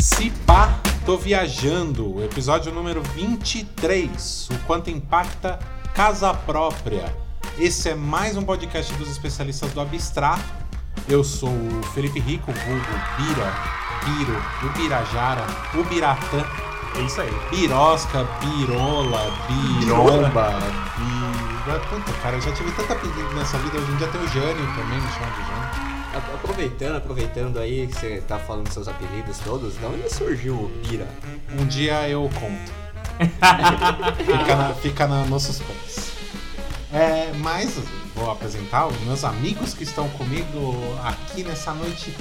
Se pá, tô viajando. Episódio número 23. O quanto impacta casa própria. Esse é mais um podcast dos especialistas do abstrato. Eu sou o Felipe Rico, vulgo Bira, Biro, Ubirajara, Ubiratã, É isso aí. Birosca, Birola, Biromba, Bira... Puta, cara, eu já tive tanta apelido nessa vida. Hoje em dia tem o Jânio também, me chama de Jânio. Aproveitando, aproveitando aí que você tá falando seus apelidos todos, de onde surgiu o Bira? Um dia eu conto. fica na, fica na, no suspense. É, mas vou apresentar os meus amigos que estão comigo aqui nessa noite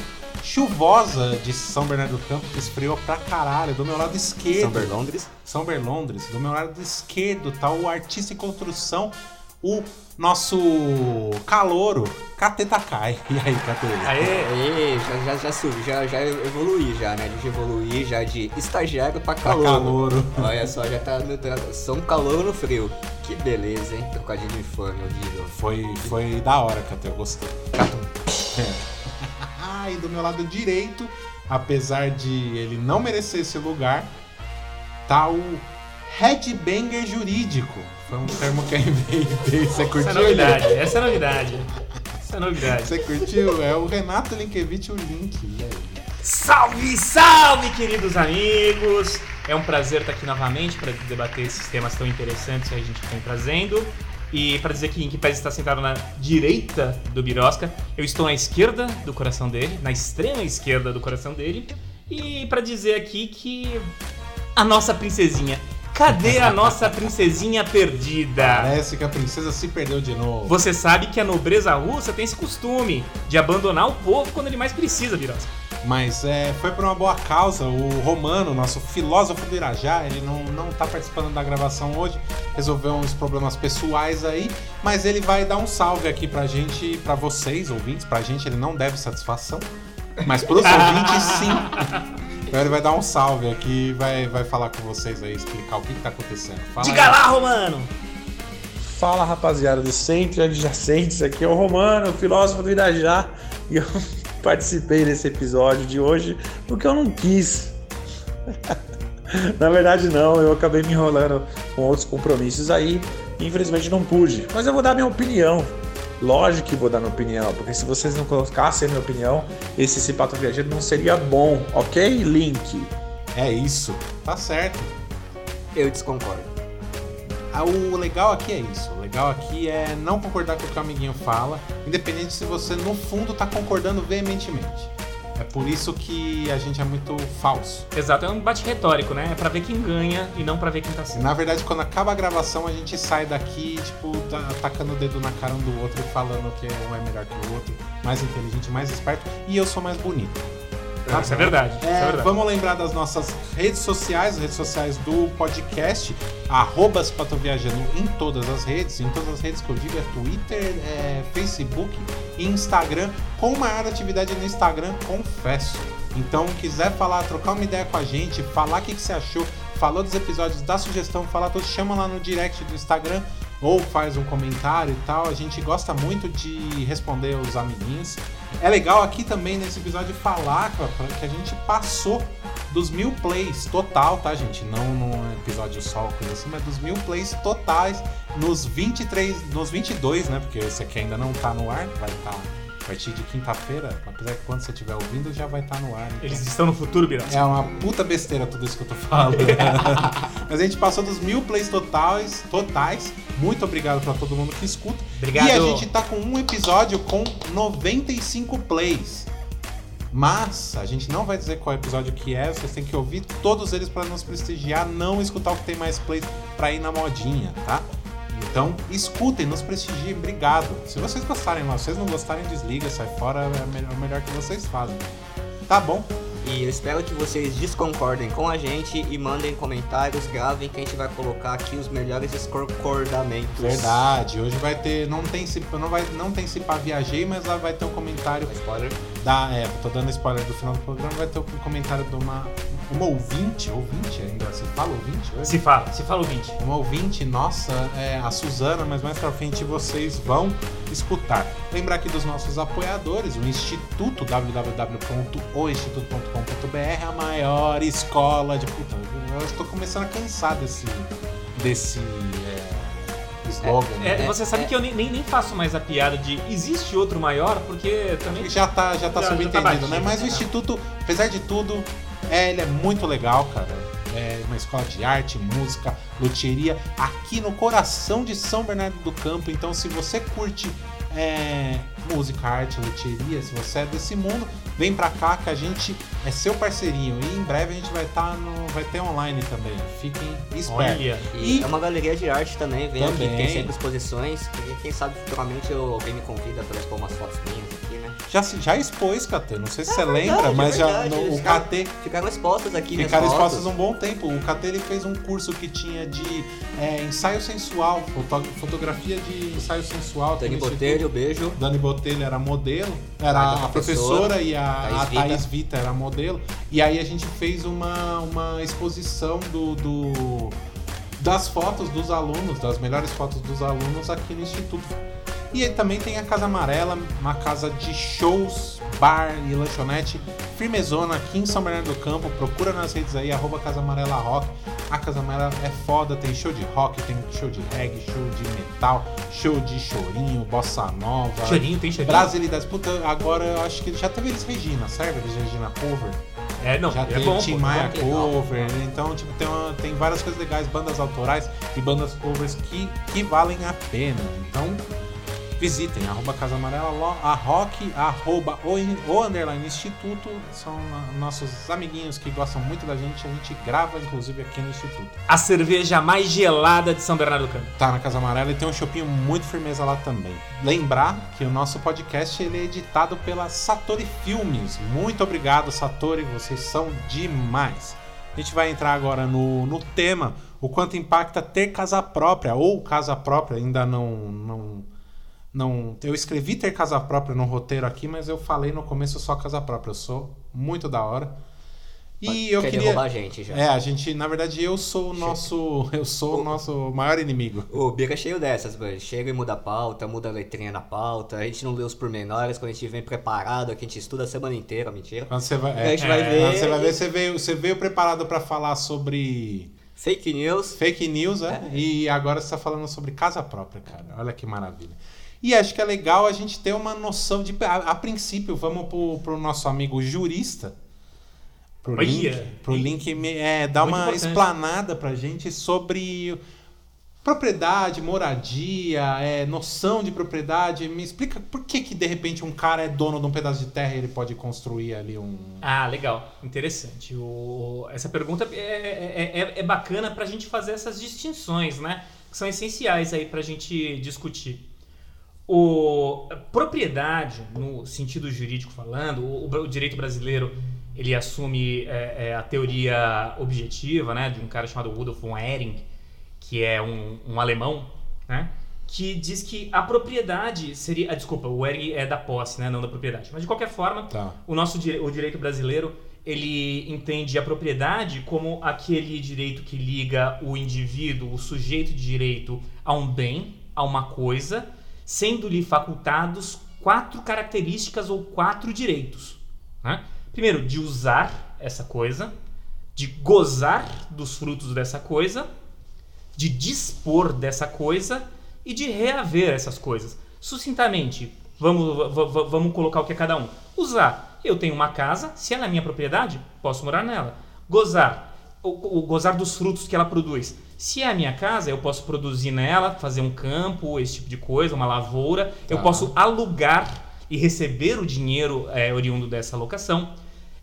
chuvosa de São Bernardo do Campo, que esfriou pra caralho. Do meu lado esquerdo. São Berlondres? São Berlondres. Do meu lado esquerdo tá o artista em construção, o nosso calouro, Cateta Kai. E aí, Cateta? Aê! Aê, já, já, já, subi, já, já evoluí já, né? De evoluir já de estagiário pra Pra calor. calouro. Olha só, já tá no tra- São calor no frio. Que beleza, hein? Trocadilho de uniforme, horrível. Foi, foi da hora, Cateta, eu gostei. É. E do meu lado direito, apesar de ele não merecer esse lugar, tá o headbanger jurídico. Foi um termo que eu inventei. Você Essa é curtiu? novidade, essa é novidade. Essa é novidade. Você curtiu? É o Renato Linkevich, o Link. Salve, salve, queridos amigos! É um prazer estar aqui novamente para debater esses temas tão interessantes que a gente vem trazendo. E para dizer que que pese está sentado na direita do Birosca, eu estou na esquerda do coração dele, na extrema esquerda do coração dele. E para dizer aqui que a nossa princesinha, cadê a nossa princesinha perdida? Parece que a princesa se perdeu de novo. Você sabe que a nobreza russa tem esse costume de abandonar o povo quando ele mais precisa, Birosca. Mas é, foi por uma boa causa. O Romano, nosso filósofo do Irajá, ele não, não tá participando da gravação hoje. Resolveu uns problemas pessoais aí. Mas ele vai dar um salve aqui pra gente, pra vocês, ouvintes. Pra gente ele não deve satisfação. Mas pros ouvintes, sim. Então ele vai dar um salve aqui vai, vai falar com vocês aí, explicar o que, que tá acontecendo. Fala Diga aí. lá, Romano! Fala rapaziada do Centro e Adjacentes, aqui é o Romano, o filósofo do Irajá, e eu participei desse episódio de hoje porque eu não quis. Na verdade, não, eu acabei me enrolando com outros compromissos aí, infelizmente não pude. Mas eu vou dar minha opinião. Lógico que vou dar minha opinião, porque se vocês não colocassem a minha opinião, esse Cipato Viajante não seria bom, ok? Link. É isso. Tá certo. Eu desconcordo. Ah, O legal aqui é isso. O legal aqui é não concordar com o que o amiguinho fala, independente se você no fundo tá concordando veementemente. É por isso que a gente é muito falso. Exato, é um debate retórico, né? É pra ver quem ganha e não pra ver quem tá sendo. na verdade, quando acaba a gravação, a gente sai daqui, tipo, tá- atacando o dedo na cara um do outro e falando que um é melhor que o outro, mais inteligente, mais esperto, e eu sou mais bonito. Tá Isso é verdade, isso é É, verdade. vamos lembrar das nossas redes sociais, as redes sociais do podcast, arroba Viajando em todas as redes, em todas as redes que eu digo é Twitter, é, Facebook e Instagram, com maior atividade no Instagram, confesso. Então, quiser falar, trocar uma ideia com a gente, falar o que, que você achou, falou dos episódios, dá sugestão, falar tudo, chama lá no direct do Instagram ou faz um comentário e tal. A gente gosta muito de responder os amiguinhos. É legal aqui também nesse episódio falar que a gente passou dos mil plays total, tá, gente? Não num episódio só, coisa assim, mas dos mil plays totais nos 23, nos 22, né? Porque esse aqui ainda não tá no ar, vai estar a partir de quinta-feira, apesar que quando você estiver ouvindo já vai estar no ar. então- Eles estão no futuro, Birosca. é uma puta besteira tudo isso que eu tô falando. Mas a gente passou dos mil plays totais, totais. Muito obrigado pra todo mundo que escuta. Obrigado. E a gente tá com um episódio com 95 plays. Mas a gente não vai dizer qual episódio que é, vocês têm que ouvir todos eles para nos prestigiar, não escutar o que tem mais plays pra ir na modinha, tá? Então, escutem, nos prestigiem, obrigado. Se vocês gostarem lá, se vocês não gostarem, desliga, sai fora, é o melhor- o melhor que vocês fazem. Tá bom? E eu espero que vocês desconcordem com a gente e mandem comentários, gravem que a gente vai colocar aqui os melhores concordamentos. Verdade, hoje vai ter. Não tem se não vai não tem se pá viajei, mas lá vai ter um comentário Spoiler. da. É, tô dando spoiler do final do programa, vai ter um comentário de uma uma ouvinte, ouvinte ainda, você fala ouvinte hoje? Se fala, se fala ouvinte. Uma ouvinte nossa, é a Suzana, mas mais pra frente vocês vão escutar. Lembrar aqui dos nossos apoiadores, o Instituto, www.oinstituto.com.br, a maior escola de. Puta, eu estou começando a cansar desse. desse. É, slogan. É, né? você sabe que eu nem, nem, nem faço mais a piada de existe outro maior, porque também. Já tá, já tá Já- já tá subentendido, batido, né? Mas o? Instituto, apesar de tudo, é, ele é muito legal, cara. É uma escola de arte, música, luthieria, aqui no coração de São Bernardo do Campo. Então, se você curte é, música, arte, luthieria, se você é desse mundo, vem pra cá que a gente é seu parceirinho. E em breve a gente vai estar no. vai ter online também. Fiquem espertos. Olha. E E- é uma galeria de arte também, vem aqui, Também. tem sempre exposições. E quem sabe futuramente eu, alguém me convida pra expor umas fotos minhas aqui? Já, já expôs, KT. Não sei se você É lembra, verdade, mas é já verdade. no- o KT. Ficaram expostas aqui Ficaram fotos. expostos um bom tempo. O KT ele fez um curso que tinha de é, ensaio sensual, foto- fotografia de ensaio sensual. Dani. Botelho, beijo. Dani Botelho era modelo, era a professora, professora, e a Thaís a Vita. Thaís Vita era modelo. E aí a gente fez uma, uma exposição do, do- das fotos dos alunos, das melhores fotos dos alunos aqui no Instituto. E aí também tem a Casa Amarela, uma casa de shows, bar e lanchonete firmezona aqui em São Bernardo do Campo. Procura nas redes aí, arroba Casa Amarela Rock. A Casa Amarela é foda, tem show de rock, tem show de reggae, show de metal, show de chorinho, bossa nova. Chorinho, tem chorinho? Brasilidades. Puta, agora eu acho que já teve eles Regina, serve? Eles Regina Cover. É, não, já é tem bom. Tim Maia é. Cover. Então, tipo, tem, uma- tem várias coisas legais, bandas autorais e bandas covers que, que valem a pena. Então, visitem, arroba Casa Amarela, a Rock, arroba o, o Underline Instituto. São nossos amiguinhos que gostam muito da gente. A gente grava, inclusive, aqui no Instituto. A cerveja mais gelada de São Bernardo do Campo. Tá na Casa Amarela e tem um shopping muito firmeza lá também. Lembrar que o nosso podcast ele é editado pela Satori Filmes. Muito obrigado, Satori, vocês são demais. A gente vai entrar agora no, no tema, o quanto impacta ter casa própria ou casa própria, ainda não, não, não... Eu escrevi ter casa própria no roteiro aqui, mas eu falei no começo só casa própria. Eu sou muito da hora. E eu Quer queria... a gente já. É, a gente, na verdade, eu sou o nosso, eu sou o nosso maior inimigo. O Bica é cheio dessas, mano. Chega e muda a pauta, muda a letrinha na pauta. A gente não lê os pormenores quando a gente vem preparado, aqui a gente estuda a semana inteira, mentira. Quando você vai, a gente é, vai é, ver. quando você vai ver, você veio, você veio preparado pra falar sobre Fake news. fake news, é? E agora você tá falando sobre casa própria, cara. Olha que maravilha. E acho que é legal a gente ter uma noção de. A, a princípio, vamos pro, pro nosso amigo jurista. Pro Olha! link, pro link é, dar Muito uma importante. explanada pra gente sobre propriedade, moradia, é, noção de propriedade. Me explica por que, que de repente um cara é dono de um pedaço de terra e ele pode construir ali um. Ah, legal. Interessante. O- Essa pergunta é, é, é- é bacana pra gente fazer essas distinções, né? Que são essenciais aí pra gente discutir. O propriedade, no sentido jurídico falando, o, o direito brasileiro ele assume é, é, a teoria objetiva, né, de um cara chamado Rudolf von Ehring, que é um, um alemão, né, que diz que a propriedade seria, ah, desculpa, o Ehring é da posse, né, não da propriedade, mas de qualquer forma, Tá. o nosso o direito brasileiro ele entende a propriedade como aquele direito que liga o indivíduo, o sujeito de direito a um bem, a uma coisa, sendo-lhe facultados quatro características ou quatro direitos. né? Primeiro, de usar essa coisa, de gozar dos frutos dessa coisa, de dispor dessa coisa e de reaver essas coisas. Sucintamente, vamos, vamos colocar o que é cada um. Usar. Eu tenho uma casa, se ela é minha propriedade, posso morar nela. Gozar. O, o gozar dos frutos que ela produz. Se é a minha casa, eu posso produzir nela, fazer um campo, esse tipo de coisa, uma lavoura. Eu Tá. posso alugar e receber o dinheiro é, oriundo dessa locação.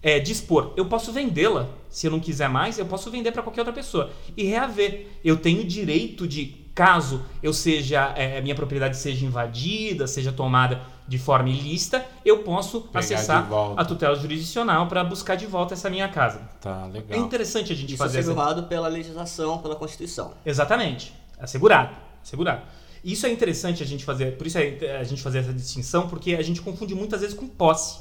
É, dispor, eu posso vendê-la. Se eu não quiser mais, eu posso vender para qualquer outra pessoa. E reaver, eu tenho direito de, caso eu seja, é, minha propriedade seja invadida, seja tomada de forma ilícita, eu posso Pegar acessar a tutela jurisdicional para buscar de volta essa minha casa. Tá, É legal. interessante a gente Isso é fazer essa... assegurado pela legislação, pela Constituição. Exatamente. Assegurado. Assegurado. Isso é interessante a gente fazer, por isso é a gente fazer essa distinção, porque a gente confunde muitas vezes com posse.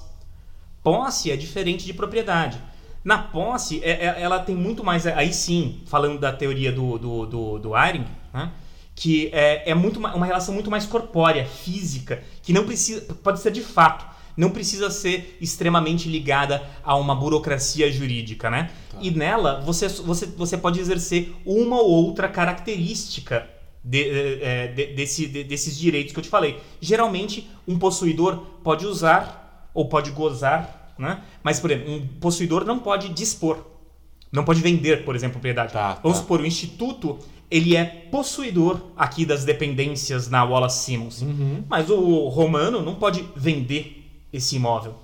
Posse é diferente de propriedade. Na posse, é- é- ela tem muito mais. Aí sim, falando da teoria do, do, do, do Eyring, né? Que é, é muito ma- uma relação muito mais corpórea, física, que não precisa. Pode ser de fato. Não precisa ser extremamente ligada a uma burocracia jurídica, né? E nela você, você, você pode exercer uma ou outra característica de- é, de- desse- de- desses direitos que eu te falei. Geralmente, um possuidor pode usar ou pode gozar, né? Mas, por exemplo, um possuidor não pode dispor, não pode vender, por exemplo, propriedade. Tá, Vamos tá. supor, o instituto ele é possuidor aqui das dependências na Wallace Simmons, Uhum. mas o romano não pode vender esse imóvel,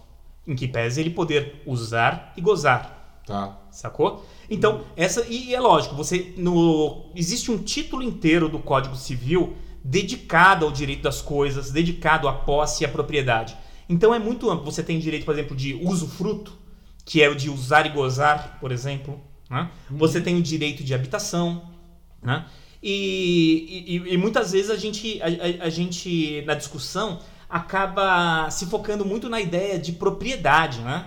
em que pese ele poder usar e gozar. Tá. Sacou? Então, essa. E é lógico, você. No, existe um título inteiro do Código Civil dedicado ao direito das coisas, dedicado à posse e à propriedade. Então é muito amplo. Você tem direito, por exemplo, de usufruto, que é o de usar e gozar, por exemplo. né? Você tem o direito de habitação. Né? E, e- e muitas vezes a gente, a, a- gente, na discussão, acaba se focando muito na ideia de propriedade, né?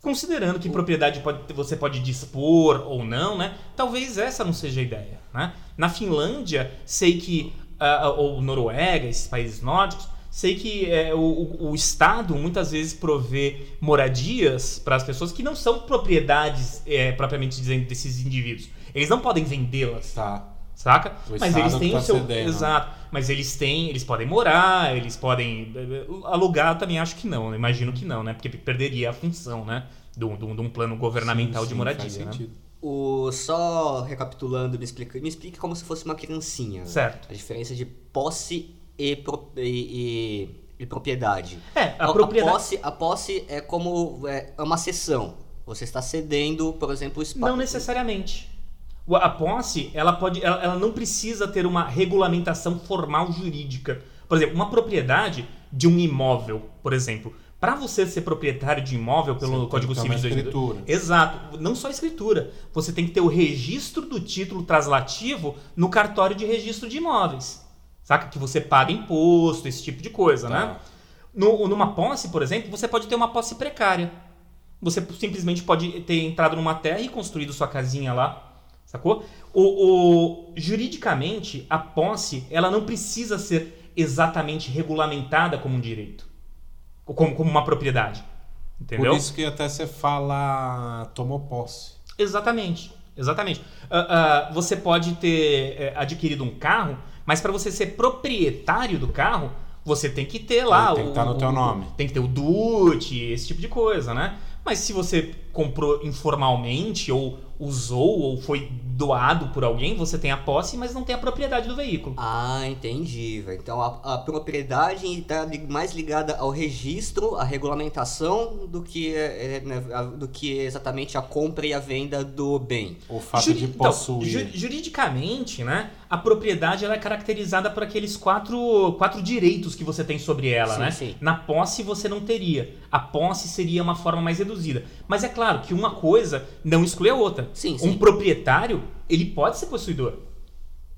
Considerando que propriedade pode, você pode dispor ou não, né? Talvez essa não seja a ideia, né? Na Finlândia, sei que ah, ou Noruega, esses países nórdicos, sei que é, o, o- o Estado muitas vezes provê moradias para as pessoas que não são propriedades é, propriamente dizendo desses indivíduos. Eles não podem vendê-las, Tá. saca? O Mas Estado eles têm tá o seu cedendo. exato. Mas eles têm, eles podem morar, eles podem alugar. eu Também acho que não. né? Imagino que não, né? Porque perderia a função, né? De um, de um- de um plano governamental Sim, de sim, moradia. Faz né? sentido. O, só recapitulando, me explica, me explica como se fosse uma criancinha. né? Certo. A diferença de posse e, pro- e- e- e propriedade. É, a A, propriedade. posse, a posse é como é, é uma cessão. Você está cedendo, por exemplo, o espaço. Não necessariamente. A posse, ela pode, ela, ela não precisa ter uma regulamentação formal jurídica. Por exemplo, uma propriedade de um imóvel, por exemplo, para você ser proprietário de imóvel pelo Você Código Civil de 2002, escritura. Exato, não só escritura. Você tem que ter o registro do título traslativo no cartório de registro de imóveis. Saca que você paga imposto, esse tipo de coisa, Tá. né? No- numa posse, por exemplo, você pode ter uma posse precária. Você simplesmente pode ter entrado numa terra e construído sua casinha lá, sacou? O, o- juridicamente, a posse ela não precisa ser exatamente regulamentada como um direito, como, como uma propriedade, entendeu? Por isso que até você fala tomou posse. Exatamente, exatamente. Ah, ah, você pode ter eh, adquirido um carro, mas para você ser proprietário do carro, você tem que ter lá tem que o, tá no teu o- nome. Tem que ter o DUT, esse tipo de coisa, né? Mas se você comprou informalmente ou usou ou foi doado por alguém, você tem a posse, mas não tem a propriedade do veículo. Ah, entendi. Então a, a propriedade está mais ligada ao registro, à regulamentação, do que, é, é, né, do que exatamente a compra e a venda do bem. O fato Juri- de então, possuir. ju- juridicamente, né, a propriedade ela é caracterizada por aqueles quatro, quatro direitos que você tem sobre ela, Sim, né? sim. Na posse você não teria. A posse seria uma forma mais reduzida. Mas é claro que uma coisa não exclui a outra. Sim, Um sim. proprietário, ele pode ser possuidor.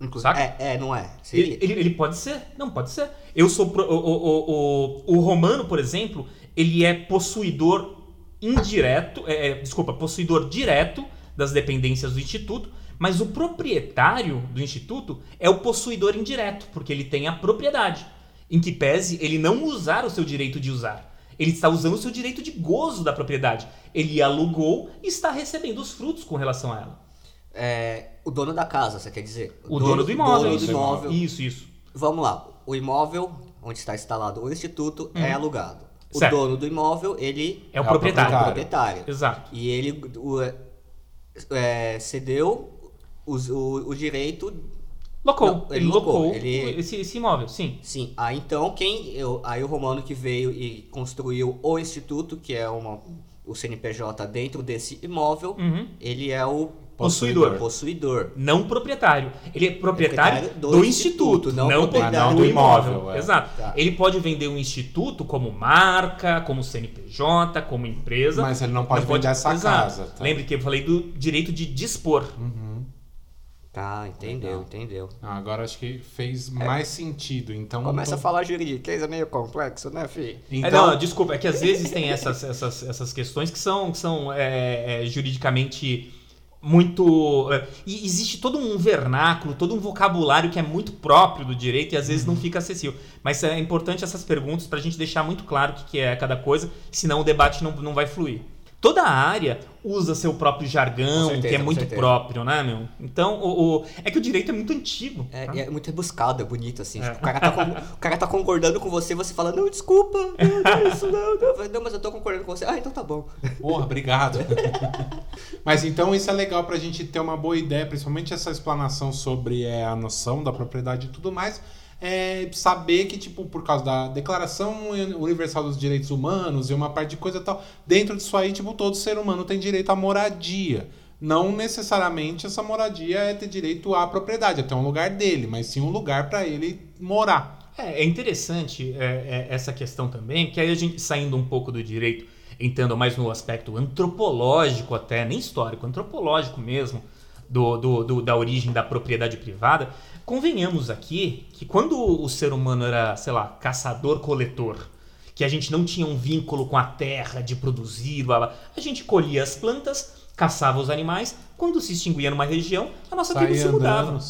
Inclu- Saca? É, é, não é? Ele, ele- ele pode ser, não pode ser. Eu sou pro- o, o, o, o romano, por exemplo, ele é possuidor indireto, é, é, desculpa, possuidor direto das dependências do instituto, mas o proprietário do instituto é o possuidor indireto, porque ele tem a propriedade, em que pese ele não usar o seu direito de usar. Ele está usando o seu direito de gozo da propriedade. Ele alugou e está recebendo os frutos com relação a ela. É, o dono da casa, você quer dizer? O dono, do imóvel. dono do isso. imóvel. Isso, isso. Vamos lá. O imóvel onde está instalado o instituto é alugado. O. Certo. dono do imóvel, ele É o É o proprietário. é o proprietário. proprietário. Exato. E ele o, é, cedeu os- o, o direito. Locou. Não, ele ele locou, locou ele- esse, esse imóvel, sim. Sim. Aí então quem. Eu, aí o Romano que veio e construiu o instituto, que é uma, o CNPJ dentro desse imóvel, Uhum. ele é o Possuidor. possuidor. Não proprietário. Ele é proprietário, proprietário do, do instituto, instituto, não, não proprietário proprietário do imóvel. imóvel, é. Exato. Tá. Ele pode vender um instituto como marca, como CNPJ, como empresa. Mas ele não pode vender essa Exato. casa, tá? Lembre que eu falei do direito de dispor. Tá, entendeu, Legal. entendeu. Ah, agora acho que fez mais sentido. Então Começa tô- a falar juridiquês, é meio complexo, né, fi? É, Então, não, desculpa, é que às vezes tem essas, essas, essas questões que são, que são é, é, juridicamente muito. é, e existe todo um vernáculo, todo um vocabulário que é muito próprio do direito e às vezes Uhum. não fica acessível. Mas é importante essas perguntas para a gente deixar muito claro o que, que é cada coisa, senão o debate não, não vai fluir. Toda a área usa seu próprio jargão, Com certeza, que é com muito certeza. próprio, né, meu? Então, o, o- é que o direito é muito antigo. É, tá? é muito rebuscado, é bonito, assim. É. Tipo, o, cara tá con- o cara tá concordando com você, você fala, não, desculpa, não, não é isso, não, não. Não, mas eu tô concordando com você. Ah, então tá bom. Porra, obrigado. Mas então isso é legal pra gente ter uma boa ideia, principalmente essa explanação sobre é, a noção da propriedade e tudo mais. É saber que, tipo, por causa da Declaração Universal dos Direitos Humanos e uma parte de coisa tal, dentro disso aí, tipo, todo ser humano tem direito à moradia. Não necessariamente essa moradia é ter direito à propriedade, é ter um lugar dele, mas sim um lugar pra ele morar. É, é interessante é, é, essa questão também, que aí a gente saindo um pouco do direito, entrando mais no aspecto antropológico até, nem histórico, antropológico mesmo, do, do- do- da origem da propriedade privada, convenhamos aqui que quando o ser humano era, sei lá, caçador-coletor, que a gente não tinha um vínculo com a terra de produzir, blá, blá, a gente colhia as plantas, caçava os animais, quando se extinguia numa região, a nossa tribo Sair se mudava andando,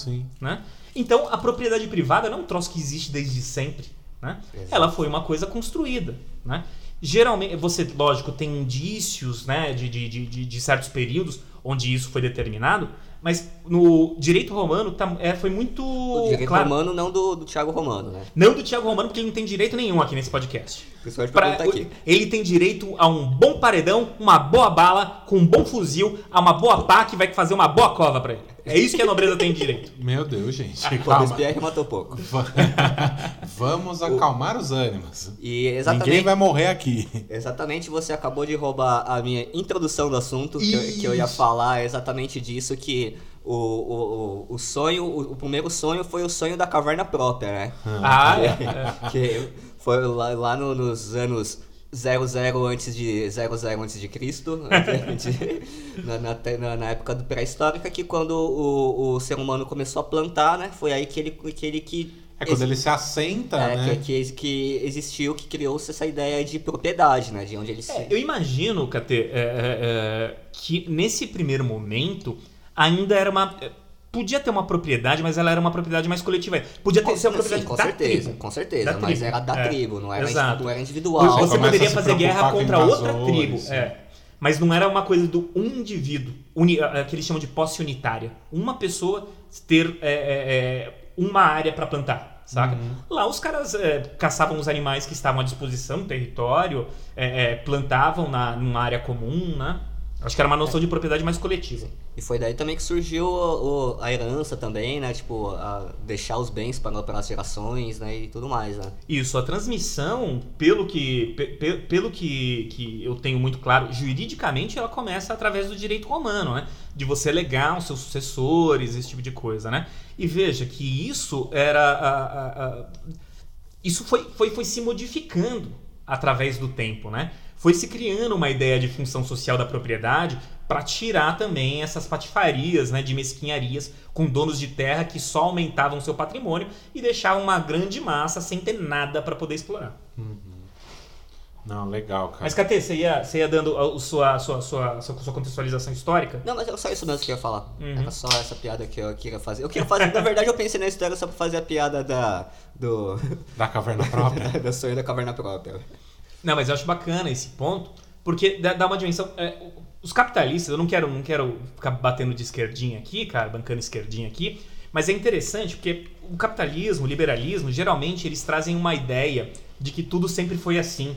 né? Então, a propriedade privada não é um troço que existe desde sempre, né? Ela foi uma coisa construída, né? Geralmente, você, lógico, tem indícios, né, de, de, de- de certos períodos onde isso foi determinado, mas no direito romano tá- é, foi muito O direito claro. romano não do, do Thiago Romano, né? Não do Tiago Romano, porque ele não tem direito nenhum aqui nesse podcast. Principalmente Pra- aqui. ele tem direito a um bom paredão, uma boa bala, com um bom fuzil, a uma boa pá que vai fazer uma boa cova pra ele. É isso que a nobreza tem direito. Meu Deus, gente. Calma. Robespierre matou pouco. Vamos acalmar os ânimos. E Ninguém exatamente, vai morrer aqui. exatamente você acabou de roubar a minha introdução do assunto, que eu, que eu ia falar exatamente disso, que o, o, o, o sonho, o, o primeiro sonho foi o sonho da caverna própria, né? Ah, é. é. que foi lá, lá no- nos anos 00 antes de 00 antes de Cristo, de- na, na, na- na época do pré-histórica, que quando o, o ser humano começou a plantar, né? Foi aí que ele que ele que É quando ele se assenta, é, né? que, que, que existiu, que criou-se essa ideia de propriedade, né? De onde ele se. É, eu imagino, Katê, é, é, é, que nesse primeiro momento ainda era uma. Podia ter uma propriedade, mas ela era uma propriedade mais coletiva. Podia ter ser uma Sim, propriedade com da certeza, tribo. com certeza, Da mas tribo, era da é. tribo, não era, Exato. não era Você individual. Você a poderia fazer guerra contra outra tribo. É. Mas não era uma coisa do um indivíduo, uni, a- que eles chamam de posse unitária. Uma pessoa ter é, é, é, uma área para plantar, saca? Uhum. Lá os caras é, caçavam os animais que estavam à disposição no território, é, é, plantavam na, numa área comum, né? Acho que era uma noção de propriedade mais coletiva. E foi daí também que surgiu o- o- a herança também, né? Tipo, deixar os bens para, para as gerações, né? E tudo mais, né? Isso, a transmissão, pelo que, pe- pelo que, que eu tenho muito claro, juridicamente ela começa através do direito romano, né? De você legar os seus sucessores, esse tipo de coisa, né? E veja que isso era. a- a- a- isso foi, foi, foi se modificando através do tempo, né? Foi se criando uma ideia de função social da propriedade para tirar também essas patifarias, né, de mesquinharias com donos de terra que só aumentavam seu patrimônio e deixavam uma grande massa sem ter nada para poder explorar. Não, legal, cara. Mas, Catê, você ia, você ia dando a, a sua, a sua, sua, sua, sua contextualização histórica? Não, mas era só isso mesmo que eu ia falar. Uhum. Era só essa piada que eu queria fazer. Eu queria fazer, na verdade, eu pensei na história só pra fazer a piada da. do. Da caverna própria. do sonho da caverna própria. Não, mas eu acho bacana esse ponto, porque dá, uma dimensão. é, os capitalistas, eu não quero, não quero ficar batendo de esquerdinha aqui, cara, bancando esquerdinha aqui, mas é interessante porque o capitalismo, o liberalismo, geralmente eles trazem uma ideia de que tudo sempre foi assim,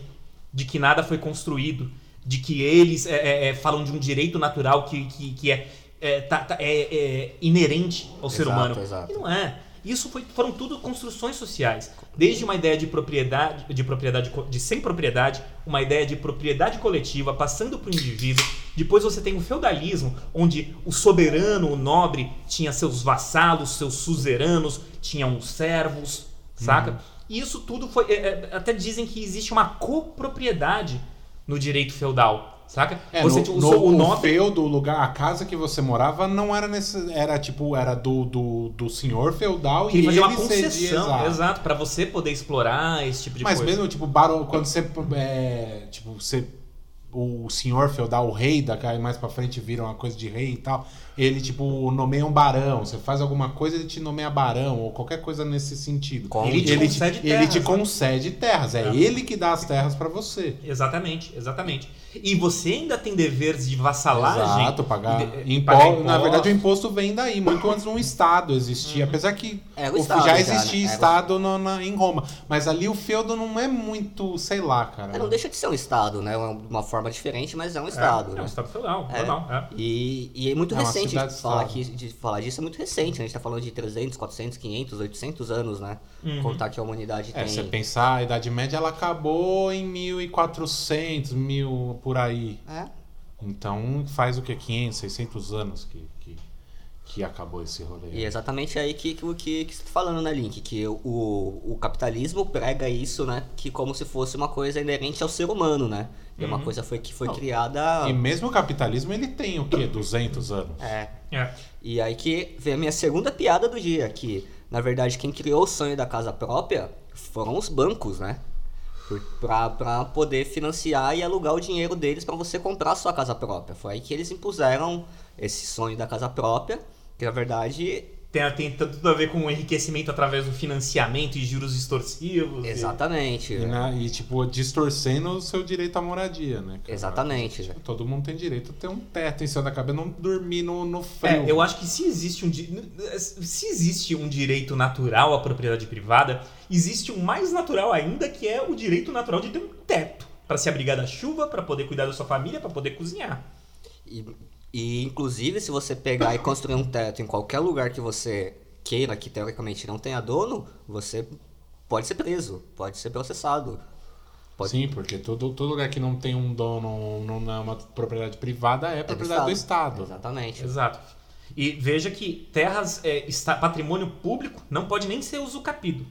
de que nada foi construído, de que eles é, é, é, falam de um direito natural que, que, que é, é, tá- tá- é- é inerente ao ser Exato, humano. exato. E não é. Isso foi- foram tudo construções sociais. Desde uma ideia de propriedade, de propriedade de sem propriedade, uma ideia de propriedade coletiva, passando para o indivíduo. Depois você tem o feudalismo, onde o soberano, o nobre, tinha seus vassalos, seus suzeranos, tinham os servos, saca? E isso tudo foi. é, é, até dizem que existe uma copropriedade no direito feudal. Saca? É, você, no, tipo, o, no, o o nome. feudo, o lugar, a casa que você morava não era nesse, era tipo, era do, do, do senhor feudal e ele fazia uma concessão, cedia, exato. exato, pra você poder explorar esse tipo de Mas coisa. mesmo, tipo, barão, quando você, é, tipo, você, o senhor feudal, o rei, da mais pra frente vira uma coisa de rei e tal, ele, tipo, nomeia um barão, você faz alguma coisa, ele te nomeia barão, ou qualquer coisa nesse sentido. Ele te ele concede ele terras, te né? concede terras, é, É. ele que dá as terras pra você. Exatamente, exatamente. E você ainda tem deveres de vassalagem. Exato, pagar, de- impo- pagar Na impostos. Uhum. verdade, o imposto vem daí, muito antes um Estado existia. Apesar que Era o Estado já já, existia né? Era o- Estado no- na- em Roma. Mas ali o feudo não é muito, sei lá, cara. É, não deixa de ser um Estado, né? Uma, uma forma diferente, mas é um Estado. É, né? um estado feudal, É. normal. É. E, e é muito É recente de falar, aqui, de falar disso, é muito recente, né? A gente tá falando de 300, 400, 500, 800 anos, né? Uhum. Contar que a humanidade É, tem... você pensar, a Idade Média ela acabou em 1400, mil por aí. É, Então faz o que? 500, 600 anos que, que, que acabou esse rolê. e é exatamente aí que, que, que, que você tá falando, né, Link? Que o, o capitalismo prega isso, né? Que como se fosse uma coisa inerente ao ser humano, né? E uma coisa foi, que foi Não. criada... E mesmo o capitalismo ele tem o quê? 200 anos. É, É. E aí que vem a minha segunda piada do dia, que na verdade quem criou o sonho da casa própria foram os bancos, né? Pra poder financiar e alugar o dinheiro deles pra você comprar a sua casa própria. Foi aí que eles impuseram esse sonho da casa própria, que na verdade. Tem, tem tudo a ver com o enriquecimento através do financiamento e juros extorsivos. e- Exatamente. E, na- e, tipo, distorcendo o seu direito à moradia, né? cara? Exatamente. Tipo, todo mundo tem direito a ter um teto em cima da cabeça, não dormir no, no frio. É, eu acho que se existe um se existe um direito natural à propriedade privada, existe um mais natural ainda que é o direito natural de ter um teto para se abrigar da chuva, para poder cuidar da sua família, para poder cozinhar. E, e, inclusive, se você pegar e construir um teto em qualquer lugar que você queira, que teoricamente não tenha dono, você pode ser preso, pode ser processado. Pode... Sim, porque todo, todo lugar que não tem um dono, não é uma propriedade privada, é propriedade do Estado. Exatamente. Exato. E veja que terras, é, está, patrimônio público, não pode nem ser usucapido.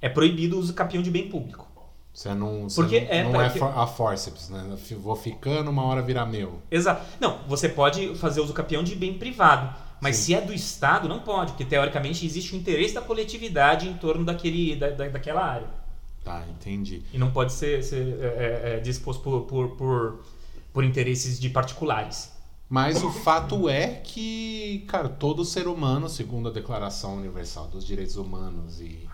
É proibido o usucapião de bem público. Você não, você Porque não, é- não é for- a forceps, né? Eu Vou ficando, uma hora vira meu. Exato. Não, você pode fazer usucapião de bem privado. Mas se é do Estado, não pode, porque teoricamente existe o interesse da coletividade em torno daquele, da, da- daquela área. Tá, entendi. E não pode ser, ser, é, é, é, disposto por, por, por, por interesses de particulares. Mas o fato é que, cara, todo ser humano, segundo a Declaração Universal dos Direitos Humanos e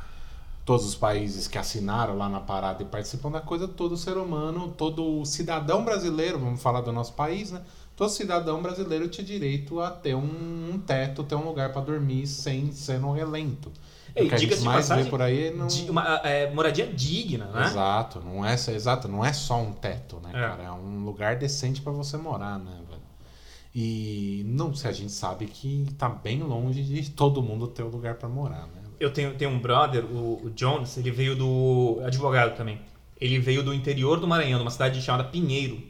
todos os países que assinaram lá na parada e participam da coisa, todo ser humano, todo cidadão brasileiro, vamos falar do nosso país, né? Todo cidadão brasileiro tinha direito a ter um, um teto, ter um lugar para dormir sem ser no relento. É, e que a gente mais passagem, vê por aí não... Di- uma, é, moradia digna, né? Exato, não é, só- exato, não é só um teto, né, É. cara? É um lugar decente pra você morar, né, velho? E não sei, a gente sabe que tá bem longe de todo mundo ter um lugar pra morar, né? Eu tenho, tenho um brother, o, o Jones, ele veio do. advogado também. Ele veio do interior do Maranhão, de uma cidade chamada Pinheiro,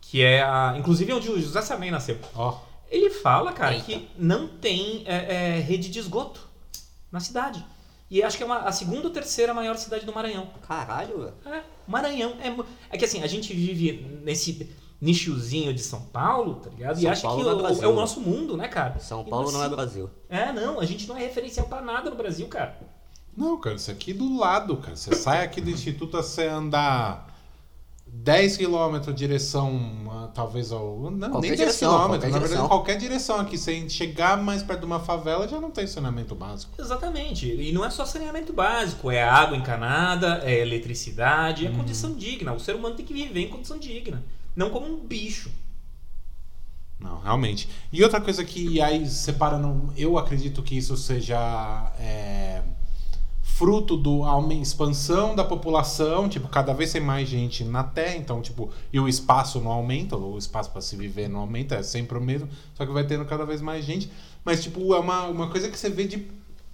que é a. Inclusive onde o José Sarney nasceu. Ó, Ele fala, cara, Eita. que não tem é, é, rede de esgoto na cidade. E acho que é uma- a segunda ou terceira maior cidade do Maranhão. Caralho, velho. É, Maranhão. É, é que assim, a gente vive nesse nichozinho de São Paulo, tá ligado? e São acha Paulo que não é o- é o nosso mundo, né, cara? São E Paulo não é assim- Brasil. É, não, a gente não é referencial pra nada no Brasil, cara. não, cara, isso aqui do lado, cara. Você sai aqui do Instituto, você andar 10 quilômetros direção, talvez ao. Não, Qualquer nem 10 direção, quilômetros, qualquer na verdade, direção. qualquer direção aqui. Sem chegar mais perto de uma favela já não tem saneamento básico. Exatamente. E não é só saneamento básico, é água encanada, é eletricidade, é condição digna. O ser humano tem que viver em condição digna, não como um bicho. Não, realmente. E outra coisa que aí separando, eu acredito que isso seja é, fruto do aumen- expansão da população, tipo, cada vez tem mais gente na Terra, então, tipo, e o espaço não aumenta, o espaço para se viver não aumenta, é sempre o mesmo, só que vai tendo cada vez mais gente. Mas, tipo, é uma, uma coisa que você vê de,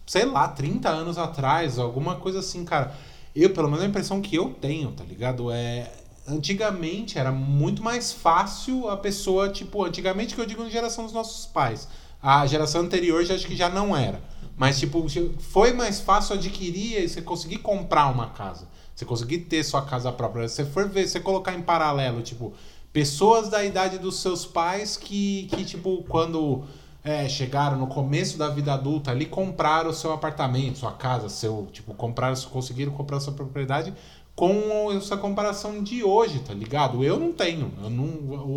sei lá, 30 anos atrás, alguma coisa assim, cara. Eu, pelo menos a impressão que eu tenho, tá ligado? É. Antigamente era muito mais fácil a pessoa, tipo, antigamente que eu digo na geração dos nossos pais. A geração anterior já acho que já não era. Mas, tipo, foi mais fácil adquirir e você conseguir comprar uma casa. Você conseguir ter sua casa própria. Se você for ver, você colocar em paralelo, tipo, pessoas da idade dos seus pais que, que tipo, quando é, chegaram no começo da vida adulta ali, compraram o seu apartamento, sua casa, seu, tipo, compraram, conseguiram comprar sua propriedade com essa comparação de hoje, tá ligado? Eu não tenho, eu não,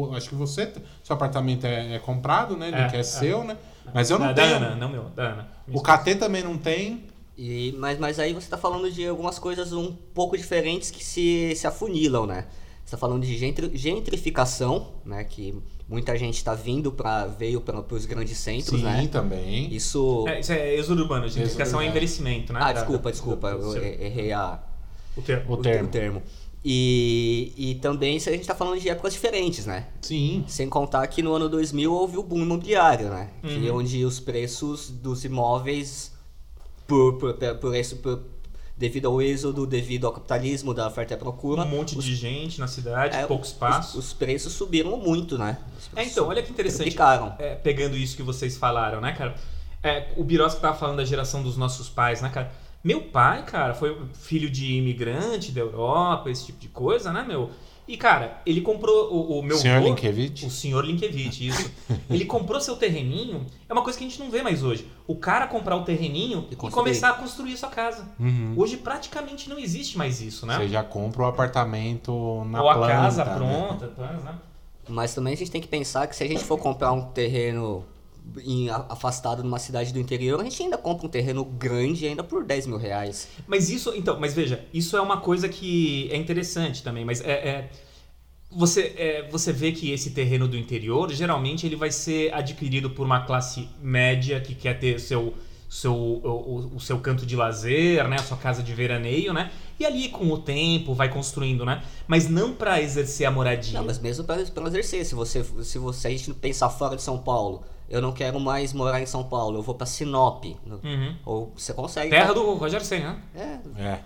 eu acho que você, seu apartamento é, é comprado, né? Ele É, que é, é. seu, né? Mas eu não da, da tenho. Ana, não meu, da Ana. O KT também não tem. E, mas, mas aí você está falando de algumas coisas um pouco diferentes que se, se afunilam, né? Você está falando de gentri- gentrificação, né? Que muita gente está vindo para veio para os grandes centros, Sim, né? também. Isso. É, isso é êxodo urbano, gentrificação é envelhecimento, né? Ah, Da- desculpa, da- desculpa, eu er- errei a, o termo. O termo. termo. E, e também se a gente está falando de épocas diferentes, né? Sim. Sem contar que no ano 2000 houve o boom imobiliário, né? Que Uhum. onde os preços dos imóveis, por, por, por isso, por- devido ao êxodo, devido ao capitalismo da oferta e procura, Um monte os, de gente na cidade, é, pouco espaço. Os, os preços subiram muito, né? É, então, olha que interessante. É, pegando isso que vocês falaram, né, cara? É, o Birosca tava falando da geração dos nossos pais, né, cara? Meu pai, cara, foi filho de imigrante da Europa, esse tipo de coisa, né, meu? E, cara, ele comprou o, o meu Senhor vô- Linkevich. O senhor Linkevich, isso. ele comprou seu terreninho, é uma coisa que a gente não vê mais hoje. O cara comprar o terreninho E e, construir. começar a construir sua casa. Uhum. Hoje praticamente não existe mais isso, né? Você já compra o apartamento na Ou a planta, casa né? pronta, tá, né? Mas também a gente tem que pensar que se a gente for comprar um terreno em- afastado numa cidade do interior, a gente ainda compra um terreno grande ainda por 10 mil reais. Mas isso, então, mas veja, isso é uma coisa que é interessante também, mas é, é- você, é, você vê que esse terreno do interior, geralmente ele vai ser adquirido por uma classe média que quer ter seu, seu, o, o- seu canto de lazer, né, a sua casa de veraneio, né? E ali com o tempo vai construindo, né? Mas não para exercer a moradia. Não, mas mesmo para exercer, se você, se você a gente pensar fora de São Paulo, eu não quero mais morar em São Paulo, eu vou para Sinop. Uhum. Ou você consegue. Terra do Roger Sen, né? É. É.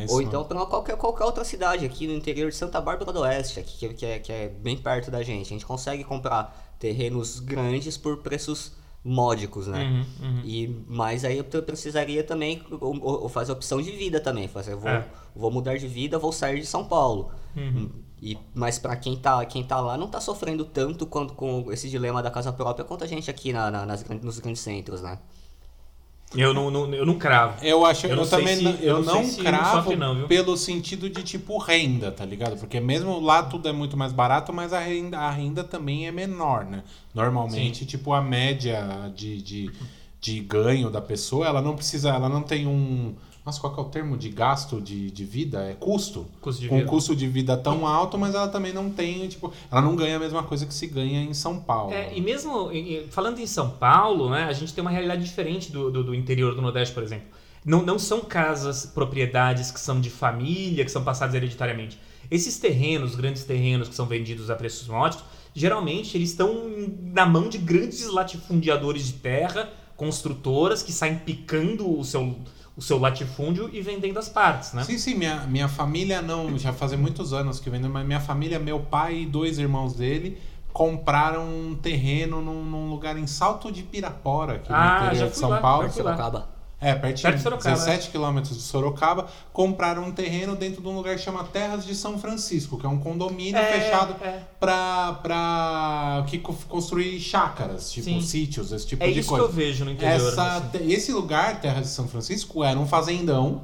é isso Ou então para qualquer, qualquer outra cidade aqui no interior de Santa Bárbara do Oeste, aqui, que, que é, que é bem perto da gente. A gente consegue comprar terrenos grandes por preços módicos, né? Uhum, uhum. E, mas aí eu pre- precisaria também ou, ou- fazer opção de vida também. Fazer, eu vou, É. vou mudar de vida, vou sair de São Paulo. Uhum. E, mas para quem tá, quem tá lá não tá sofrendo tanto quanto com esse dilema da casa própria quanto a gente aqui na, na- nas, nos grandes centros, né? Eu não, não- eu não cravo. Eu acho, Eu eu, não também se- não, eu eu não não cravo não, viu? pelo sentido de tipo renda, tá ligado? Porque mesmo lá tudo é muito mais barato, mas a renda, a renda também é menor, né? Normalmente, tipo, a média de, de, de ganho da pessoa, ela não precisa, ela não tem um. Nossa, qual que é o termo de gasto de, de vida? É custo? Custo de Com um vida. custo de vida tão alto, mas ela também não tem, tipo, ela não ganha a mesma coisa que se ganha em São Paulo. É, e mesmo falando em São Paulo, né, a gente tem uma realidade diferente do, do, do interior do Nordeste, por exemplo. Não, não são casas, propriedades que são de família, que são passadas hereditariamente. Esses terrenos, grandes terrenos que são vendidos a preços módicos, geralmente eles estão na mão de grandes latifundiadores de terra, construtoras que saem picando o seu, o seu latifúndio e vendendo as partes, né? Sim, sim, minha, minha família não. Já fazem muitos anos que vendem, mas minha família, meu pai e dois irmãos dele compraram um terreno num, num lugar em Salto de Pirapora, aqui Ah, no já interior de São lá, Paulo. Sorocaba. É, pertinho, Perto de Sorocaba, 17 quilômetros de Sorocaba, compraram um terreno dentro de um lugar que chama Terras de São Francisco, que é um condomínio É, fechado é. pra, pra que co- construir chácaras, tipo Sim. sítios, esse tipo É de isso coisa. que eu vejo no interior. Essa, assim. esse lugar, Terra de São Francisco, era um fazendão.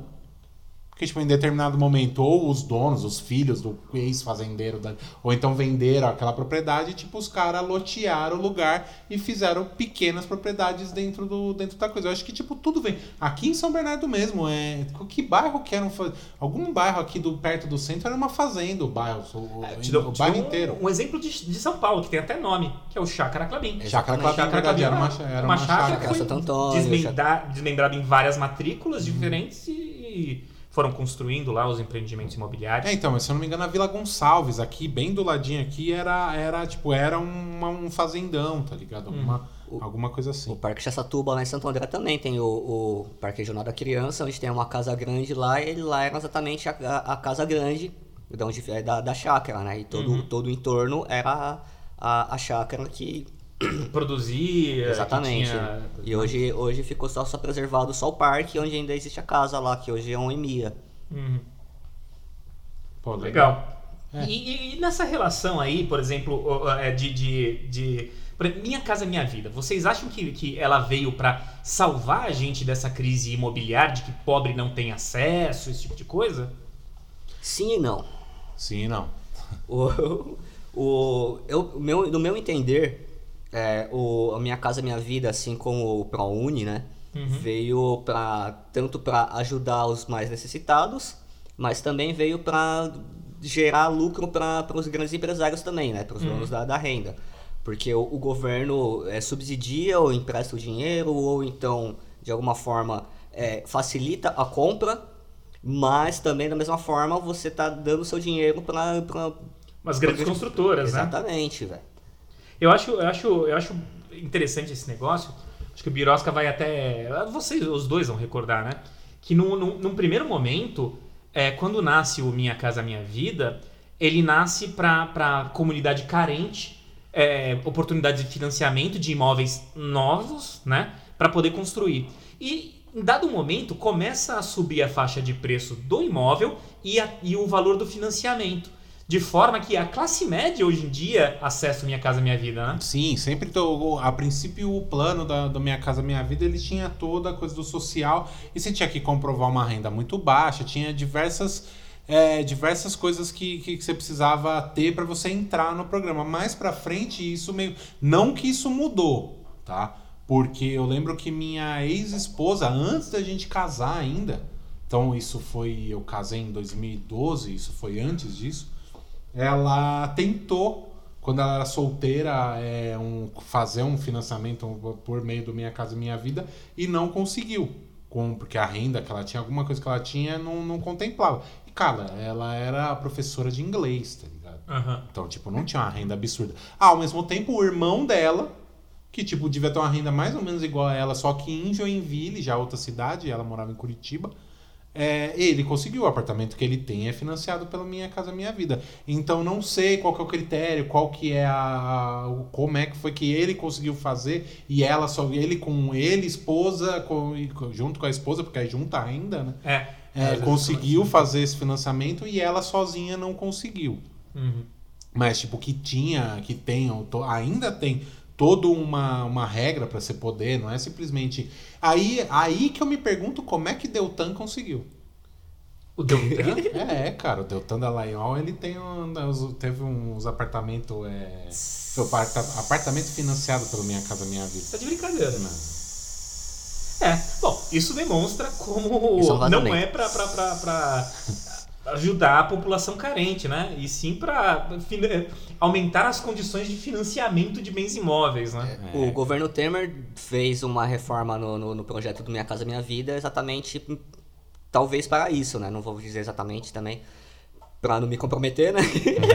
Porque, tipo, em determinado momento, ou os donos, os filhos do ex-fazendeiro, da- ou então venderam aquela propriedade, tipo, os caras lotearam o lugar e fizeram pequenas propriedades dentro, do, dentro da coisa. Eu acho que, tipo, tudo vem. Aqui em São Bernardo mesmo, é. Que bairro que era um. fa- Algum bairro aqui do, perto do centro era uma fazenda, o bairro. O, É, dou- o te bairro dou um, inteiro. Um exemplo de, de São Paulo, que tem até nome, que é o Chácara Clabim. Chácara Clabim, Chácara verdade, era uma, Clabim era uma uma chácara chácara. que foi Santo Antônio, desmembra- desmembrada em várias matrículas diferentes e foram construindo lá os empreendimentos imobiliários. É, então, mas se eu não me engano, a Vila Gonçalves, aqui, bem do ladinho aqui, era, era tipo, era uma- um fazendão, tá ligado? Alguma, alguma coisa O assim. Parque Chessatuba lá em Santo André também tem o, o Parque Regional da Criança, onde tem uma casa grande lá, e ele lá era exatamente a, a- a casa grande de onde, é da, da chácara, né? E todo, todo o entorno era a, a, a chácara que. Produzia. Exatamente. que tinha- E hoje, hoje ficou só, só preservado só o parque, onde ainda existe a casa lá, que hoje é um EMIA. Uhum. Pô, Legal. É. E, e- e nessa relação aí, por exemplo, é, de, de, de- Minha Casa Minha Vida, vocês acham que, que ela veio pra salvar a gente dessa crise imobiliária, de que pobre não tem acesso, esse tipo de coisa? Sim e não. Sim, não. O, o, eu, meu, no meu entender, é, o, a Minha Casa Minha Vida, assim como o ProUni, né? Veio para tanto para ajudar os mais necessitados, mas também veio para gerar lucro para os grandes empresários também, né? Para os donos da, da renda. Porque o, o governo é, subsidia ou empresta o dinheiro, ou então, de alguma forma, é, facilita a compra, mas também, da mesma forma, você tá dando seu dinheiro para Umas grandes construtoras, né? Exatamente, velho. Eu acho, eu acho, eu acho interessante esse negócio. Acho que o Birosca vai até. Vocês, os dois vão recordar, né? Que num, num, num primeiro momento, é, quando nasce o Minha Casa Minha Vida, ele nasce para comunidade carente, é, oportunidade de financiamento de imóveis novos, né? Para poder construir. E em dado momento começa a subir a faixa de preço do imóvel e, a- e o valor do financiamento. De forma que a classe média hoje em dia acessa Minha Casa Minha Vida, né? Sim, sempre tô, a princípio o plano da, Minha Casa Minha Vida ele tinha toda a coisa do social e você tinha que comprovar uma renda muito baixa, tinha diversas é, diversas coisas que, que, que você precisava ter para você entrar no programa. Mais pra frente isso meio não que isso mudou, tá? Porque eu lembro que minha ex-esposa antes da gente casar ainda, então isso foi eu casei em 2012, isso foi antes disso ela tentou, quando ela era solteira, é, um, fazer um financiamento por meio do Minha Casa Minha Vida e não conseguiu. Com, porque a renda que ela tinha, alguma coisa que ela tinha, não, não contemplava. E, cara, ela era professora de inglês, tá ligado? Aham. Então, tipo, não tinha uma renda absurda. Ah, ao mesmo tempo, o irmão dela, que, tipo, devia ter uma renda mais ou menos igual a ela, só que em Joinville, já outra cidade, ela morava em Curitiba, é, ele conseguiu. O apartamento que ele tem é financiado pela Minha Casa Minha Vida. Então, não sei qual que é o critério, qual que é a... como é que foi que ele conseguiu fazer e ela só... Ele com ele, esposa, com, junto com a esposa, porque é junta ainda, né? É. É, vezes conseguiu fazer esse financiamento e ela sozinha não conseguiu. Uhum. Mas, tipo, que tinha, que tem, ainda tem toda uma, uma regra pra você poder, não é simplesmente. Aí, aí que eu me pergunto como é que Deltan conseguiu. O Deltan? É, cara, o Deltan da Lionel, ele tem um, teve uns apartamentos. É, aparta- apartamento financiado pelo Minha Casa Minha Vida. tá de brincadeira. Não. É, bom, isso demonstra como Isso é não vazamento. é pra, pra, pra, pra ajudar a população carente, né? E sim fin- aumentar as condições de financiamento de bens imóveis, né? É. O governo Temer fez uma reforma no, no, no projeto do Minha Casa Minha Vida exatamente, talvez para isso, né? Não vou dizer exatamente também, para não me comprometer, né?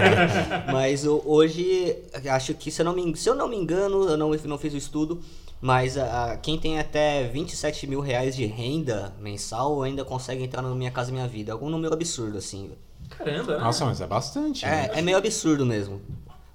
mas hoje, acho que, se eu não me, se eu não me engano, eu não, não fiz o estudo, mas a, quem tem até 27 mil reais de renda mensal ainda consegue entrar no Minha Casa Minha Vida. Algum número absurdo, assim. Caramba, né? Nossa, mas é bastante. né? É, é meio absurdo mesmo.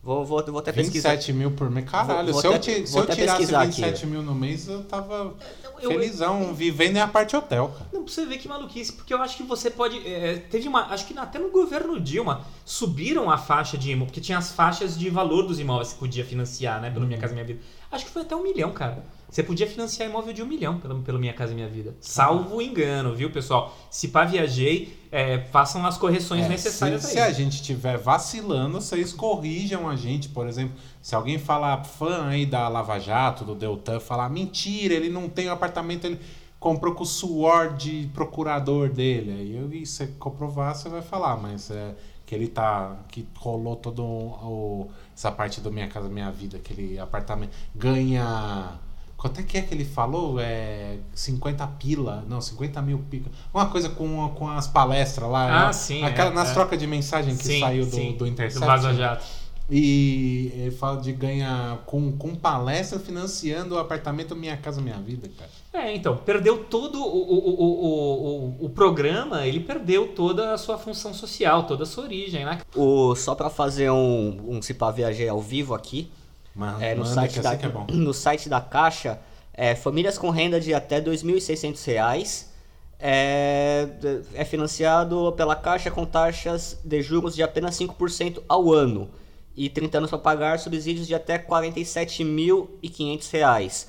Vou, vou, vou até pesquisar. 27 mil por mês. Caralho, Vou- se, eu, até- ti- se eu tirasse pesquisar 27 aqui. mil no mês, eu tava eu- felizão, vivendo em aparte hotel, cara. Não, pra você ver que maluquice, porque eu acho que você pode. é, teve uma. Acho que até no governo Dilma subiram a faixa de imóvel, porque tinha as faixas de valor dos imóveis que podia financiar, né? Pelo Minha Casa Minha Vida. Acho que foi até um milhão, cara. Você podia financiar imóvel de um milhão pelo, pelo Minha Casa Minha Vida. Salvo engano, viu, pessoal? Se pá viajei, é, façam as correções É, necessárias se, aí. se a gente estiver vacilando, vocês corrijam a gente. Por exemplo, se alguém falar fã aí da Lava Jato, do Deltan, falar mentira, ele não tem um apartamento, ele comprou com o suor de procurador dele. Aí eu, e você comprovar, você vai falar, mas é que ele tá. que rolou todo o, essa parte do Minha Casa Minha Vida, aquele apartamento. Ganha. Quanto é que é que ele falou? É 50 pila, não, 50 mil pica. Uma coisa com, com as palestras lá. Ah, né? sim, Aquela, é, nas é. trocas de mensagem que Sim, saiu do, sim, do Intercept. Vaza Jato. E ele fala de ganhar com, com palestra financiando o apartamento Minha Casa Minha Vida, cara. É, então, perdeu todo o, o, o, o, o, o programa, ele perdeu toda a sua função social, toda a sua origem, né? O, só pra fazer um, um Se Pá Viajei ao vivo aqui, Mas é, no, site da, é bom. no site da Caixa, é, famílias com renda de até 2.600 reais é, é financiado pela Caixa com taxas de juros de apenas 5% ao ano e 30 anos para pagar subsídios de até R$ 47.500.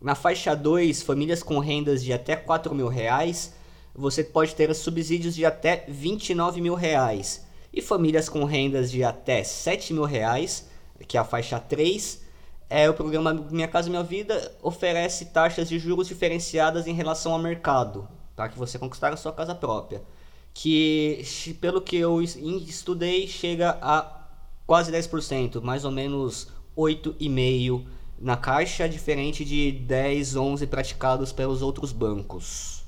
Na faixa 2, famílias com rendas de até 4 mil reais, você pode ter subsídios de até 29 mil reais. E famílias com rendas de até 7 mil reais, que é a faixa 3, é, o programa Minha Casa Minha Vida oferece taxas de juros diferenciadas em relação ao mercado, para que você conquistar a sua casa própria. Que, pelo que eu estudei, chega a quase 10%, mais ou menos 8,5% na caixa, diferente de 10, 11 praticados pelos outros bancos.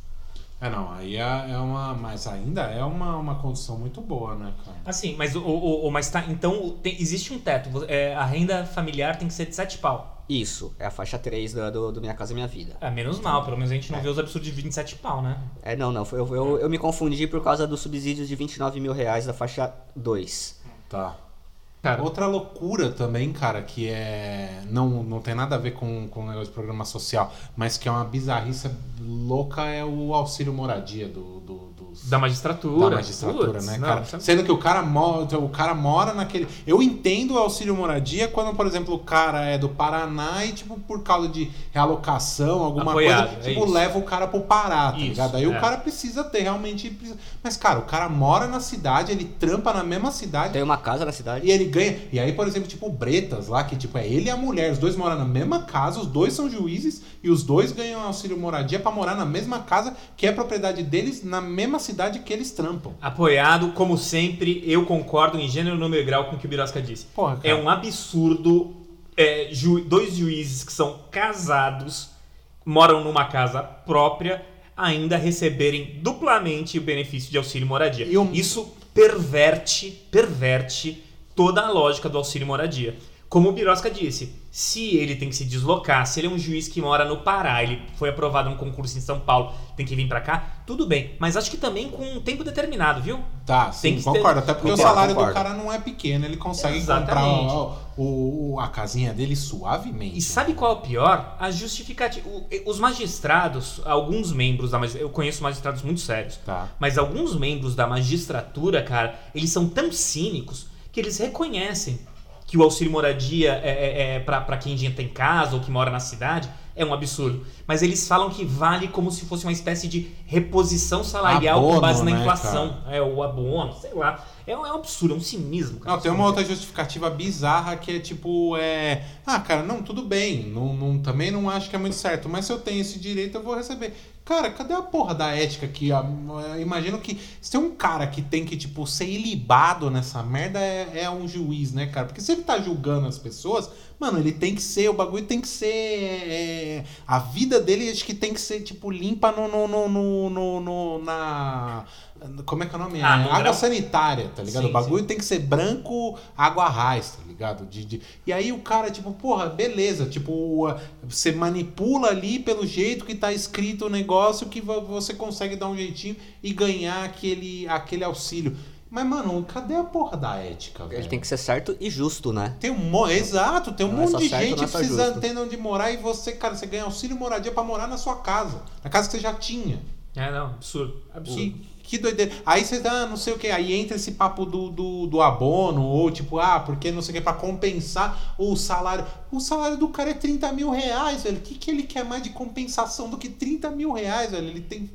É, não, aí é, é, uma. Mas ainda é uma, uma condição muito boa, né, cara? Assim, mas o. o, o mas tá. Então, tem, existe um teto. É, a renda familiar tem que ser de 7 pau. Isso, é a faixa 3 do, do, do Minha Casa Minha Vida. É, menos mal, pelo menos a gente não é. vê os absurdos de 27 pau, né? É, não, não. Eu, eu, eu me confundi por causa dos subsídios de 29 mil reais da faixa 2. Tá. Cara, outra loucura também, cara, que é. Não, não tem nada a ver com, com o negócio de programa social, mas que é uma bizarrice louca é o auxílio moradia do, do da magistratura. Da magistratura, Puts, né, cara? Não, Sendo que o cara, mora, o cara mora naquele. Eu entendo o auxílio moradia quando, por exemplo, o cara é do Paraná e, tipo, por causa de realocação, alguma Apoiado, coisa, é tipo, isso. leva o cara pro Pará, tá isso, ligado? Aí é. o cara precisa ter realmente. Mas, cara, o cara mora na cidade, ele trampa na mesma cidade. Tem uma casa na cidade. E ele ganha. E aí, por exemplo, tipo, o Bretas lá, que tipo, é ele e a mulher, os dois moram na mesma casa, os dois são juízes e os dois ganham auxílio moradia para morar na mesma casa, que é propriedade deles, na mesma cidade que eles trampam. Apoiado, como sempre, eu concordo em gênero, número e grau com o que o Birosca disse. Porra, é um absurdo é, ju dois juízes que são casados, moram numa casa própria, ainda receberem duplamente o benefício de auxílio moradia. Eu... Isso perverte, perverte toda a lógica do auxílio moradia. Como o Birosca disse, se ele tem que se deslocar, se ele é um juiz que mora no Pará, ele foi aprovado no concurso em São Paulo, tem que vir para cá, tudo bem. Mas acho que também com um tempo determinado, viu? Tá, sim, concordo. Ter... Até porque concordo, o salário concordo. do cara não é pequeno, ele consegue Exatamente. comprar o, o, a casinha dele suavemente. E sabe qual é o pior? A justificativa. Os magistrados, alguns membros da magistratura, eu conheço magistrados muito sérios, tá. mas alguns membros da magistratura, cara, eles são tão cínicos que eles reconhecem que o auxílio moradia é, é, é para quem já tem casa ou que mora na cidade é um absurdo. Mas eles falam que vale como se fosse uma espécie de reposição salarial abono, com base na né, inflação. Cara? É, o abono, sei lá. É um, é um absurdo, é um cinismo. Cara. Não, tem uma outra justificativa bizarra que é tipo, é. Ah, cara, não, tudo bem. Não, não, também não acho que é muito certo. Mas se eu tenho esse direito, eu vou receber. Cara, cadê a porra da ética aqui? Imagino que se tem um cara que tem que, tipo, ser ilibado nessa merda, é, é, um juiz, né, cara? Porque se ele tá julgando as pessoas, mano, ele tem que ser, o bagulho tem que ser. É, a vida dele acho que tem que ser, tipo, limpa no, no, no, no, no na como é que é o nome? Ah, água grau... sanitária, tá ligado? Sim, o bagulho sim. tem que ser branco, água raiz, tá ligado? De, de, E aí o cara, tipo, porra, beleza. Tipo, você manipula ali pelo jeito que tá escrito o negócio que você consegue dar um jeitinho e ganhar aquele, aquele auxílio. Mas, mano, cadê a porra da ética, velho? Ele tem que ser certo e justo, né? Tem um Exato, tem um não é monte é de gente é precisando ter onde morar e você, cara, você ganha auxílio moradia para morar na sua casa. Na casa que você já tinha. É, não, absurdo. Absurdo. Que doideira. Aí você dá, não sei o que, aí entra esse papo do, do, do abono, ou tipo, ah, porque não sei o que, pra compensar o salário. O salário do cara é 30 mil reais, velho. O que, que ele quer mais de compensação do que 30 mil reais, velho? Ele tem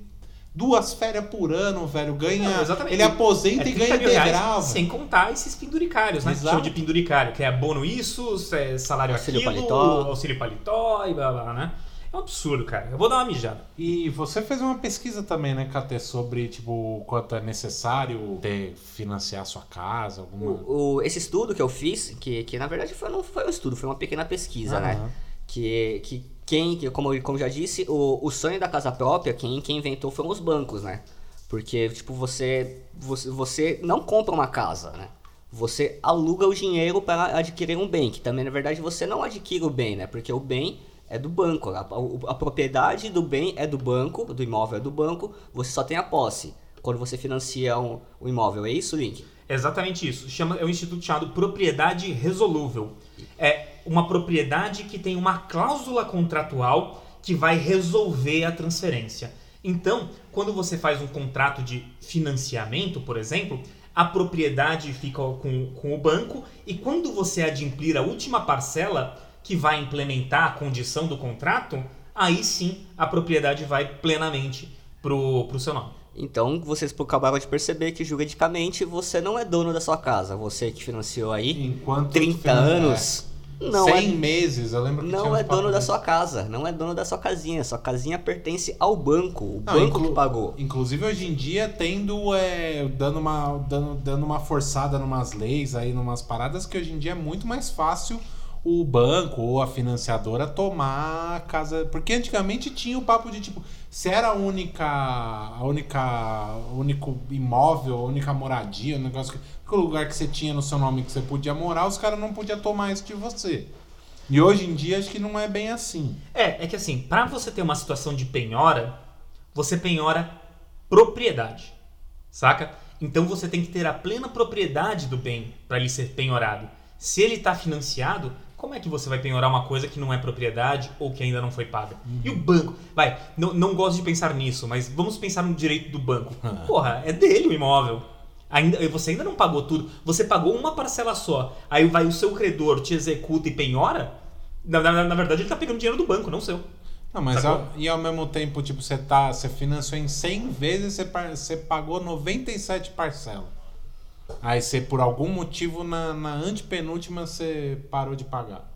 duas férias por ano, velho. Ganha. Não, ele aposenta é e ganha integral. Sem contar esses penduricários, né? Exato. Chama de penduricário, que é abono isso, é salário auxílio aquilo, paletó. auxílio paletó e blá blá, né? Um absurdo, cara. Eu vou dar uma mijada. E você fez uma pesquisa também, né, Cate, sobre tipo quanto é necessário ter financiar sua casa, alguma. O, o, esse estudo que eu fiz, que, que na verdade foi, não foi um estudo, foi uma pequena pesquisa, né? Que, que quem, como, como já disse, o, o sonho da casa própria, quem, quem inventou foram os bancos, né? Porque, tipo, você, você, você não compra uma casa, né? Você aluga o dinheiro para adquirir um bem, que também, na verdade, você não adquire o bem, né? Porque o bem é do banco. A, a, propriedade do bem é do banco, do imóvel é do banco, você só tem a posse quando você financia um, um imóvel. É isso, Link? Exatamente isso. Chama, é um instituto chamado propriedade resolúvel. É uma propriedade que tem uma cláusula contratual que vai resolver a transferência. Então, quando você faz um contrato de financiamento, por exemplo, a propriedade fica com, com o banco e quando você adimplir a última parcela que vai implementar a condição do contrato, aí sim a propriedade vai plenamente pro, pro seu nome. Então, vocês acabaram de perceber que juridicamente você não é dono da sua casa. Você que financiou aí Enquanto 30 finan- anos, é, não 100 é meses, eu lembro que tinha não é dono da sua casa, não é dono da sua casinha. Sua casinha pertence ao banco, o Não, banco inclu- que pagou. Inclusive hoje em dia tendo é, dando uma dando, dando uma forçada numas leis aí numas paradas que hoje em dia é muito mais fácil o banco ou a financiadora tomar a casa, porque antigamente tinha o papo de tipo, se era a única a única único imóvel, a única moradia, o negócio que o lugar que você tinha no seu nome que você podia morar, os caras não podiam tomar isso de você. E hoje em dia acho que não é bem assim. É, é que assim, para você ter uma situação de penhora, você penhora propriedade, saca? Então você tem que ter a plena propriedade do bem para ele ser penhorado. Se ele está financiado, como é que você vai penhorar uma coisa que não é propriedade ou que ainda não foi paga? E o banco? Vai, não, não gosto de pensar nisso, mas vamos pensar no direito do banco. Porra, é dele o imóvel. Ainda, você ainda não pagou tudo. Você pagou uma parcela só. Aí vai o seu credor, te executa e penhora. Na, na, na verdade, ele tá pegando dinheiro do banco, não seu. Não, mas ao- e ao mesmo tempo, tipo, você tá, você financiou em 100 vezes, você, você pagou 97 parcelas. Aí você, por algum motivo, na, na antepenúltima, você parou de pagar.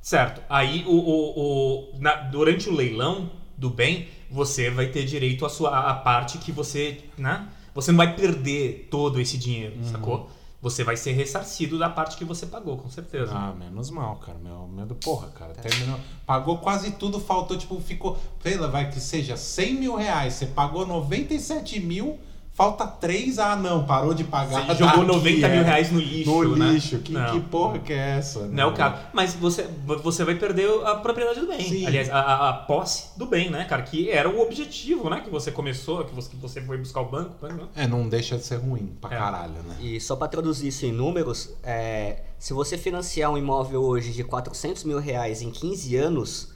Certo. Aí, o, o, o- na- durante o leilão do bem, você vai ter direito à sua à parte que você, né? Você não vai perder todo esse dinheiro, sacou? Você vai ser ressarcido da parte que você pagou, com certeza. Ah, menos mal, cara. Meu medo, porra, cara. Terminou. Pagou quase tudo, faltou, tipo, ficou. Sei lá, vai que seja 100 mil reais. Você pagou 97 mil, falta 3. Ah, não, parou de pagar. Você jogou daqui, 90 mil é. reais no lixo, No né? lixo. Que, Não. que porra que é essa? Não é o caso. Mas você, você vai perder a propriedade do bem. Sim. Aliás, a, a- posse do bem, né, cara? Que era o objetivo, né? Que você começou, que você, que você foi buscar o banco. É, não deixa de ser ruim pra É. caralho, né? E só para traduzir isso em números, é, se você financiar um imóvel hoje de 400 mil reais em 15 anos,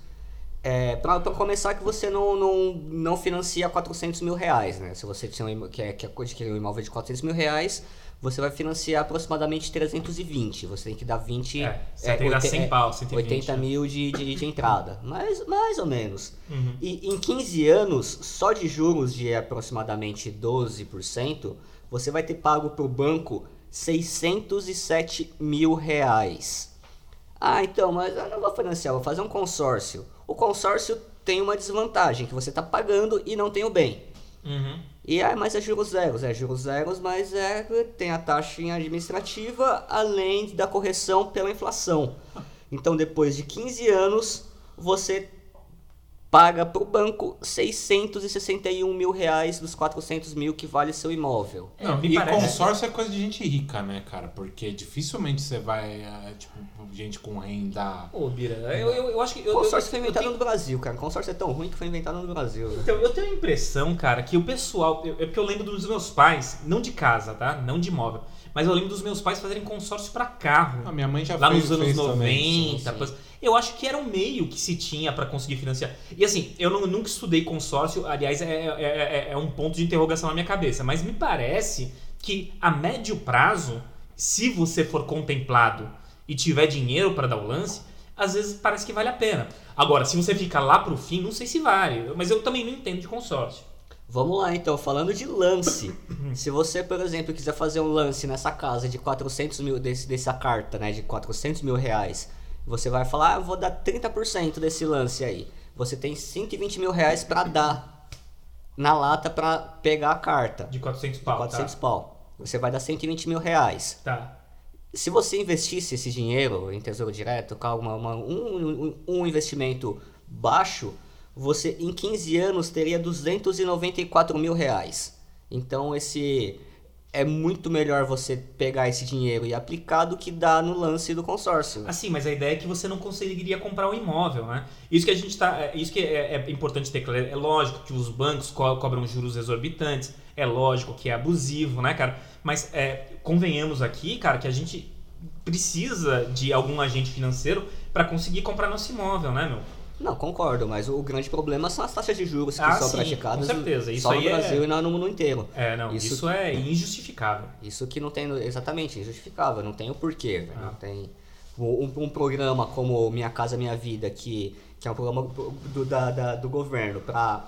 é, para começar que você não, não, não financia 400 mil reais, né? Se você tinha um, quer, quer adquirir um imóvel de 400 mil reais, você vai financiar aproximadamente 320. Você tem que dar 20... É, você tem que dar oite- 100 pau, 120, 80 né? mil de, de, de entrada. Mais, mais ou menos. Uhum. E em 15 anos, só de juros de aproximadamente 12%, você vai ter pago para o banco 607 mil reais. Ah, então, mas eu não vou financiar, vou fazer um consórcio. O consórcio tem uma desvantagem, que você está pagando e não tem o bem. Uhum. E ah, mas é juros zeros, é juros zeros, mas é, tem a taxa administrativa além da correção pela inflação. Então depois de 15 anos, você paga para o banco 661 mil reais dos 400 mil que vale seu imóvel. É, Não, e parece- consórcio é coisa de gente rica, né, cara? Porque dificilmente você vai, é, tipo, gente com renda. Ô, Bira, eu, eu, eu acho que. Eu, Consórcio eu, foi eu inventado tenho- no Brasil, cara. Consórcio é tão ruim que foi inventado no Brasil. né? Então, eu tenho a impressão, cara, que o pessoal. eu- É porque eu lembro dos meus pais, não de casa, tá? Não de imóvel. Mas eu lembro dos meus pais fazerem consórcio pra carro. A minha mãe já lá fez, nos anos fez 90. também, sim, sim. Eu acho que era um meio que se tinha pra conseguir financiar. E assim, eu não- nunca estudei consórcio, aliás, é, é- é- é um ponto de interrogação na minha cabeça. Mas me parece que a médio prazo, se você for contemplado e tiver dinheiro pra dar o lance, às vezes parece que vale a pena. Agora, se você fica lá pro fim, não sei se vale. Mas eu também não entendo de consórcio. Vamos lá então, falando de lance. Se você, por exemplo, quiser fazer um lance nessa casa de 400 mil, desse, dessa carta, né, de 400 mil reais, você vai falar, ah, eu vou dar 30% desse lance aí. Você tem 120 mil reais pra dar na lata pra pegar a carta. De 400 pau. 400 pau. Você vai dar 120 mil reais. Tá. tá. Se você investisse esse dinheiro em tesouro direto, com uma- um, um- um investimento baixo, você em 15 anos teria 294 mil reais. Então esse é muito melhor você pegar esse dinheiro e aplicar do que dar no lance do consórcio. Assim, mas a ideia é que você não conseguiria comprar um imóvel, né? Isso que a gente tá. é, Isso que é, é importante ter claro. É lógico que os bancos co- cobram juros exorbitantes. É lógico que é abusivo, né, cara? Mas é, convenhamos aqui, cara, que a gente precisa de algum agente financeiro para conseguir comprar nosso imóvel, né, meu? Não, concordo, mas o grande problema são as taxas de juros que Ah, são sim, praticadas com certeza. Isso só no é- Brasil e não no mundo inteiro. É, não, isso, Isso- é injustificável. Isso que não tem, exatamente, injustificável, não tem o porquê, Ah. não tem... Um, um programa como Minha Casa Minha Vida, que, que é um programa do, da- da- do governo para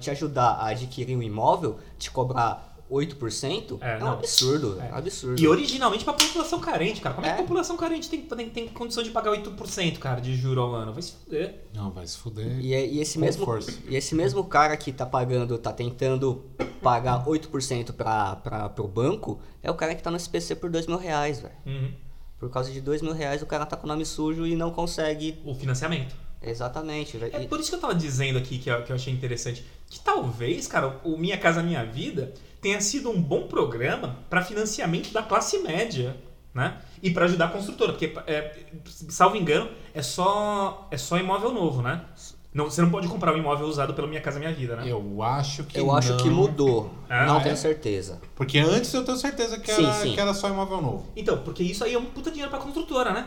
te ajudar a adquirir um imóvel, te cobrar 8%, É, é, um não. absurdo, É. absurdo. E originalmente pra população carente, cara. Como é, que É. a população carente tem, tem, tem condição de pagar 8%, cara, de juro ao ano? Vai se fuder. Não, vai se fuder. E, é- e esse Com mesmo, força. e esse mesmo cara que tá pagando, tá tentando pagar 8% para pra, pro banco, é o cara que tá no SPC por 2 mil reais, velho. Uhum. Por causa de 2 mil reais o cara tá com o nome sujo e não consegue. O financiamento. Exatamente, velho. É por isso que eu tava dizendo aqui que eu, que eu achei interessante. Que talvez, cara, o Minha Casa Minha Vida tenha sido um bom programa para financiamento da classe média, né? E para ajudar a construtora, porque, é, salvo engano, é só, é só imóvel novo, né? Não, você não pode comprar um imóvel usado pela Minha Casa Minha Vida, né? Eu acho que Eu acho que não, mudou. Ah, não é? tenho certeza. Porque antes eu tenho certeza que Sim, era, sim. que era só imóvel novo. Então, porque isso aí é um puta dinheiro pra construtora, né?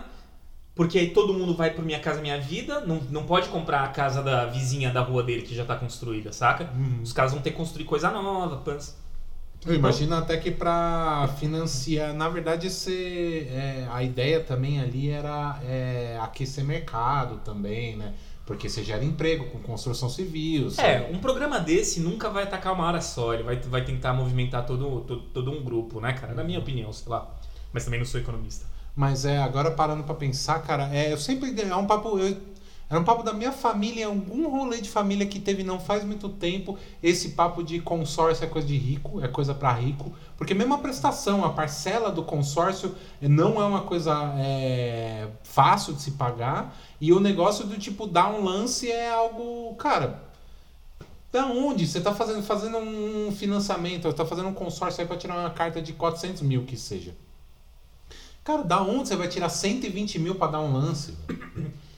Porque aí todo mundo vai pro Minha Casa Minha Vida, não, não pode comprar a casa da vizinha da rua dele que já tá construída, saca? Os caras vão ter que construir coisa nova, pans. Eu imagino até que pra financiar, na verdade, esse, é, a ideia também ali era é, aquecer mercado também, né? Porque você gera emprego com construção civil. você- É, um programa desse nunca vai atacar uma área só, ele vai, vai tentar movimentar todo, todo, todo um grupo, né, cara? Na minha opinião, sei lá. Mas também não sou economista. Mas é, agora parando pra pensar, cara, é, eu sempre. É um papo. Eu, era um papo da minha família, em algum rolê de família que teve não faz muito tempo. Esse papo de consórcio é coisa de rico, é coisa pra rico. Porque mesmo a prestação, a parcela do consórcio não é uma coisa é, fácil de se pagar. E o negócio do tipo dar um lance é algo. Cara, da onde? Você tá fazendo, fazendo um financiamento, tá fazendo um consórcio aí pra tirar uma carta de 400 mil que seja. Cara, da onde você vai tirar 120 mil pra dar um lance?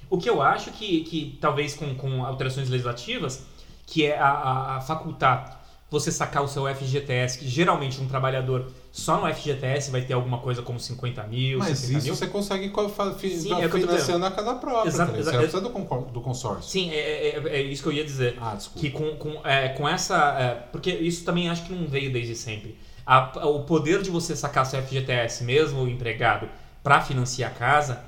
O que eu acho que, que talvez com, com alterações legislativas, que é a, a- a facultar você sacar o seu FGTS, que geralmente um trabalhador só no FGTS vai ter alguma coisa como 50 mil, Mas 60 isso mil. você consegue Sim, da- é financiando a casa própria. Exato, tá ligado? exa- você precisa do, do consórcio. Sim, é, é- é isso que eu ia dizer. Ah, desculpa. Que com, com, é, com essa. é, porque isso também acho que não veio desde sempre. A- o poder de você sacar seu FGTS, mesmo o empregado, para financiar a casa,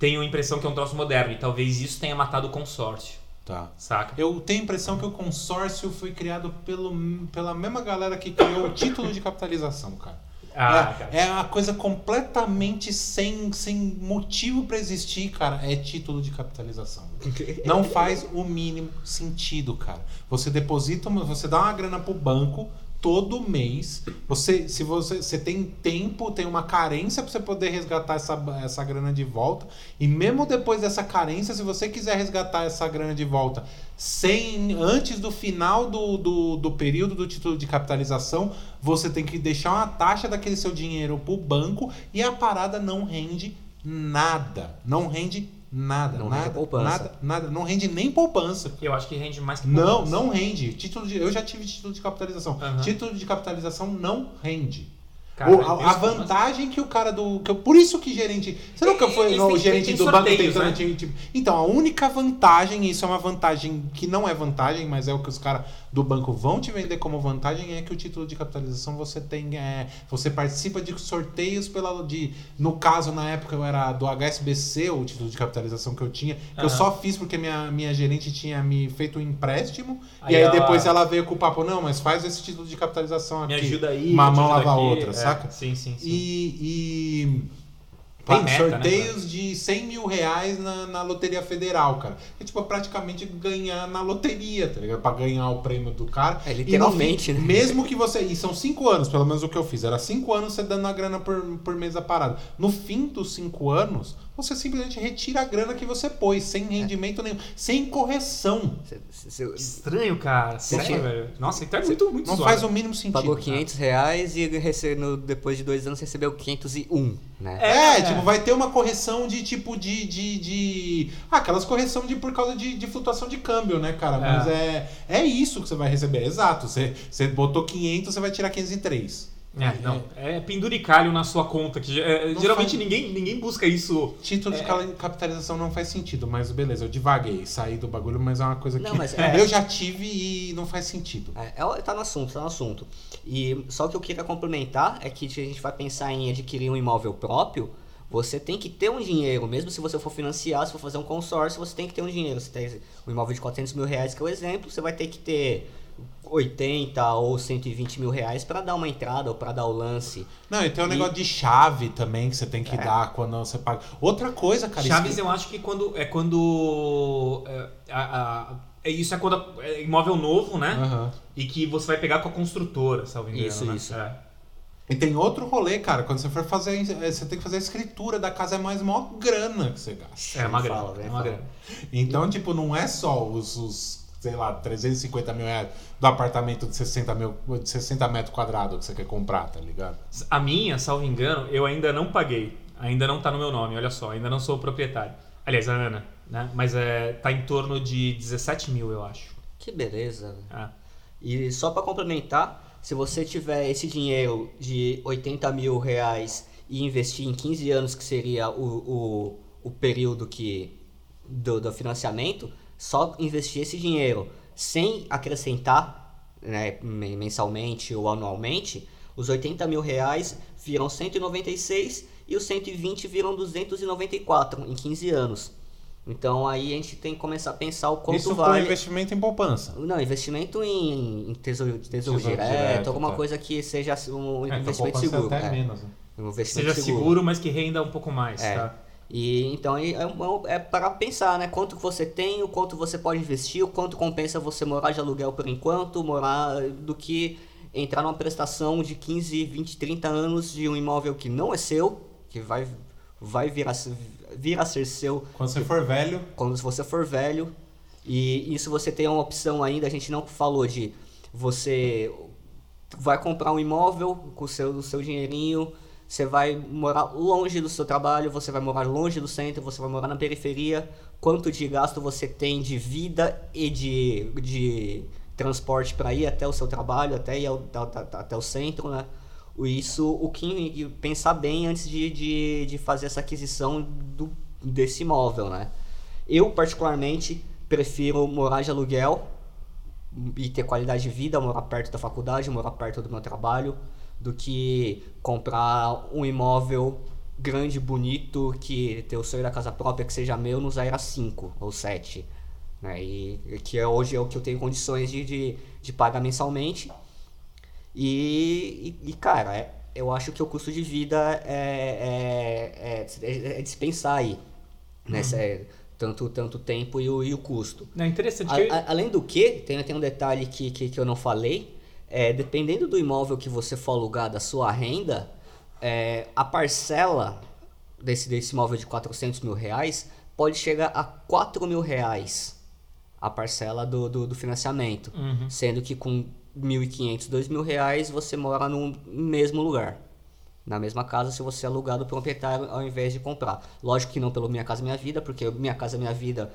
tenho a impressão que é um troço moderno. E talvez isso tenha matado o consórcio, Tá. saca? Eu tenho a impressão que o consórcio foi criado pelo, pela mesma galera que criou o título de capitalização, cara. Ah, é, cara. é uma coisa completamente sem, sem motivo pra existir, cara. É título de capitalização. Não faz o mínimo sentido, cara. Você deposita, você dá uma grana pro banco todo mês. Você, se você, você tem tempo, tem uma carência pra você poder resgatar essa, essa grana de volta. E mesmo depois dessa carência, se você quiser resgatar essa grana de volta sem antes do final do, do, do período do título de capitalização, você tem que deixar uma taxa daquele seu dinheiro pro banco e a parada não rende nada. Não rende nada. Não rende nada, poupança. nada, nada. Não rende nem poupança. Eu acho que rende mais que Não, poupança. não rende. Título de, eu já tive título de capitalização. Aham. Título de capitalização não rende. Cara, O- a, a vantagem que o cara do. Que, eu- por isso que gerente. Você nunca foi no tem- gerente tem do banco sorteios, tentando. né? te- Então, a única vantagem, isso é uma vantagem que não é vantagem, mas é o que os caras do banco vão te vender como vantagem, é que o título de capitalização você tem. é, você participa de sorteios pela. De, no caso, na época, eu era do HSBC, o título de capitalização que eu tinha, que eu Aham. só fiz porque minha, minha gerente tinha me feito um empréstimo. Aí e aí ela- depois ela veio com o papo, não, mas faz esse título de capitalização aqui. Me ajuda aí. Uma mão lava a outra, É, saca? Sim, sim, sim. E, e Tem meta, né, sorteios de 100 mil reais na, na Loteria Federal, cara. É tipo praticamente ganhar na loteria, tá ligado? Pra ganhar o prêmio do cara. É, literalmente, fim, né? Mesmo que você. E são cinco anos, pelo menos o que eu fiz. Era cinco anos você dando a grana por, por mês a parada. No fim dos cinco anos, você simplesmente retira a grana que você pôs, sem rendimento nenhum, sem correção. Cê- cê- cê Estranho, cara. Sério, tinha- velho. Nossa, então é muito, muito Não zoado. faz o mínimo sentido. pagou cara. 500 reais e rece- no- depois de dois anos recebeu 501, né? É, É. tipo, vai ter uma correção de tipo de. de, de... Ah, aquelas correção de por causa de, de flutuação de câmbio, né, cara? Mas é, é isso que você vai receber, exato. Você, você botou 500, você vai tirar 503. É, não. É penduricalho na sua conta. que é, Geralmente faz- ninguém, ninguém busca isso. Título de cala- capitalização não faz sentido, mas beleza, eu divaguei, saí do bagulho, mas é uma coisa que Não, mas é- eu já tive e não faz sentido. É, é, tá no assunto, tá no assunto. E só que eu queria complementar é que se a gente vai pensar em adquirir um imóvel próprio, você tem que ter um dinheiro, mesmo se você for financiar, se for fazer um consórcio, você tem que ter um dinheiro. Você tem um imóvel de 400 mil reais, que é o exemplo, você vai ter que ter 80 ou 120 mil reais para dar uma entrada ou para dar o lance. Não, e tem um E- negócio de chave também que você tem que É. dar quando você paga. Outra coisa, cara, Chaves isso eu acho que quando. É quando. é, a- a- é isso é quando é imóvel novo, né? Aham. E que você vai pegar com a construtora, salvo engano. Isso, né? isso. É. E tem outro rolê, cara, quando você for fazer, eh, você tem que fazer a escritura da casa, é mais mó grana que você gasta. É uma grana. fala, vem é uma fala. grana. Então, tipo, não é só os, os, sei lá, 350 mil reais do apartamento de 60, mil, de 60 metros quadrados que você quer comprar, tá ligado? A minha, salvo engano, eu ainda não paguei. Ainda não tá no meu nome, olha só, ainda não sou o proprietário. Aliás, a Ana, né? Mas é, tá em torno de 17 mil, eu acho. Que beleza. velho. É. E só para complementar, se você tiver esse dinheiro de 80 mil reais e investir em 15 anos, que seria o, o, o período que do, do financiamento, só investir esse dinheiro sem acrescentar né, men- mensalmente ou anualmente, os 80 mil reais viram 196 e os 120 viram 294 em 15 anos. Então aí a gente tem que começar a pensar o quanto Isso vale. investimento em poupança. Não, investimento em, em tesouro, tesouro, Tesouro direto, direto, alguma tá. coisa que seja um É, então investimento poupança seguro. até é, menos, né? um investimento Seja seguro, mas que renda um pouco mais, É. tá? E então é, é, é para pensar, né? Quanto que você tem, o quanto você pode investir, o quanto compensa você morar de aluguel por enquanto, morar do que entrar numa prestação de 15, 20, 30 anos de um imóvel que não é seu, que vai, vai vir, a, ser- vir a ser seu Quando você for velho, quando você for velho. E isso você tem uma opção ainda, a gente não falou de você vai comprar um imóvel com o seu, o seu dinheirinho, você vai morar longe do seu trabalho, você vai morar longe do centro, você vai morar na periferia. Quanto de gasto você tem de vida e de, de transporte para ir até o seu trabalho, até ir ao, até, até o centro, né? Isso, o que pensar bem antes de, de, de fazer essa aquisição do, desse imóvel, né? Eu, particularmente, prefiro morar de aluguel e ter qualidade de vida, morar perto da faculdade, morar perto do meu trabalho, do que comprar um imóvel grande, bonito, que ter o sonho da casa própria que seja meu nos Aira 5 ou 7. Né? E que é, hoje é o que eu tenho condições de, de, de pagar mensalmente. E, e, e, cara, é- eu acho que o custo de vida é, é, é, é dispensar aí. Né? É, tanto, tanto tempo e o, e o custo. É interessante A- a- além do que, tem, tem um detalhe que, que, que eu não falei. É, dependendo do imóvel que você for alugar da sua renda, é, a parcela desse, desse imóvel de 400 mil reais pode chegar a 4 mil reais a parcela do, do, do financiamento. Uhum. Sendo que com 1.500, 2 mil reais você mora no mesmo lugar. Na mesma casa se você alugar do proprietário ao invés de comprar. Lógico que não pelo Minha Casa Minha Vida, porque Minha Casa Minha Vida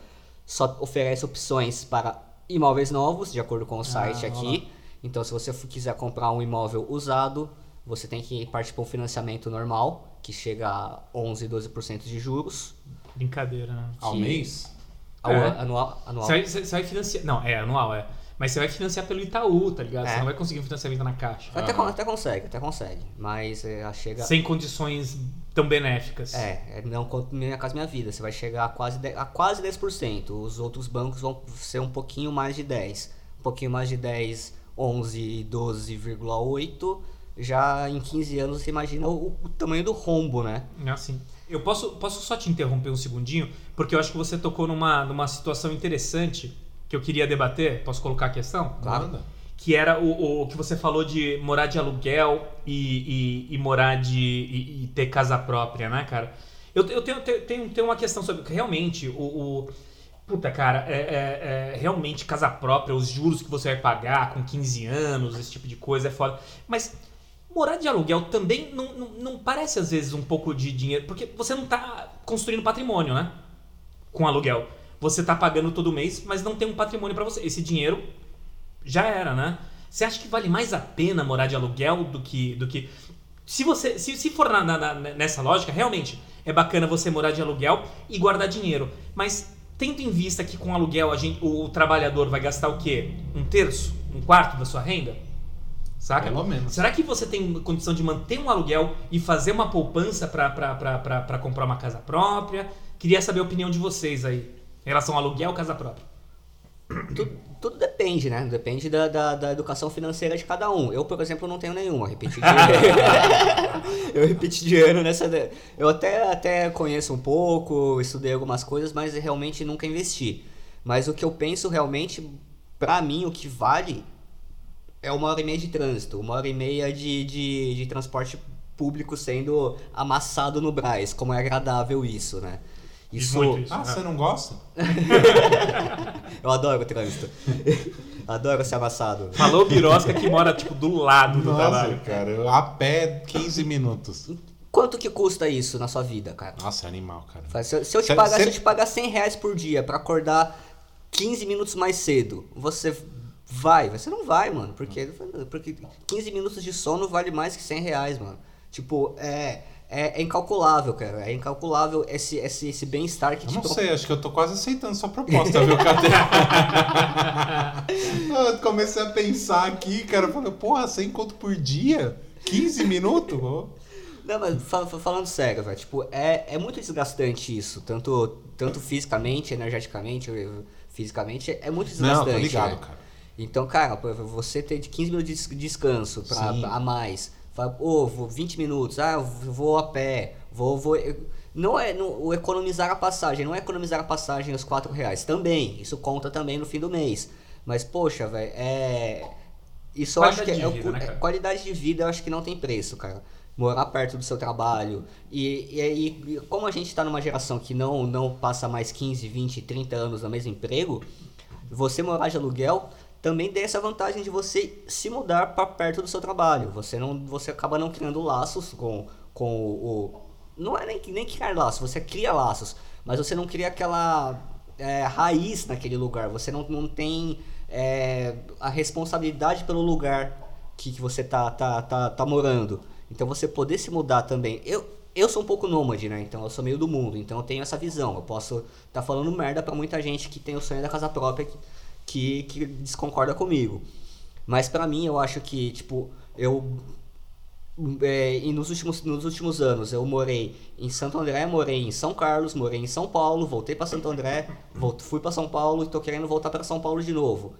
só oferece opções para imóveis novos, de acordo com o site Ah, aqui. Então se você quiser comprar um imóvel usado, você tem que partir para um financiamento normal, que chega a 11, 12% de juros. Brincadeira, né? ao Que- mês, Ao- É. Anual, anual. Você vai, você- você vai financiar. Não, é anual, é. Mas você vai financiar pelo Itaú, tá ligado? Você É. não vai conseguir um financiamento na caixa. Até, con- até consegue, até consegue. Mas é, chega. Sem condições tão benéficas. É, é não quanto Minha Casa Minha Vida. Você vai chegar a quase, a quase 10%. Os outros bancos vão ser um pouquinho mais de 10%. Um pouquinho mais de 10%, 11%, 12,8%. Já em 15 anos você imagina o, o tamanho do rombo, né? É assim. Eu posso, posso só te interromper um segundinho? Porque eu acho que você tocou numa, numa situação interessante que eu queria debater. Posso colocar a questão? Claro. Que era o, o que você falou de morar de aluguel e, e, e morar de. E, e ter casa própria, né, cara? Eu, eu tenho, tenho, tenho, tenho uma questão sobre. Realmente, o. o- puta, cara, é, é- é realmente casa própria, os juros que você vai pagar com 15 anos, esse tipo de coisa é foda. Mas morar de aluguel também não, não, não parece às vezes um pouco de dinheiro. Porque você não tá construindo patrimônio, né? Com aluguel. Você tá pagando todo mês, mas não tem um patrimônio pra você. Esse dinheiro já era, né? Você acha que vale mais a pena morar de aluguel do que. Do que se você se, se for na- na- nessa lógica, realmente é bacana você morar de aluguel e guardar dinheiro. Mas tendo em vista que com aluguel a gente, o, o trabalhador vai gastar o quê? Um terço? Um quarto da sua renda? Saca? Pelo menos. Será que você tem condição de manter um aluguel e fazer uma poupança para comprar uma casa própria? Queria saber a opinião de vocês aí em relação ao aluguel ou casa própria. Tudo, tudo depende, né? Depende da, da, da educação financeira de cada um. Eu, por exemplo, não tenho nenhuma. Repeti de Eu repeti de ano nessa. Eu até, até conheço um pouco, estudei algumas coisas, mas realmente nunca investi. Mas o que eu penso realmente, pra mim, o que vale é uma hora e meia de trânsito, uma hora e meia de, de, de transporte público sendo amassado no Braz. Como é agradável isso, né? Isso, muito isso. Ah, você não gosta? eu adoro o trânsito. adoro ser amassado. Falou Birosca que mora, tipo, do lado do Nossa, trabalho. cara, eu- a pé 15 minutos. Quanto que custa isso na sua vida, cara? Nossa, é animal, cara. Se eu, se eu te Cê- pagar, cê- se eu te pagar 100 reais por dia pra acordar 15 minutos mais cedo, você vai? Você não vai, mano. Porque, porque 15 minutos de sono vale mais que 100 reais, mano. Tipo, é, é, é incalculável, cara. É incalculável esse, esse, esse bem-estar que Eu te não sei, acho que eu tô quase aceitando sua proposta, viu, Cadê? eu comecei a pensar aqui, cara, eu falei, porra, 100 conto por dia? 15 minutos? Não, mas fa- fa- falando sério, velho, tipo, é, é muito desgastante isso, tanto, tanto fisicamente, energeticamente, fisicamente, é muito Não, desgastante. tô ligado, né? cara. Então, cara, você ter de 15 minutos de des- descanso pra, Sim. pra- a mais, fala, ô, vou 20 minutos, ah, vou a pé, vou. vou não é não, o economizar a passagem, não é economizar a passagem os 4 reais. Também, isso conta também no fim do mês. Mas, poxa, velho, é. Isso eu acho que Qualidade é, vida, né, é cara? qualidade de vida, eu acho que não tem preço, cara. Morar perto do seu trabalho. E, e aí, e como a gente tá numa geração que não, não passa mais 15, 20, 30 anos no mesmo emprego, você morar de aluguel também tem essa vantagem de você se mudar para perto do seu trabalho. Você não você acaba não criando laços com, com o, o- não é nem, nem criar laços, você cria laços, mas você não cria aquela é, raiz naquele lugar. Você não, não tem é, a responsabilidade pelo lugar que, que você tá, tá, tá, tá morando. Então você poder se mudar também. Eu, eu sou um pouco nômade, né? Então eu sou meio do mundo. Então eu tenho essa visão. Eu posso estar falando merda pra muita gente que tem o sonho da casa própria que, que, que desconcorda comigo. Mas pra mim eu acho que, tipo, eu. é, e nos últimos, nos últimos anos eu morei em Santo André, morei em São Carlos, morei em São Paulo, voltei pra Santo André, volt- fui pra São Paulo e tô querendo voltar pra São Paulo de novo.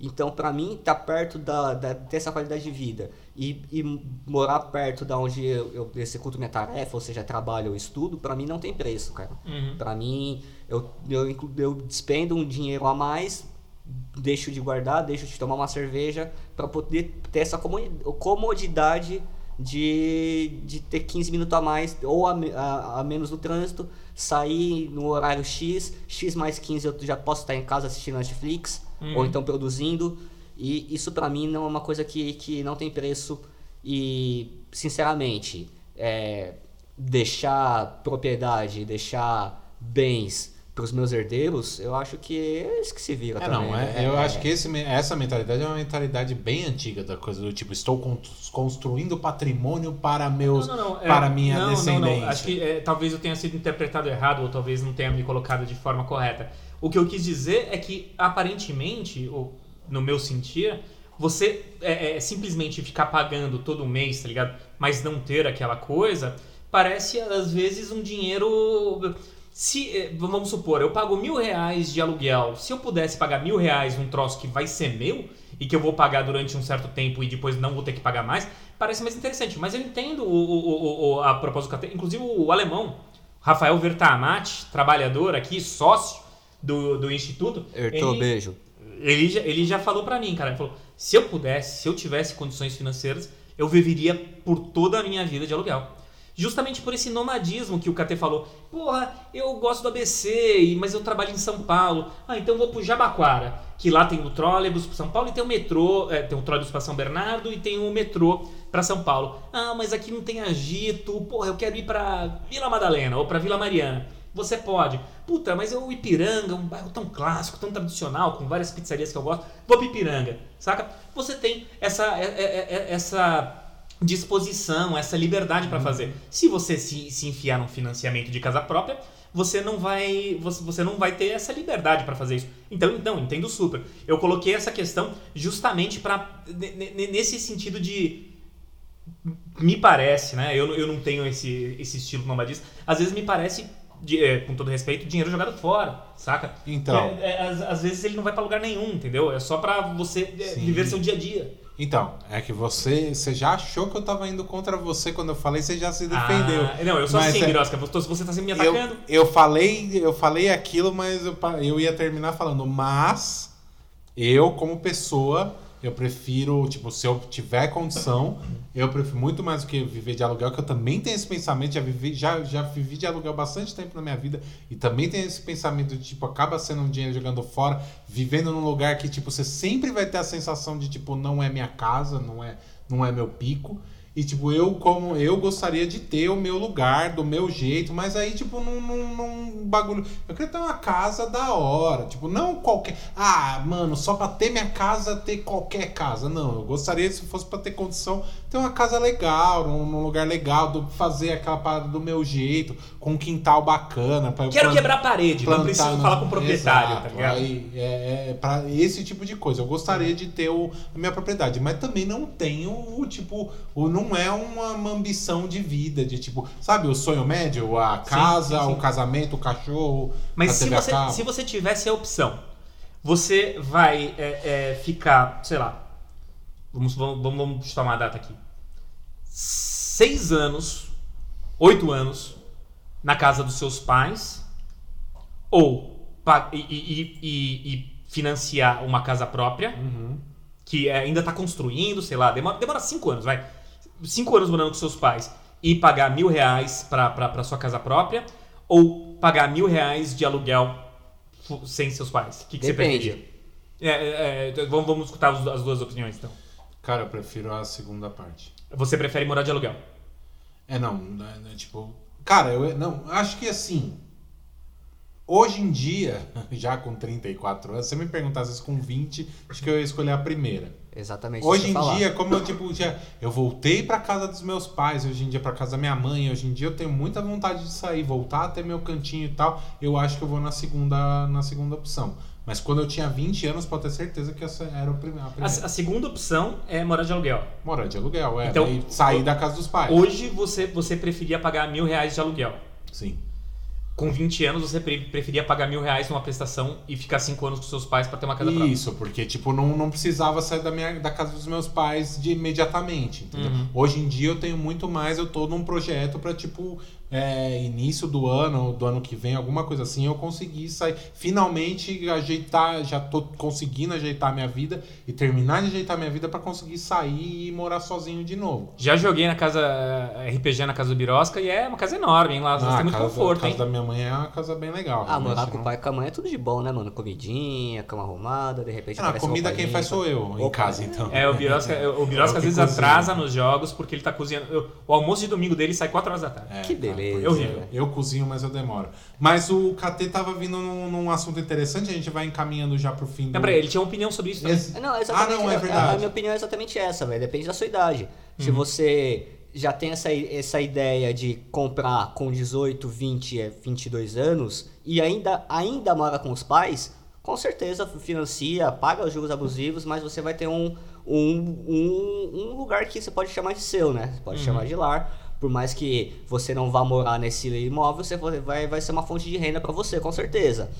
Então, pra mim, tá perto da, da- dessa qualidade de vida e, e morar perto da onde eu, eu executo minha tarefa, ou seja, trabalho ou estudo, pra mim não tem preço, cara. Uhum. Pra mim, eu, eu, eu despendo um dinheiro a mais, deixo de guardar, deixo de tomar uma cerveja pra poder ter essa comodi- comodidade de, de ter 15 minutos a mais ou a, a, a menos no trânsito, sair no horário X, X mais 15 eu já posso estar em casa assistindo Netflix Uhum. ou então produzindo. E isso pra mim não é uma coisa que, que não tem preço. E, sinceramente, é, deixar propriedade, deixar bens pros meus herdeiros, eu acho que é isso que se vira É, também. não, é, né? eu acho que esse, essa mentalidade é uma mentalidade bem antiga da coisa do tipo, estou con- construindo patrimônio para meus Não, não, não, é, para minha não, descendência. Não, não. Acho que é, talvez eu tenha sido interpretado errado ou talvez não tenha me colocado de forma correta. O que eu quis dizer é que, aparentemente, ou no meu sentir, você é, é, simplesmente ficar pagando todo mês, tá ligado? Mas não ter aquela coisa, parece às vezes um dinheiro. Se, é, vamos supor, eu pago mil reais de aluguel. Se eu pudesse pagar mil reais num troço que vai ser meu e que eu vou pagar durante um certo tempo e depois não vou ter que pagar mais, parece mais interessante. Mas eu entendo o, o- o- a proposta que Inclusive o alemão, Rafael Vertamati, trabalhador aqui, sócio do, do Instituto. Hertou, ele- beijo. ele já, ele já falou pra mim, cara. Ele falou: se eu pudesse, se eu tivesse condições financeiras, eu viveria por toda a minha vida de aluguel. Justamente por esse nomadismo que o KT falou. Porra, eu gosto do ABC, mas eu trabalho em São Paulo. Ah, então vou pro Jabaquara, que lá tem o trólebus pra São Paulo e tem o metrô, é, tem o trólebus pra São Bernardo e tem o metrô pra São Paulo. Ah, mas aqui não tem agito. Porra, eu quero ir pra Vila Madalena ou pra Vila Mariana. Você pode. Puta, mas o Ipiranga, um bairro tão clássico, tão tradicional, com várias pizzarias que eu gosto, vou pro Ipiranga, saca? Você tem essa, é- é- é- essa disposição, essa liberdade pra fazer. Se você se, se enfiar num financiamento de casa própria, você não vai você, você não vai ter essa liberdade pra fazer isso. Então, não, entendo super. Eu coloquei essa questão justamente para nesse sentido de me parece, né? Eu, eu não tenho esse, esse estilo nomadista. Às vezes me parece, de- é, com todo respeito, dinheiro jogado fora, saca? Então. É, é, às, às vezes ele não vai pra lugar nenhum, entendeu? É só pra você é, viver seu dia a dia. Então, é que você, você já achou que eu tava indo contra você quando eu falei, você já se defendeu. Ah, não, eu sou Mas assim, é-. Você tá sempre me Eu, atacando. eu falei, eu falei aquilo, mas eu, eu ia terminar falando, mas eu como pessoa, eu prefiro, tipo, se eu tiver condição, eu prefiro muito mais do que viver de aluguel, que eu também tenho esse pensamento, já vivi, já, já vivi de aluguel bastante tempo na minha vida e também tenho esse pensamento de tipo, acaba sendo um dinheiro jogando fora, vivendo num lugar que tipo, você sempre vai ter a sensação de tipo, não é minha casa, não é, não é meu pico. E, tipo, eu como eu gostaria de ter o meu lugar, do meu jeito, mas aí, tipo, num, num, num bagulho. Eu queria ter uma casa da hora. Tipo, não qualquer. Ah, mano, só pra ter minha casa, ter qualquer casa. Não, eu gostaria, se fosse pra ter condição, ter uma casa legal, num, num lugar legal, do, fazer aquela parada do meu jeito, com um quintal bacana. Pra Quero quebrar a parede, não preciso falar com o proprietário, Exato, tá ligado? Aí, é, é para esse tipo de coisa. Eu gostaria de ter o, a minha propriedade, mas também não tenho o tipo, o, não é uma, uma ambição de vida, de tipo, sabe, o sonho médio, a casa, sim, sim. o casamento, o cachorro, Mas se você, se você tivesse a opção, você vai é, é, ficar, sei lá, vamos, vamos, vamos vamos chutar uma data aqui. Seis anos, oito anos, na casa dos seus pais, ou e, e- e- e financiar uma casa própria, Uhum. que ainda está construindo, sei lá, demora, demora cinco anos, vai. Cinco anos morando com seus pais e pagar mil reais para sua casa própria, ou pagar mil reais de aluguel sem seus pais? O que, que você preferia? É, é, é, vamos, vamos escutar as duas opiniões, então. Cara, eu prefiro a segunda parte. Você prefere morar de aluguel? É, não, né, tipo. Cara, eu não, acho que assim. Hoje em dia, já com 34 anos, se você me perguntasse isso com 20, acho que eu ia escolher a primeira. Exatamente Hoje em falar. dia, como eu tipo, já, eu voltei pra casa dos meus pais, hoje em dia pra casa da minha mãe, hoje em dia eu tenho muita vontade de sair, voltar até meu cantinho e tal. Eu acho que eu vou na segunda, na segunda opção. Mas quando eu tinha 20 anos, pode ter certeza que essa era a A, primeira. a segunda opção é morar de aluguel. Morar de aluguel, é. Então, daí sair da casa dos pais. Hoje você, você preferia pagar mil reais de aluguel. Sim. Com 20 anos você pre- preferia pagar mil reais numa prestação e ficar cinco anos com seus pais para ter uma casa própria. Isso, porque tipo, não, não precisava sair da, minha, da casa dos meus pais de imediatamente, entendeu? Uhum. Hoje em dia eu tenho muito mais, eu tô num projeto pra, tipo, é, início do ano, do ano que vem, alguma coisa assim, eu consegui sair, finalmente ajeitar, já tô conseguindo ajeitar minha vida e terminar de ajeitar minha vida pra conseguir sair e morar sozinho de novo. Já joguei na casa eh, RPG na casa do Birosca e é uma casa enorme, hein? Lá Ah, tem muito a casa, conforto, a casa hein? da minha mãe é uma casa bem legal. Ah, morar com o não- pai e com a mãe é tudo de bom, né, mano? Comidinha, cama arrumada, de repente Ah, a comida quem faz sou eu, em Opa. casa, então. É, o Birosca, o Birosca É às vezes cozinha. atrasa nos jogos porque ele tá cozinhando. O almoço de domingo dele sai 4 horas da tarde. É, Que cara, beleza. É horrível. Eu cozinho, mas eu demoro. Mas o KT tava vindo num, num assunto interessante, a gente vai encaminhando já pro fim do. Não, peraí, ele tinha uma opinião sobre isso também. Esse- Não, exatamente. Ah, não, é a- A, verdade. minha opinião é exatamente essa, velho. Depende da sua idade. Se Uhum. você já tem essa, essa ideia de comprar com 18, 20, é, 22 anos e ainda, ainda mora com os pais, com certeza financia, paga os juros abusivos, mas você vai ter um, um, um, um lugar que você pode chamar de seu, né? Você pode Uhum. chamar de lar. Por mais que você não vá morar nesse imóvel, você vai, vai ser uma fonte de renda para você, com certeza.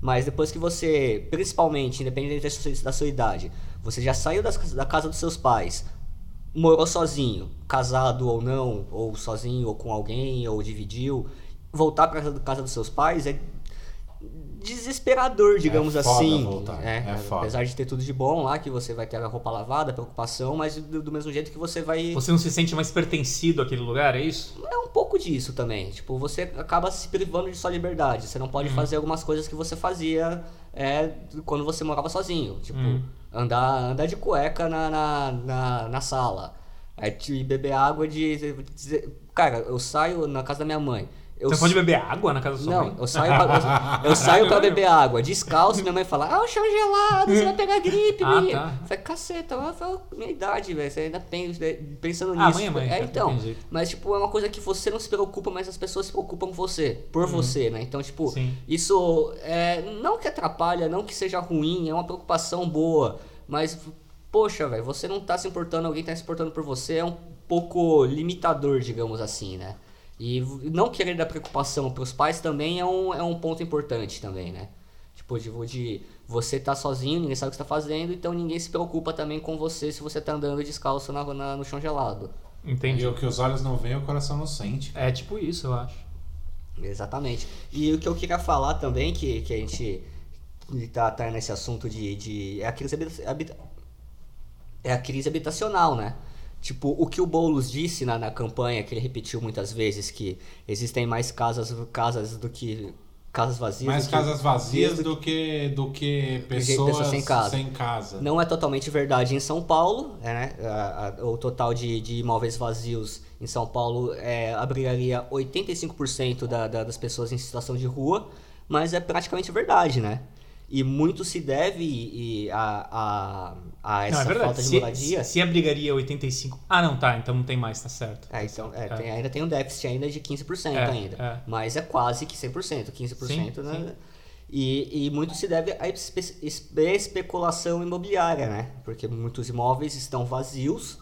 Mas depois que você, principalmente, independente da sua, da sua idade, você já saiu das- da casa dos seus pais, morou sozinho, casado ou não, ou sozinho ou com alguém, ou dividiu, voltar para casa, casa dos seus pais é desesperador, digamos É assim. voltar, É, é foda. apesar de ter tudo de bom lá, que você vai ter a roupa lavada, preocupação, mas do, do mesmo jeito que você vai. Você não se sente mais pertencido àquele lugar, é isso? É um pouco disso também. Tipo, você acaba se privando de sua liberdade. Você não pode fazer algumas coisas que você fazia é, quando você morava sozinho. Tipo, Uhum. andar, andar de cueca na, na, na, na sala. É, beber água de, de- Cara, eu saio na casa da minha mãe. Eu Você pode beber água na casa da sua Não, mãe? eu saio pra, eu, eu saio pra beber água descalço, minha mãe fala, ah, o chão gelado, você vai pegar gripe, Ah, menino. tá. Eu falei, caceta, eu falo, minha idade, velho, você ainda pensa, pensando Ah, nisso. mãe é mãe, é, então, não tem jeito. mas tipo, é uma coisa que você não se preocupa, mas as pessoas se preocupam com você, por você, né? Então, tipo, Uhum. Sim. isso é, não que atrapalha, não que seja ruim, é uma preocupação boa, mas, poxa, velho, você não tá se importando, alguém tá se importando por você, é um pouco limitador, digamos assim, né? E não querer dar preocupação pros pais também é um, é um ponto importante também, né? Tipo, de, de você tá sozinho, ninguém sabe o que você tá fazendo, então ninguém se preocupa também com você se você tá andando descalço na, na- no chão gelado. Entendi. E o que os olhos não veem, o coração não sente. É tipo isso, eu acho. Exatamente. E o que eu queria falar também, que, que a gente tá, tá nesse assunto de, de. É a crise habita- habita- é a crise habitacional, né? Tipo, o que o Boulos disse na, na campanha, que ele repetiu muitas vezes, que existem mais casas, casas do que. casas vazias. Mais do que- casas vazias do do que, do que pessoas pessoas sem casa. sem casa. Não é totalmente verdade em São Paulo, né? A- a- o total de, de imóveis vazios em São Paulo é, abrigaria 85% da, da- das pessoas em situação de rua, mas é praticamente verdade, né? E muito se deve e, e a, a, a essa não, é verdade. falta de Se, moradia. se abrigaria 85. Ah, não, tá. Então não tem mais, tá certo. É, então, é, É. tem- ainda tem um déficit ainda de 15% É, ainda. é. Mas é quase que 100%, 15%, Sim, né? sim. E, e muito se deve à espe- espe- especulação imobiliária, né? Porque muitos imóveis estão vazios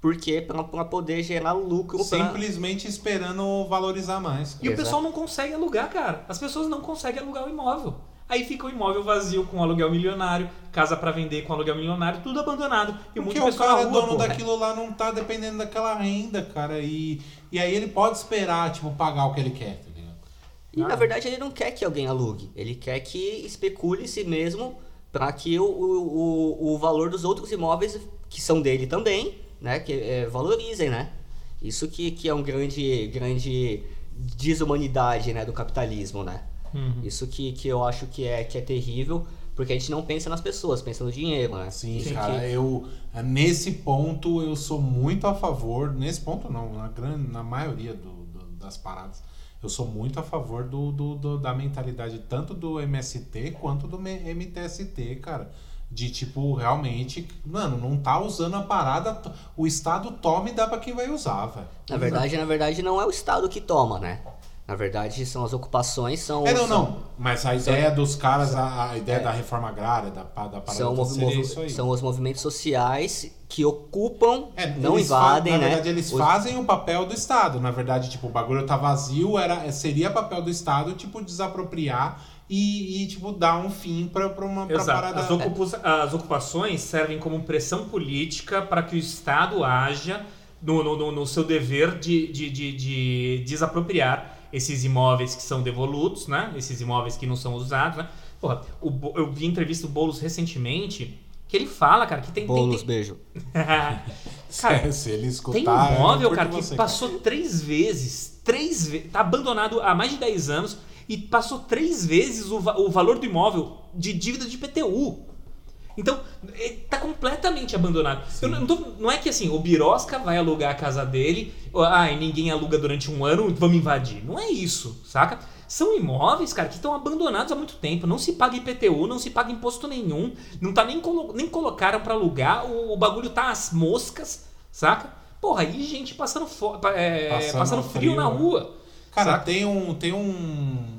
porque para poder gerar lucro pra- Simplesmente esperando valorizar mais. E o Exato. pessoal não consegue alugar, cara. As pessoas não conseguem alugar o imóvel. Aí fica o imóvel vazio com aluguel milionário, casa pra vender com aluguel milionário, tudo abandonado. E muito Porque o pessoal cara é rua, dono porra. daquilo lá, não tá dependendo daquela renda, cara. E, e aí ele pode esperar, tipo, pagar o que ele quer, tá ligado? E Ah. na verdade ele não quer que alguém alugue, ele quer que especule si mesmo para que o, o, o, o valor dos outros imóveis que são dele também, né, que é, valorizem, né? Isso que, que é um grande, grande desumanidade, né, do capitalismo, né? Uhum. Isso que, que eu acho que é, que é terrível, porque a gente não pensa nas pessoas, pensa no dinheiro, né? Sim, cara, que- eu nesse ponto eu sou muito a favor, nesse ponto não, na grande, na maioria do- do- das paradas, eu sou muito a favor do, do- do- da mentalidade tanto do MST quanto do MTST, cara. De tipo, realmente, mano, não tá usando a parada, o Estado toma e dá pra quem vai usar, velho. Na verdade, na verdade, não é o Estado que toma, né? Na verdade, são as ocupações, são... É, não, são- não. Mas a ideia dos caras, a, a ideia é. da reforma agrária, da, da parada São, aí. são os movimentos sociais que ocupam, É, não invadem, na né? verdade, eles Os- fazem o papel do Estado. Na verdade, tipo, o bagulho tá vazio, era, seria papel do Estado, tipo, desapropriar e, e, tipo, dar um fim pra uma pra Exato. parada. As, ocupa- as ocupações servem como pressão política para que o Estado haja no, no- no- no seu dever de, de, de- de desapropriar esses imóveis que são devolutos, né? Esses imóveis que não são usados, né? Porra, o eu vi entrevista do Boulos recentemente que ele fala, cara, que tem... tem- Bolos, tem- beijo. cara, se ele Tem escutar. eu imóvel, cara, que você, passou três vezes, três vezes, tá abandonado há mais de 10 anos e passou três vezes o, o valor do imóvel de dívida de PTU. Então, ele tá completamente abandonado. Não, tô- não é que assim, o Birosca vai alugar a casa dele, ah, e ninguém aluga durante um ano, vamos invadir. Não é isso, saca? São imóveis, cara, que estão abandonados há muito tempo. Não se paga IPTU, não se paga imposto nenhum. Não tá nem, colo- nem colocaram pra alugar. O, o bagulho tá às moscas, saca? Porra, aí gente passando, é, Passando passando, frio, frio, na né? rua. Cara, saca? tem um, tem um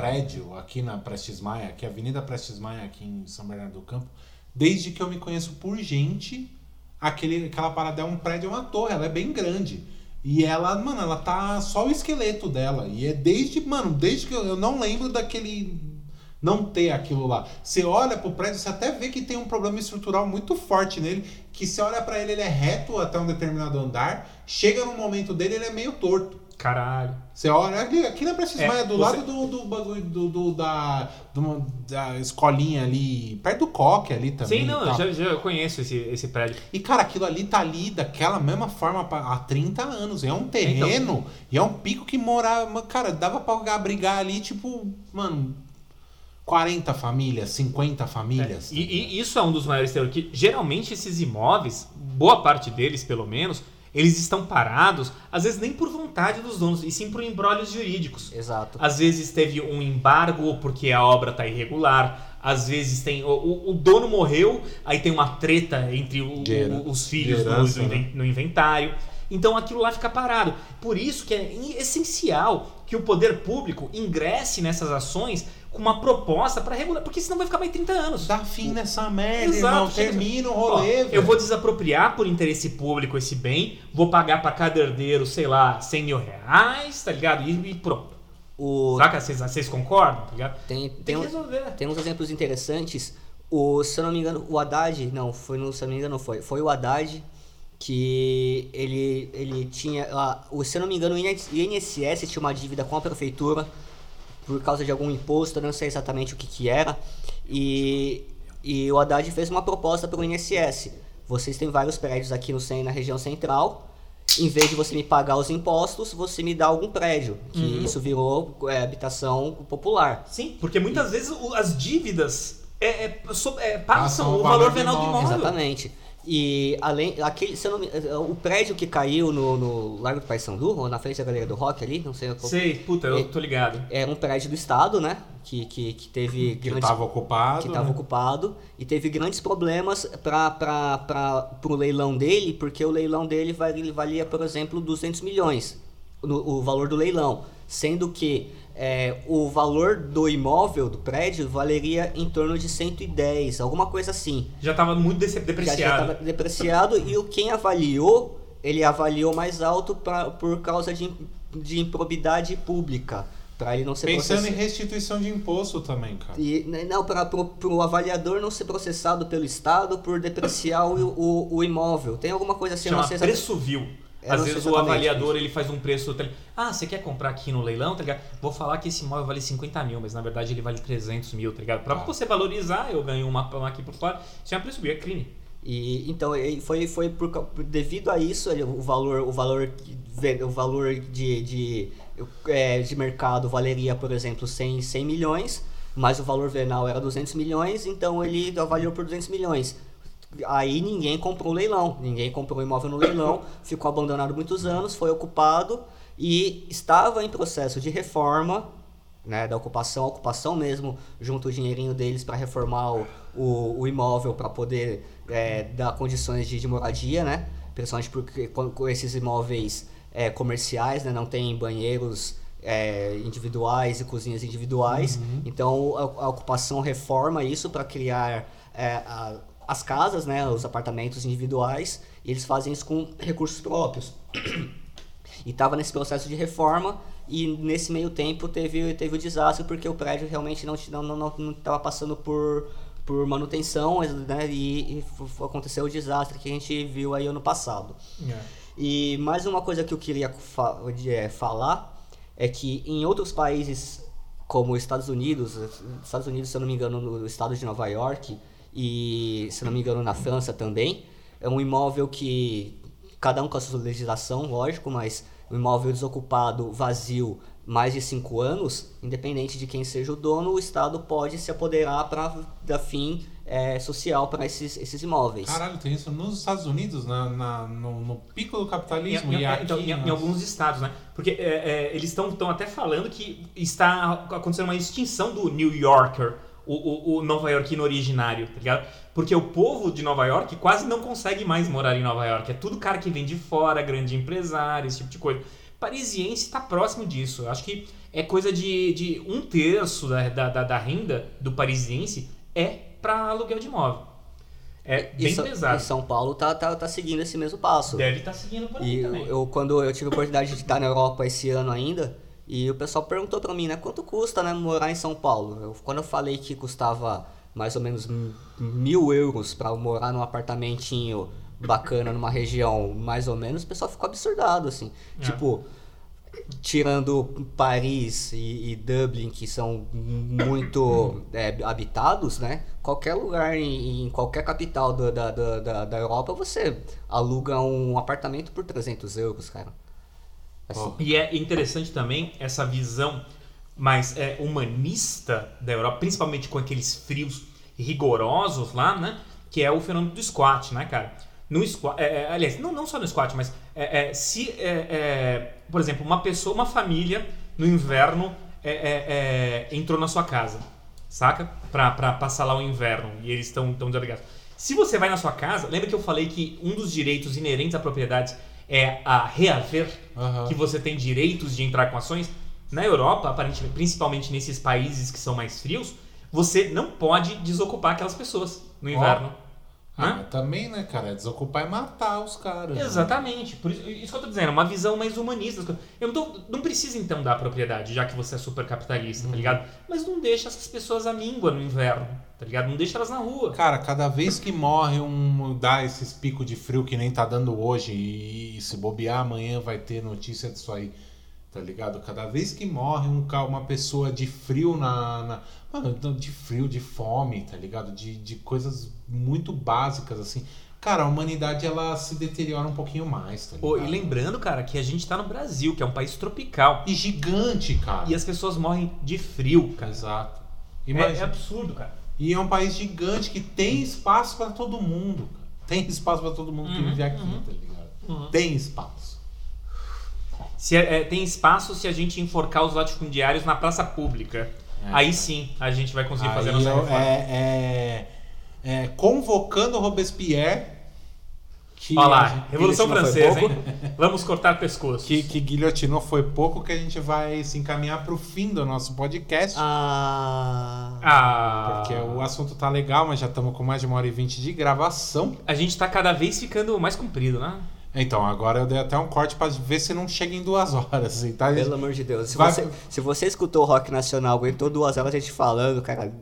prédio aqui na Prestes Maia, que é a Avenida Prestes Maia, aqui em São Bernardo do Campo. Desde que eu me conheço por gente, aquele, aquela parada é um prédio, é uma torre, ela é bem grande. E ela, mano, ela tá só o esqueleto dela. E é desde, mano, desde que eu, eu não lembro daquele. Não ter aquilo lá. Você olha pro prédio, você até vê que tem um problema estrutural muito forte nele. Que você olha pra ele, ele é reto até um determinado andar. Chega no momento dele, ele é meio torto. Caralho. Você olha aqui, aqui na Prestes É, Maia, do você- lado do, do bagulho do, do- da, do- da escolinha ali, perto do coque ali também. Sim, não, eu tal. já, já conheço esse, esse prédio. E cara, aquilo ali tá ali daquela mesma forma há 30 anos. É um terreno e é um pico que morava. Cara, dava pra brigar ali, tipo, mano, 40 famílias, 50 famílias. tá E, e isso é um dos maiores terrores, que geralmente esses imóveis, boa parte deles pelo menos, eles estão parados, às vezes nem por vontade dos donos, e sim por embrólios jurídicos. Exato. Às vezes teve um embargo porque a obra está irregular. Às vezes tem. O, o- o dono morreu, aí tem uma treta entre o- o- os filhos no- herança, no, né? no inventário. Então aquilo lá fica parado. Por isso que é essencial que o poder público ingresse nessas ações com uma proposta para regular. Porque senão vai ficar mais 30 anos. Dá fim nessa merda, Exato, irmão. Termina o Ó, rolê, eu velho. vou desapropriar por interesse público esse bem, vou pagar para cada herdeiro, sei lá, 100 mil reais, tá ligado? E, e pronto. O, Saca? Vocês, concordam? Tá ligado? tem, Tem tem, que um- resolver. tem uns exemplos interessantes. O, se eu não me engano, o Haddad, não, foi no, se eu não me engano, não foi. Foi o Haddad que ele, ele tinha. lá, o, se eu não me engano, o INSS tinha uma dívida com a prefeitura por causa de algum imposto, eu não sei exatamente o que, que era. E, e o Haddad fez uma proposta para o INSS. Vocês têm vários prédios aqui no, cen- na região central. Em vez de você me pagar os impostos, você me dá algum prédio. Que Uhum. isso virou é, habitação popular. Sim, porque muitas vezes o- as dívidas é, é, so- é, passam o valor venal do imóvel. imóvel. Exatamente. E além, aquele, se não o prédio que caiu no, no Largo do Paissandu, ou na frente da Galeria do Rock ali, não sei qual. Sei, puta, eu tô ligado. Era um prédio do Estado, né? Que, que, que teve Que grandes tava ocupado. que estava né? ocupado e teve grandes problemas para o leilão dele, porque o leilão dele val- ele valia, por exemplo, 200 milhões, no- o valor do leilão, sendo que é, o valor do imóvel, do prédio, valeria em torno de 110, alguma coisa assim. Já tava muito dece- Já depreciado. estava depreciado e o quem avaliou, ele avaliou mais alto pra, por causa de, de improbidade pública, para ele não ser Pensando em processado. restituição de imposto também, cara. E, né, não, para o avaliador não ser processado pelo Estado por depreciar o, o, o imóvel. Tem alguma coisa assim, Chama não sei preço vil. É, Às vezes o avaliador ele faz um preço. Ah, você quer comprar aqui no leilão, tá ligado? Vou falar que esse imóvel vale 50 mil, mas na verdade ele vale 300 mil, tá ligado? Pra Tá. você valorizar, eu ganho uma, uma aqui por fora. Isso é um preço é crime. E então foi foi por, devido a isso o valor o valor o valor de de, é, de mercado valeria por exemplo 100, 100 milhões, mas o valor venal era 200 milhões, então ele avaliou por 200 milhões. Aí ninguém comprou o leilão, ninguém comprou o imóvel no leilão, ficou abandonado muitos anos, foi ocupado e estava em processo de reforma né, da ocupação, a ocupação mesmo, junto o dinheirinho deles para reformar o, o, o imóvel para poder é, dar condições de, de moradia, né? Principalmente porque com, com esses imóveis é, comerciais, né, não tem banheiros é, individuais e cozinhas individuais. Então a, a ocupação reforma isso para criar é, a- as casas, né, os apartamentos individuais. E eles fazem isso com recursos próprios e estava nesse processo de reforma e nesse meio tempo teve, teve o desastre porque o prédio realmente não estava não, não, não tava passando por, por manutenção né, e, e aconteceu o desastre que a gente viu aí ano passado. E mais uma coisa que eu queria fa é, falar é que em outros países como os Estados Unidos, Estados Unidos, se eu não me engano, no estado de Nova York e se não me engano na França também, é um imóvel que cada um com a sua legislação, lógico, mas um imóvel desocupado, vazio, mais de cinco anos, independente de quem seja o dono, o Estado pode se apoderar para dar fim é, social para esses, esses imóveis. Caralho, tem isso nos Estados Unidos, na, na- no, no pico do Em, capitalismo. em- e aqui, então, em- em alguns estados, né? Porque é, é, eles estão até falando que está acontecendo uma extinção do New Yorker, o, o, o nova iorquino originário, tá ligado? Porque o povo de Nova York quase não consegue mais morar em Nova York. É tudo cara que vem de fora, grande empresário, esse tipo de coisa. Parisiense está próximo disso. Eu Acho que é coisa de, de um terço da, da, da- da renda do parisiense é para aluguel de imóvel. É E bem São- pesado. E São Paulo tá, tá, tá seguindo esse mesmo passo. Deve estar seguindo por aí E também. eu, quando eu tive a oportunidade de estar na Europa esse ano ainda, e o pessoal perguntou pra mim, né, quanto custa, né, morar em São Paulo? Eu- quando eu falei que custava mais ou menos mil euros pra morar num apartamentinho bacana numa região mais ou menos, o pessoal ficou absurdado, assim. É. Tipo, tirando Paris e, e Dublin, que são muito é, habitados, né? Qualquer lugar em, em qualquer capital do- da, da, da, da Europa, você aluga um apartamento por 300 euros, cara. Assim, E é interessante também essa visão mais é, humanista da Europa, principalmente com aqueles frios rigorosos lá, né? Que é o fenômeno do squat, né, cara? no squat, é, é, aliás, não, não só no squat, mas é, é, se, é, por exemplo, uma pessoa, uma família no inverno entrou na sua casa, saca? Pra, pra passar lá o inverno e eles estão tão desobrigados. Se você vai na sua casa, lembra que eu falei que um dos direitos inerentes à propriedade é a reaver, Aham. que você tem direitos de entrar com ações? Na Europa, aparentemente, principalmente nesses países que são mais frios, você não pode desocupar aquelas pessoas no inverno. Ah, também, né, cara? Desocupar é matar os caras. né? Exatamente. Por isso, isso que eu tô dizendo, uma visão mais humanista. Eu não, tô, não precisa então dar propriedade, já que você é super capitalista, Uhum. tá ligado? Mas não deixa essas pessoas à míngua no inverno, tá ligado? Não deixa elas na rua. Cara, cada vez que morre um. dá esses picos de frio que nem tá dando hoje, e, se bobear amanhã vai ter notícia disso aí, tá ligado? Cada vez que morre um, uma pessoa de frio na. na- mano, de frio, de fome, tá ligado? De, de coisas muito básicas, assim. Cara, a humanidade ela se deteriora um pouquinho mais, tá ligado? Pô, e lembrando, cara, que a gente tá no Brasil, que é um país tropical. E gigante, cara. E as pessoas morrem de frio, cara. Exato. É, Imagina- é absurdo, cara. E é um país gigante que tem espaço pra todo mundo. cara. Tem espaço pra todo mundo que Uhum, vive aqui, uhum. tá ligado? Uhum. Tem espaço. Se é- é, tem espaço se a gente enforcar os latifundiários na praça pública. É. Aí sim a gente vai conseguir fazer a Aí nossa reforma. é, é, é, convocando o Robespierre. Que, Olha lá, gente- Revolução Francesa, hein? Vamos cortar pescoços. que, que guilhotinou foi pouco, que a gente vai se encaminhar pro fim do nosso podcast. Ah. Ah, Porque o assunto tá legal, mas já estamos com mais de uma hora e vinte de gravação. a gente tá cada vez ficando mais comprido, né? Então, agora eu dei até um corte pra ver se não chega em duas horas. Assim, tá? Pelo amor de Deus. Se, Vai- você, se você escutou o Rock Nacional, aguentou duas horas a gente falando, cara.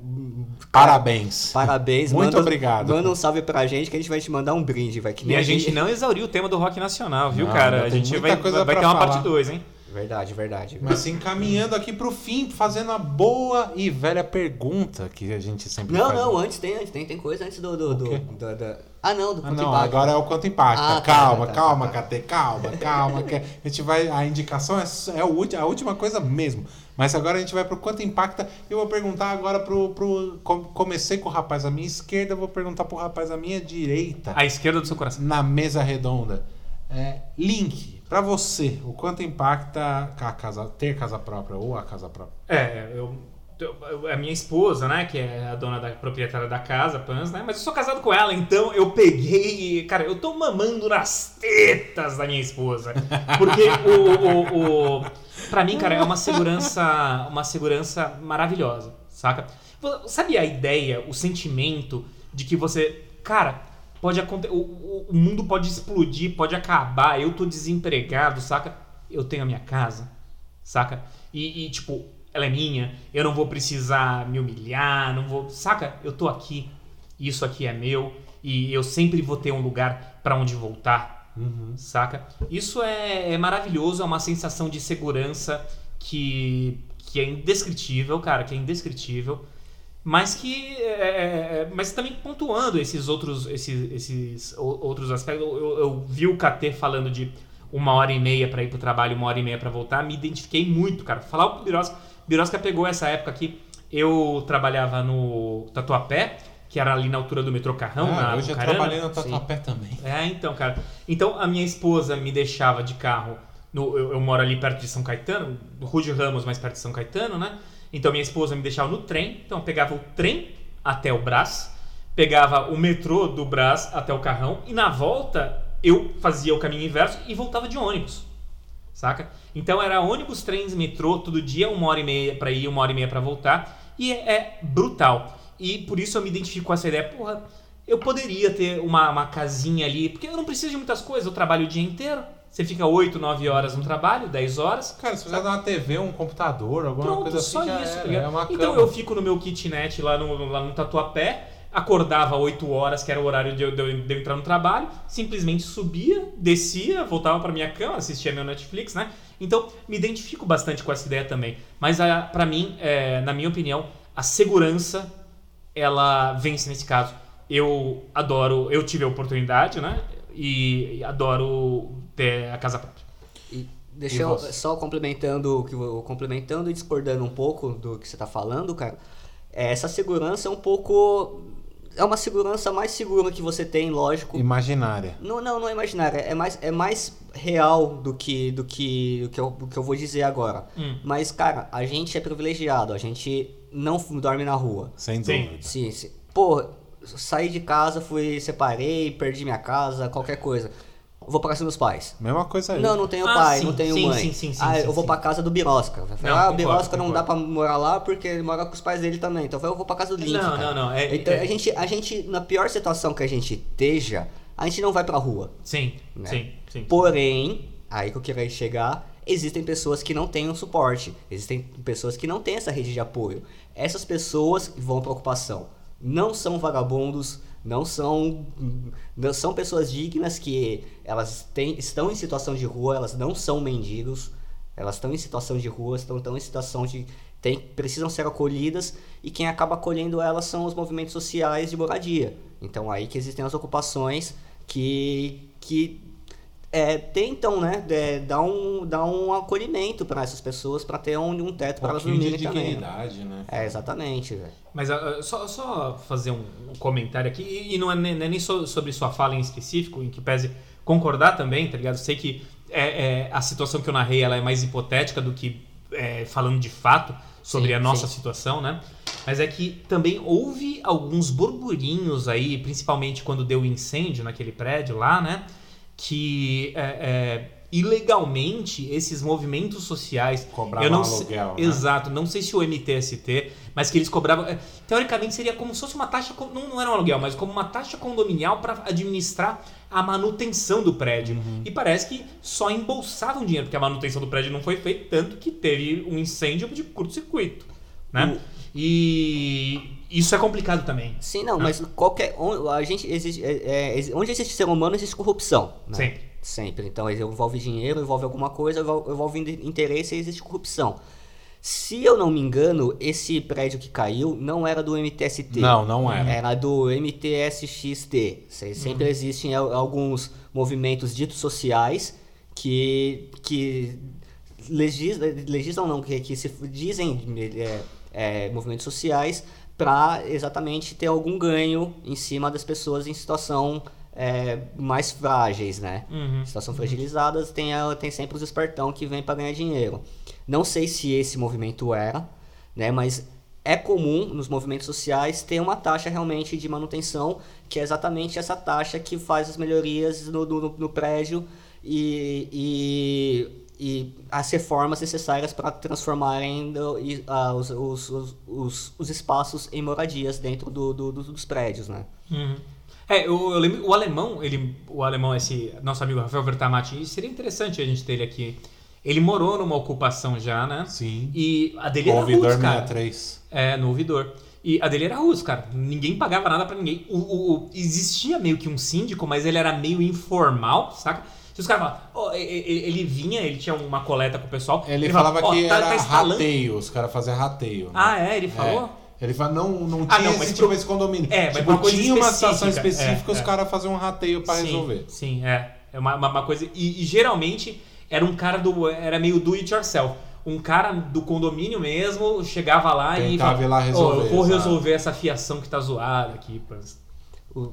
Parabéns. Parabéns. Muito manda, obrigado. Manda um salve pra gente que a gente vai te mandar um brinde, vai. Que E nem a gente não exauriu o tema do rock nacional, viu, Não, cara? A gente vai, coisa vai pra ter uma falar. parte 2, hein? Verdade, verdade. Mas se encaminhando aqui pro fim, fazendo a boa e velha pergunta que a gente sempre Não, faz. não, antes tem, antes tem, tem coisa antes do. do, do, da- Ah, não, do Ah, Quanto não, Impacta. agora é o quanto impacta. Ah, tá, calma, tá, tá, calma, tá. KT, calma, calma. que a gente vai. A indicação é, é o ulti- a última coisa mesmo. Mas agora a gente vai pro quanto impacta. Eu vou perguntar agora pro. pro com- comecei com o rapaz à minha esquerda, eu vou perguntar pro rapaz à minha direita. À esquerda do seu coração. Na mesa redonda. É, link, pra você, o quanto impacta a casa, ter casa própria ou a casa própria? É, eu- a minha esposa, né, que é a dona da proprietária da casa, Pans, né, mas eu sou casado com ela, então eu peguei, cara, eu tô mamando nas tetas da minha esposa, porque o, o, o pra mim, cara, é uma segurança, uma segurança maravilhosa, saca? Sabe a ideia, o sentimento de que você, cara, pode acontecer, o, o, o mundo pode explodir, pode acabar, eu tô desempregado, saca? Eu tenho a minha casa, saca? E, e, tipo, ela é minha, eu não vou precisar me humilhar, não vou. Saca? Eu tô aqui, isso aqui é meu, e eu sempre vou ter um lugar pra onde voltar, saca? Isso é, é maravilhoso, é uma sensação de segurança que, que é indescritível, cara, que é indescritível. Mas que. é, é, mas também pontuando esses outros, esses, esses o- outros aspectos. Eu, eu- vi o KT falando de uma hora e meia pra ir pro trabalho, uma hora e meia pra voltar. Me identifiquei muito, cara. Falar pro Birosca. Birosca pegou essa época aqui. Eu trabalhava no Tatuapé, que era ali na altura do metrô Carrão. Ah, na eu já Bucarana. trabalhei no Tatuapé também. É, então, cara. Então a minha esposa me deixava de carro. No, eu, eu moro ali perto de São Caetano, Rude Ramos, mais perto de São Caetano, né? Então minha esposa me deixava no trem. Então eu pegava o trem até o Brás, pegava o metrô do Brás até o Carrão e na volta eu fazia o caminho inverso e voltava de ônibus. Saca? Então era ônibus, trens, metrô, todo dia, uma hora e meia pra ir, uma hora e meia pra voltar. E é, é brutal. E por isso eu me identifico com essa ideia. Porra, eu poderia ter uma, uma casinha ali, porque eu não preciso de muitas coisas. Eu trabalho o dia inteiro. Você fica 8, 9 horas no trabalho, 10 horas. Cara, se precisar dar uma TV, um computador, alguma Pronto, coisa assim, só isso, era. tá ligado? É uma então cama. eu fico no meu kitnet lá no, lá no Tatuapé, acordava 8 horas, que era o horário de eu, de eu- entrar no trabalho, simplesmente subia, descia, voltava pra minha cama, assistia meu Netflix, né? Então, me identifico bastante com essa ideia também. Mas a, pra mim, é, na minha opinião, a segurança, ela vence nesse caso. Eu adoro, eu tive a oportunidade, né? E adoro ter a casa própria. E deixa E eu você? só complementando o que eu- complementando e discordando um pouco do que você tá falando, cara. é, Essa segurança é um pouco é uma segurança mais segura que você tem, lógico. Imaginária. Não, não, não é imaginária, é mais, é mais real do que do que, do que, eu, do que eu vou dizer agora. Hum. Mas, cara, a gente é privilegiado, a gente não dorme na rua. Sem dúvida. Sim, sim. Pô, saí de casa, fui, separei, perdi minha casa, qualquer coisa. Vou pra casa dos meus pais. Mesma coisa aí. Não, não tenho Ah, pai, sim, não tenho sim, mãe. sim, sim, sim, ah, sim, eu vou sim. pra casa do Birosca. Vai falar, Não, ah, o concordo, Birosca não dá pra morar lá porque ele mora com os pais dele também. Então eu vou pra casa do Link. Não, cara. não, não, é- então é- a, gente, a gente, na pior situação que a gente esteja, a gente não vai pra rua. Sim, Né? sim, sim. Porém, aí que eu queria chegar, existem pessoas que não têm um suporte, existem pessoas que não têm essa rede de apoio. Essas pessoas vão para ocupação. Não são vagabundos, não são não são pessoas dignas que elas têm, estão em situação de rua, elas não são mendigos, elas estão em situação de rua, estão, estão em situação de tem, precisam ser acolhidas e quem acaba acolhendo elas são os movimentos sociais de moradia. Então aí que existem as ocupações que que é, tentam, né, é, dar, um, dar um acolhimento para essas pessoas, para ter um, um teto Um para elas de dormirem também. né? dignidade, né? É, exatamente, velho. Mas ah, só, só fazer um, comentário aqui, e, e não é nem, não é nem so- sobre sua fala em específico, em que pese concordar também, tá ligado? Sei que é, é, a situação que eu narrei ela é mais hipotética do que é, falando de fato sobre Sim, a nossa sim. situação, né? Mas é que também houve alguns burburinhos aí, principalmente quando deu o incêndio naquele prédio lá, né? Que é, é, ilegalmente esses movimentos sociais. Cobravam eu não sei- aluguel, né? Exato, não sei se o MTST, mas que eles cobravam. é, Teoricamente seria como se fosse uma taxa, não, não era um aluguel, mas como uma taxa condominial para administrar a manutenção do prédio. Uhum. E parece que só embolsavam dinheiro, porque a manutenção do prédio não foi feita, tanto que teve um incêndio de curto-circuito. Né? E isso é complicado também. Sim, não, mas qualquer. A gente existe, é, é, exi- onde existe ser humano, existe corrupção. Né? Sempre. Sempre. Então envolve dinheiro, envolve alguma coisa, envolve envolve in- interesse e existe corrupção. Se eu não me engano, esse prédio que caiu não era do MTST. Não, não era. Era do MTSXT. Se- Sempre Uhum. existem al- alguns movimentos ditos sociais que, que legislam, legislam não, que, que se dizem é, é, movimentos sociais para exatamente ter algum ganho em cima das pessoas em situação é, mais frágeis, né? Uhum. Situação fragilizadas, tem, tem sempre os espertão que vem para ganhar dinheiro. Não sei se esse movimento era, né? Mas é comum nos movimentos sociais ter uma taxa realmente de manutenção, que é exatamente essa taxa que faz as melhorias no, no, no prédio e, e, e as reformas necessárias para transformarem do- e, ah, os, os, os, os, os espaços em moradias dentro do, do- do- dos prédios, né? Uhum. É, eu, eu lembro, o alemão, ele, o alemão, esse nosso amigo Rafael Vertamati, seria interessante a gente ter ele aqui. Ele morou numa ocupação já, né? Sim. E a dele era Ouvidor roots, cara. 63. É, no ouvidor. E a dele era russo, cara. Ninguém pagava nada pra ninguém. O, o- o- existia meio que um síndico, mas ele era meio informal, saca? Se os caras falavam, ó, e- e- ele vinha, ele tinha uma coleta com o pessoal. Ele, falava ó, que tá- era tá rateio, os caras faziam rateio. né? Ah, é? Ele falou? É. Ele fala, não, não Ah, tinha não, mas tipo, esse condomínio. É, mas tipo, uma coisa tinha uma situação específica, é, os é. caras faziam um rateio pra sim, resolver. Sim, é. É uma, uma, uma coisa. E, e geralmente era um cara do. Era meio do it yourself. Um cara do condomínio mesmo chegava lá e. Tentava ir lá "Ó, resolver, eu vou exato." resolver essa fiação que tá zoada aqui. pô." O-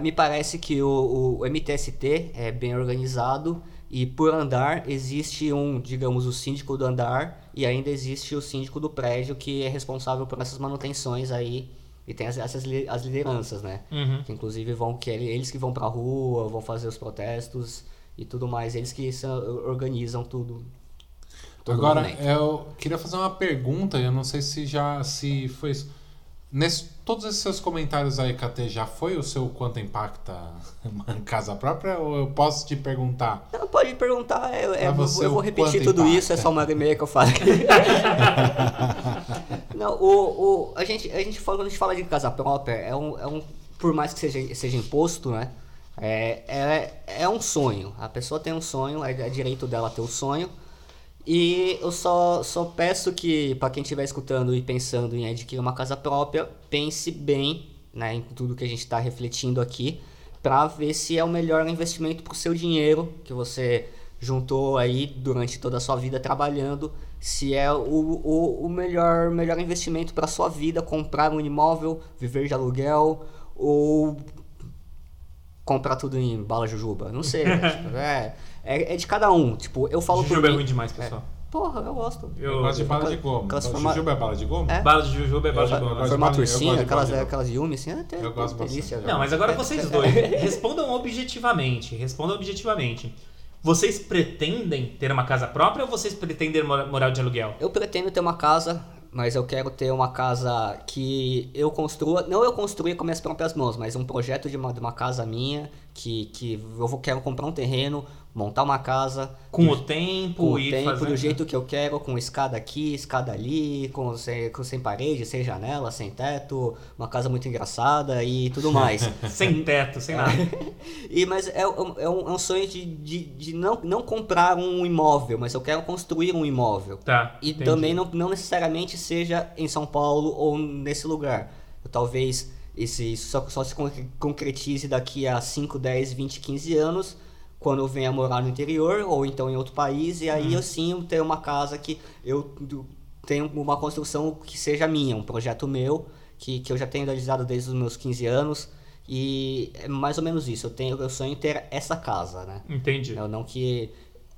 me parece que o, o MTST é bem organizado e por andar existe um, digamos, o síndico do andar e ainda existe o síndico do prédio que é responsável por essas manutenções aí e tem as, essas as lideranças, né? Uhum. Que inclusive vão que ele- eles que vão pra rua, vão fazer os protestos e tudo mais, eles que organizam tudo. Agora, eu queria fazer uma pergunta, eu não sei se já se foi isso. Nesse, todos esses seus comentários aí, KT, já foi o seu quanto impacta em casa própria? Ou eu posso te perguntar? Não, pode perguntar, eu, vou- eu vou repetir tudo impacta? isso, é só uma hora e meia que eu falo. Não, o, o, a, gente, a gente fala, quando a gente fala de casa própria, é um, é um por mais que seja, seja imposto, né? É, é, é um sonho. A pessoa tem um sonho, é, é direito dela ter o sonho. E eu só, só peço que, para quem estiver escutando e pensando em adquirir uma casa própria, pense bem né, em tudo que a gente está refletindo aqui, para ver se é o melhor investimento para o seu dinheiro que você juntou aí durante toda a sua vida trabalhando, se é o, o, o melhor, melhor investimento para sua vida, comprar um imóvel, viver de aluguel, ou comprar tudo em bala jujuba. Não sei. né? Tipo, é, é, é de cada um. Tipo, eu falo por Jujuba é mim- ruim demais, pessoal. Porra, eu gosto. Eu gosto de bala de goma. Aquelas Jujuba forma- é bala de goma? É. Bala de jujuba é bala de Eu goma. de eu ursinho, de aquelas, de aquelas Yumi, assim, até Eu gosto delícia. Não, mas agora É, vocês é, dois, é. respondam objetivamente. Respondam objetivamente. Vocês pretendem ter uma casa própria ou vocês pretendem mora- morar de aluguel? Eu pretendo ter uma casa, mas eu quero ter uma casa que eu construa, não eu construir com minhas próprias mãos, mas um projeto de uma, de uma casa minha, que, que eu vou, quero comprar um terreno, montar uma casa, Com o tempo com o e tempo, fazendo... do jeito que eu quero, com escada aqui, escada ali, com sem, com sem parede, sem janela, sem teto, uma casa muito engraçada e tudo mais. Sem teto, sem nada. E, mas é, um- é um, é um sonho de, de, de não, não comprar um imóvel, mas eu quero construir um imóvel. Tá. E entendi. também não, não necessariamente seja em São Paulo ou nesse lugar. Eu, talvez esse, isso só, só se concre- concretize daqui a 5, 10, 20, 15 anos, quando eu venha morar no interior ou então em outro país, e aí eu sim tenho uma casa que eu tenho uma construção que seja minha, um projeto meu, que, que eu já tenho idealizado desde os meus 15 anos. E é mais ou menos isso. Eu tenho eu sonho em ter essa casa, né? Entendi. Eu não que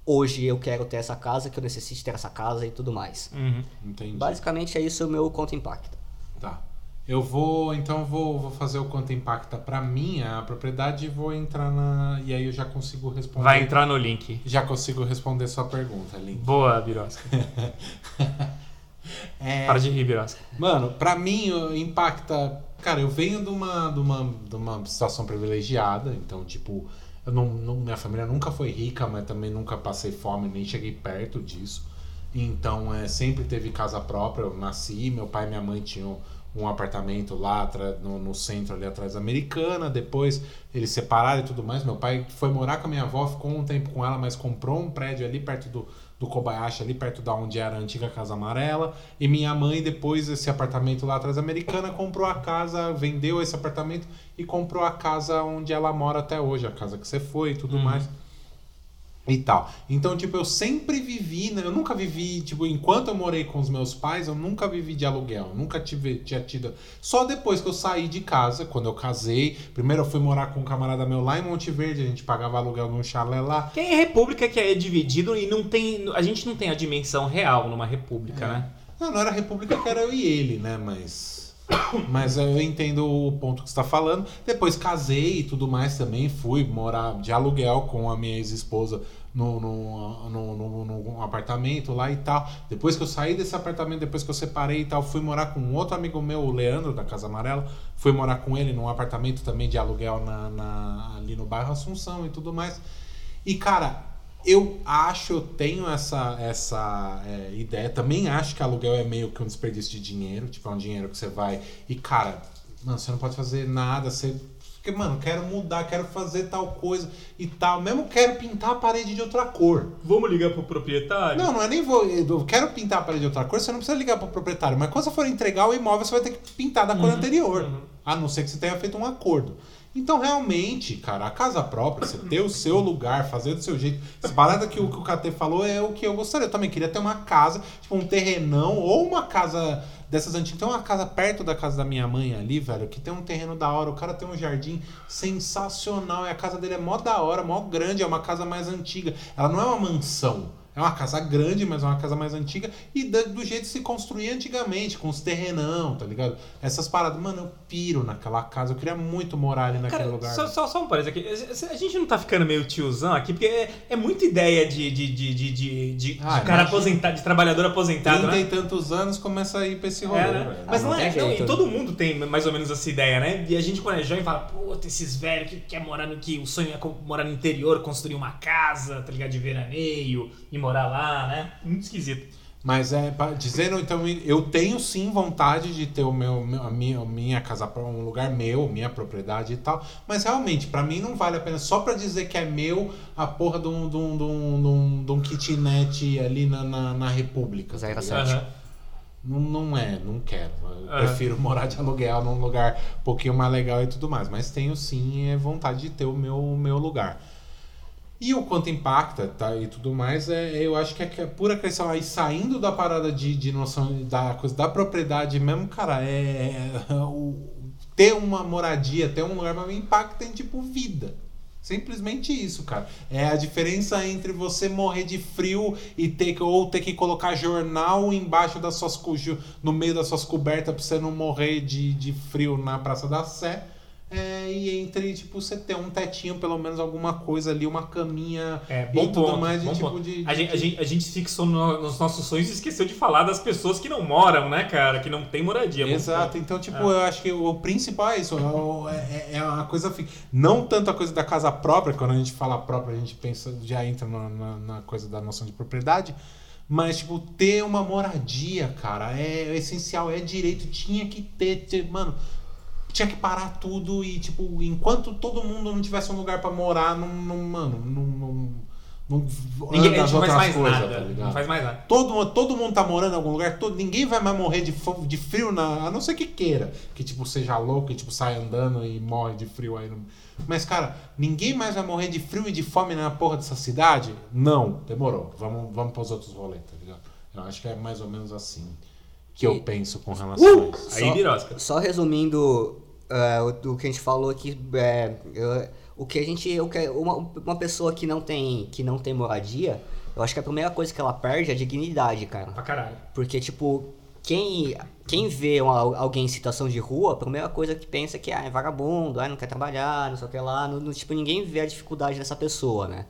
hoje eu quero ter essa casa, que eu necessite ter essa casa e tudo mais. Uhum. Entendi. Basicamente é isso o meu conto impacta. Eu vou, então vou, vou fazer o quanto impacta pra minha propriedade e vou entrar na. E aí eu já consigo responder. Vai entrar no link. Já consigo responder sua pergunta, Link. Boa, Birosca. É, Para de rir, Birosca. Mano, pra mim impacta. Cara, eu venho de uma, de uma, de uma situação privilegiada, então, tipo, eu não, não- minha família nunca foi rica, mas também nunca passei fome, nem cheguei perto disso. Então, é, sempre teve casa própria. Eu nasci, meu pai e minha mãe tinham um apartamento lá no, no centro, ali atrás da Americana. Depois eles separaram e tudo mais. Meu pai foi morar com a minha avó, ficou um tempo com ela, mas comprou um prédio ali perto do, do Kobayashi, ali perto da onde era a antiga Casa Amarela. E minha mãe, depois esse apartamento lá atrás da Americana, comprou a casa, vendeu esse apartamento e comprou a casa onde ela mora até hoje, a casa que você foi e tudo mais e tal. Então, tipo, eu sempre vivi, né? eu nunca vivi, tipo, enquanto eu morei com os meus pais, eu nunca vivi de aluguel, nunca tive, tinha tido. Só depois que eu saí de casa, quando eu casei, primeiro eu fui morar com um camarada meu lá em Monte Verde, a gente pagava aluguel num chalé lá. Quem é república que é dividido e não tem. A gente não tem a dimensão real numa república, É. né? Não, não era república que era eu e ele, né? Mas. Mas eu entendo o ponto que você está falando. Depois casei e tudo mais também. Fui morar de aluguel com a minha ex-esposa no, no, no, no- num apartamento lá e tal. Depois que eu saí desse apartamento, depois que eu separei e tal, fui morar com um outro amigo meu, o Leandro, da Casa Amarela. Fui morar com ele num apartamento também de aluguel na, na- ali no bairro Assunção e tudo mais. E, cara, eu acho, eu tenho essa, essa é, ideia. Também acho que aluguel é meio que um desperdício de dinheiro. Tipo, é um dinheiro que você vai. E, cara, mano, você não pode fazer nada. Você. Porque, mano, quero mudar, quero fazer tal coisa e tal. Mesmo quero pintar a parede de outra cor. Vamos ligar pro proprietário? Não, não é nem vou. Eu quero pintar a parede de outra cor, você não precisa ligar pro proprietário. Mas quando você for entregar o imóvel, você vai ter que pintar da cor anterior. A não ser que você tenha feito um acordo. Então, realmente, cara, a casa própria, você ter o seu lugar, fazer do seu jeito. Essa parada que o, que o KT falou é o que eu gostaria. Eu também queria ter uma casa, tipo um terrenão, ou uma casa dessas antigas. Tem uma casa perto da casa da minha mãe ali, velho, que tem um terreno da hora. O cara tem um jardim sensacional. E a casa dele é mó da hora, mó grande. É uma casa mais antiga. Ela não é uma mansão. É uma casa grande, mas é uma casa mais antiga. E da- do jeito que se construía antigamente, com os terrenão, tá ligado? Essas paradas. Mano, eu piro naquela casa. Eu queria muito morar ali naquele Cara, lugar. só, só, só um parênteses aqui. A gente não tá ficando meio tiozão aqui, porque é, é muita ideia de, de, de, de, de, de Ah, cara aposentado, de trabalhador aposentado, Trinta e né? tantos anos começa a ir pra esse rolê, É, né? Mas não, não é. não, e todo mundo tem mais ou menos essa ideia, né? E a gente, quando é jovem, fala, puta, esses velhos que quer morar no que o sonho é morar no interior, construir uma casa, tá ligado? De veraneio e morar lá, né? Muito esquisito. Mas é, dizendo então, eu tenho sim vontade de ter o meu, a minha, a minha casa um lugar meu, minha propriedade e tal. Mas realmente, pra mim não vale a pena só pra dizer que é meu a porra de um, de um, de um, de um, de um kitnet ali na, na, na República. tá Zero. Aham. Não, não é, não quero. Eu Aham. prefiro morar de aluguel num lugar um pouquinho mais legal e tudo mais. Mas tenho sim é, vontade de ter o meu, o meu lugar. E o quanto impacta tá, e tudo mais, é, eu acho que é, é pura questão aí saindo da parada de, de noção da coisa da propriedade mesmo, cara, é, é o, ter uma moradia, ter um lugar mim impacta em tipo vida. Simplesmente isso, cara. É a diferença entre você morrer de frio e ter que, ou ter que colocar jornal embaixo das suas no meio das suas cobertas pra você não morrer de, de frio na Praça da Sé. É, e entre, tipo, você ter um tetinho, pelo menos alguma coisa ali, uma caminha É, e bom tudo ponto, mais de tipo ponto. de. A de- gente, a, gente, a gente fixou no- nos nossos sonhos e esqueceu de falar das pessoas que não moram, né, cara? Que não tem moradia. Bom Exato, então, tipo, É. eu acho que o principal é isso. é o- É, é a coisa. Não tanto a coisa da casa própria, quando a gente fala própria, a gente pensa, já entra na, na- na coisa da noção de propriedade. Mas, tipo, ter uma moradia, cara, é essencial, é direito, tinha que ter. ter- mano, tinha que parar tudo e, tipo, enquanto todo mundo não tivesse um lugar pra morar, não. não mano, não. não, não Ninguém as faz coisas, nada. tá ligado? não faz mais nada. Todo, todo mundo tá morando em algum lugar, todo, ninguém vai mais morrer de, de frio, na, a não ser que queira. Que, tipo, seja louco e, tipo, sai andando e morre de frio aí. No... Mas, cara, ninguém mais vai morrer de frio e de fome na porra dessa cidade? Não, demorou. Vamos, vamos pros outros rolês, tá ligado? Eu acho que é mais ou menos assim que eu penso com relação a isso. Aí, Só- resumindo é, o do que a gente falou aqui, é, eu- o que a gente, o uma, uma pessoa que não tem que não tem moradia, eu acho que a primeira coisa que ela perde é a dignidade, cara. Pra caralho. Porque tipo, quem quem vê uma- alguém em situação de rua, a primeira coisa que pensa é que ah, é vagabundo, ah, não quer trabalhar, não sei o que lá, não, não- tipo ninguém vê a dificuldade dessa pessoa, né?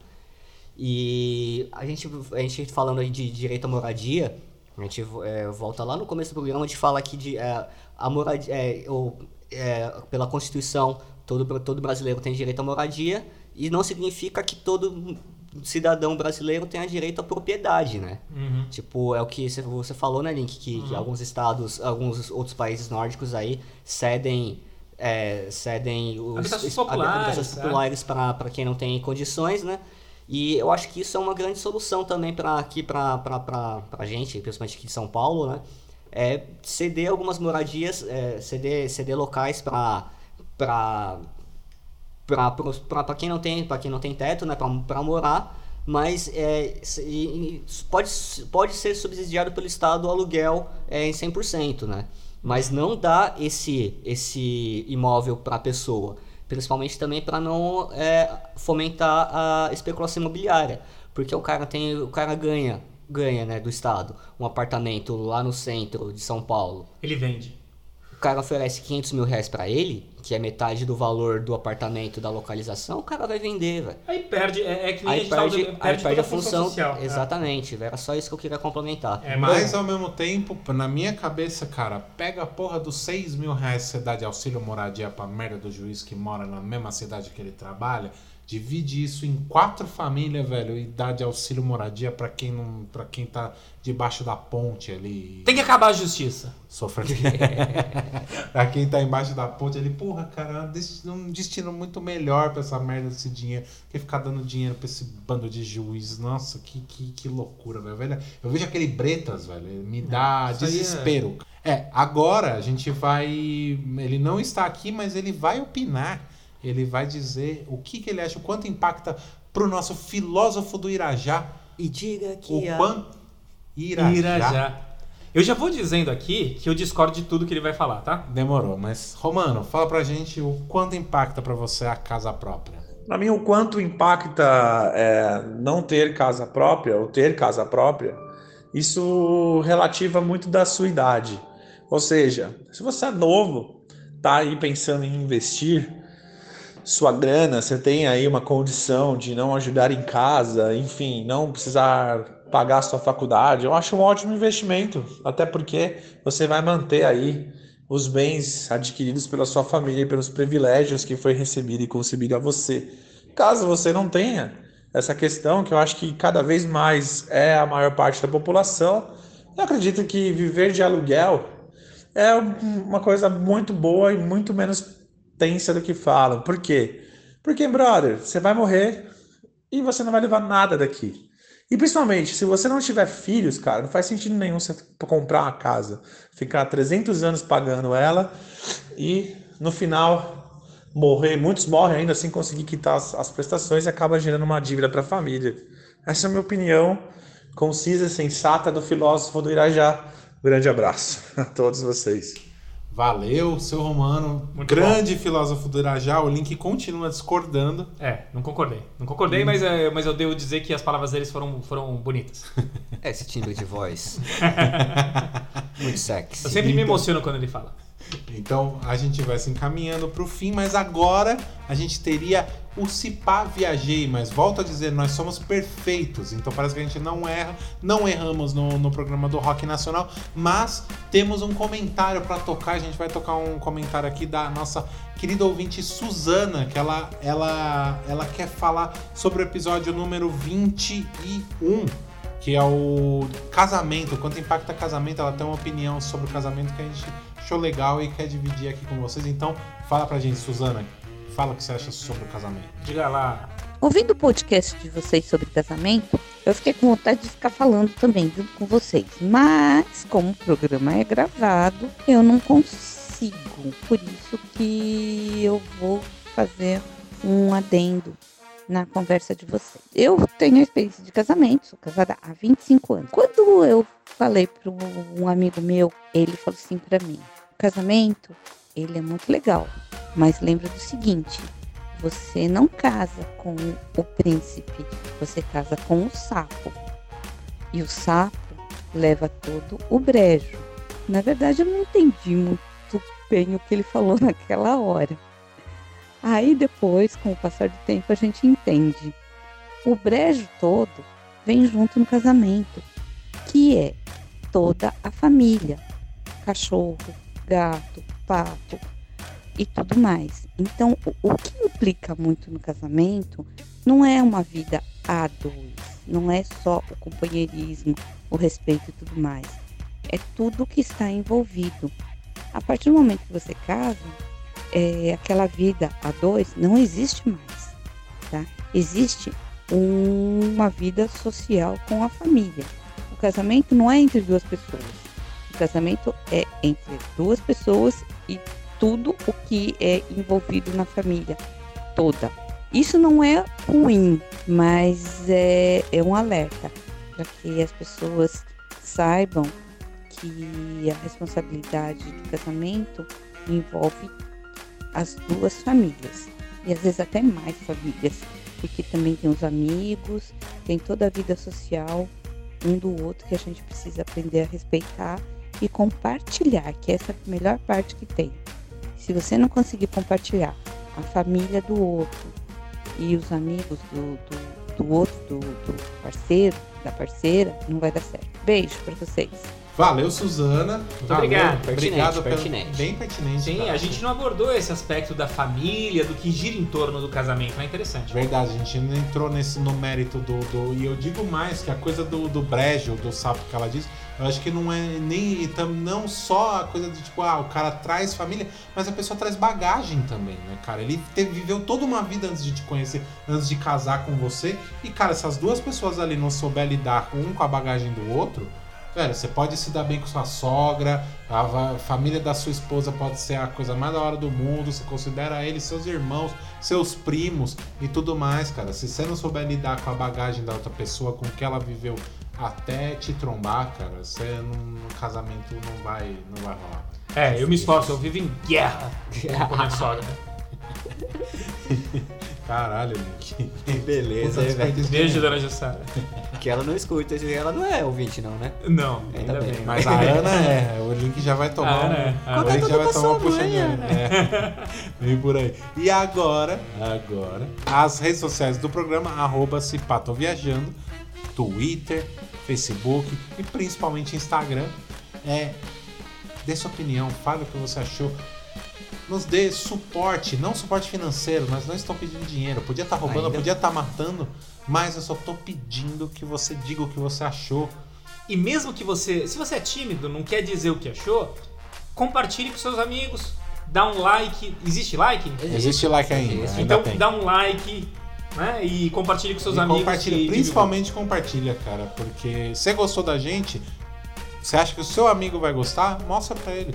E a gente, a gente falando aí de direito à moradia, a gente é, volta lá no começo do programa, a gente fala aqui de é, a moradia, é, o- é, pela Constituição, todo, todo brasileiro tem direito à moradia, e não significa que todo cidadão brasileiro tenha direito à propriedade, né? Uhum. Tipo, é o que você- falou, né, Link? Que, que alguns estados, alguns outros países nórdicos aí cedem, é, cedem os Habitações es- populares, habitações é. populares para quem não tem condições, né? E eu acho que isso é uma grande solução também para aqui, para a gente, principalmente aqui de São Paulo, né? É ceder algumas moradias, é, ceder, ceder locais para para quem não tem para quem não tem teto né? Para morar mas é, pode, pode ser subsidiado pelo estado o aluguel é, em 100% né? Mas não dá esse esse imóvel para a pessoa principalmente também para não é, fomentar a especulação imobiliária porque o cara tem o cara ganha ganha né do estado um apartamento lá no centro de São Paulo Ele vende. o cara oferece 500 mil reais pra ele, que é metade do valor do apartamento da localização, o cara vai vender, velho. Aí perde, é, é que nem a Aí gente tava- perde, aí perde a função. social. é. Exatamente, era só isso que eu queria complementar. É, Mas ao mesmo tempo, na minha cabeça, cara, pega a porra dos 6 mil reais que você dá de auxílio moradia pra merda do juiz que mora na mesma cidade que ele trabalha, divide isso em quatro famílias, velho, e dá de auxílio moradia pra quem não. para quem tá debaixo da ponte ali. Tem que acabar a justiça. Sofrendo. pra quem tá embaixo da ponte ali, porra, cara, des- um destino muito melhor pra essa merda desse dinheiro. Que ficar dando dinheiro pra esse bando de juiz. Nossa, que, que, que loucura, velho. velho. Eu vejo aquele Bretas, velho. Me dá isso aí é- desespero. É... agora a gente vai. Ele não está aqui, mas ele vai opinar. Ele vai dizer o que, que ele acha, o quanto impacta pro nosso filósofo do Irajá. E diga O que a... quanto. Irajá. Irajá. Eu já vou dizendo aqui que eu discordo de tudo que ele vai falar, tá? Demorou, mas Romano, fala pra gente o quanto impacta pra você a casa própria. Para mim, o quanto impacta é, não ter casa própria ou ter casa própria, isso relativa muito da sua idade. Ou seja, se você é novo, tá aí pensando em investir sua grana, você tem aí uma condição de não ajudar em casa, enfim, não precisar pagar a sua faculdade, eu acho um ótimo investimento, até porque você vai manter aí os bens adquiridos pela sua família e pelos privilégios que foi recebido e concebido a você. Caso você não tenha essa questão, que eu acho que cada vez mais é a maior parte da população, eu acredito que viver de aluguel é um- uma coisa muito boa e muito menos tensa do que falam. Por quê? Porque, brother, você vai morrer e você não vai levar nada daqui. E principalmente, se você não tiver filhos, cara, não faz sentido nenhum você comprar uma casa, ficar 300 anos pagando ela e no final morrer. Muitos morrem ainda sem conseguir quitar as, as prestações e acaba gerando uma dívida para a família. Essa é a minha opinião concisa e sensata do filósofo do Irajá. Grande abraço a todos vocês. Valeu, seu Romano. Muito grande filósofo do Irajá. O Link continua discordando. É, não concordei. Não concordei, mas, é, mas eu devo dizer que as palavras deles foram, foram bonitas. Esse timbre de voz. Muito sexy. Eu sempre me Então- emociono quando ele fala. Então a gente vai se encaminhando pro fim, mas agora a gente teria o Cipá Viajei, mas volto a dizer, nós somos perfeitos, então parece que a gente não erra, não erramos no, no programa do Rock Nacional, mas temos um comentário para tocar, a gente vai tocar um comentário aqui da nossa querida ouvinte Suzana, que ela, ela, ela quer falar sobre o episódio número 21, que é o casamento, quanto impacta casamento, ela tem uma opinião sobre o casamento que a gente achou legal e quer dividir aqui com vocês. Então, fala pra gente, Suzana, fala o que você acha sobre o casamento. Diga lá. Ouvindo o podcast de vocês sobre casamento, eu fiquei com vontade de ficar falando também com vocês. Mas, como o programa é gravado, eu não consigo. Por isso que eu vou fazer um adendo na conversa de vocês. Eu tenho experiência de casamento, sou casada há 25 anos. Quando eu falei para um amigo meu, ele falou assim para mim: casamento, ele é muito legal, mas lembra do seguinte, você não casa com o príncipe, você casa com o sapo. E o sapo leva todo o brejo. Na verdade, eu não entendi muito bem o que ele falou naquela hora. Aí depois, com o passar do tempo, a gente entende. O brejo todo vem junto no casamento, que é toda a família: cachorro, gato, pato, e tudo mais. Então, o, o que implica muito no casamento não é uma vida a dois, não é só o companheirismo, o respeito e tudo mais. É tudo que está envolvido. A partir do momento que você casa, é, aquela vida a dois não existe mais, tá? Existe um- uma vida social com a família. O casamento não é entre duas pessoas. O casamento é entre duas pessoas e tudo o que é envolvido na família toda. Isso não é ruim, mas é, é um alerta para que as pessoas saibam que a responsabilidade do casamento envolve as duas famílias e às vezes até mais famílias, porque também tem os amigos, tem toda a vida social um do outro que a gente precisa aprender a respeitar e compartilhar, que essa é a melhor parte que tem. Se você não conseguir compartilhar a família do outro e os amigos do, do, do outro, do, do parceiro, da parceira, não vai dar certo. Beijo pra vocês. Valeu, Suzana. Muito obrigado. Pertinente, pertinente. Bem pertinente. Sim, cara. a gente não abordou esse aspecto da família, do que gira em torno do casamento. É interessante. Verdade, a gente não entrou nesse no mérito do, do- E eu digo mais que a coisa do, do brejo, do sapo que ela disse, eu acho que não é nem. Não só a coisa de tipo, ah, o cara traz família, mas a pessoa traz bagagem também, né, cara? Ele teve- viveu toda uma vida antes de te conhecer, antes de casar com você. E, cara, se as duas pessoas ali não souber lidar um com a bagagem do outro. Velho, você pode se dar bem com sua sogra, a família da sua esposa pode ser a coisa mais da hora do mundo, você considera eles seus irmãos, seus primos e tudo mais, cara. Se você não souber lidar com a bagagem da outra pessoa, com o que ela viveu até te trombar, cara, você num, num casamento não vai, não vai rolar. É, eu me esforço, eu vivo em guerra com a minha sogra. Caralho, Link. Beleza, velho. Beijo, dona Jussara. Que ela não escuta, ela não é ouvinte, não, né? Não, Ainda ainda bem. bem. Mas a Ana é, o Link já vai tomar A Ana é. um. A O Link já vai tomar um orelha. É. Vem por aí. E agora, agora, as redes sociais do programa, arroba Cipato Viajando, Twitter, Facebook e principalmente Instagram. É, dê sua opinião, fale o que você achou. Nos dê suporte, não suporte financeiro, nós não estamos pedindo dinheiro. Podia estar roubando, Ainda. podia estar matando, mas eu só tô pedindo que você diga o que você achou. E mesmo que você. Se você é tímido, não quer dizer o que achou, compartilhe com seus amigos. Dá um like. Existe like? Existe like ainda, Existe. ainda Então tem. dá um like, né? E compartilhe com seus E amigos. compartilha, e principalmente compartilha, cara, porque você gostou da gente, você acha que o seu amigo vai gostar? Mostra pra ele.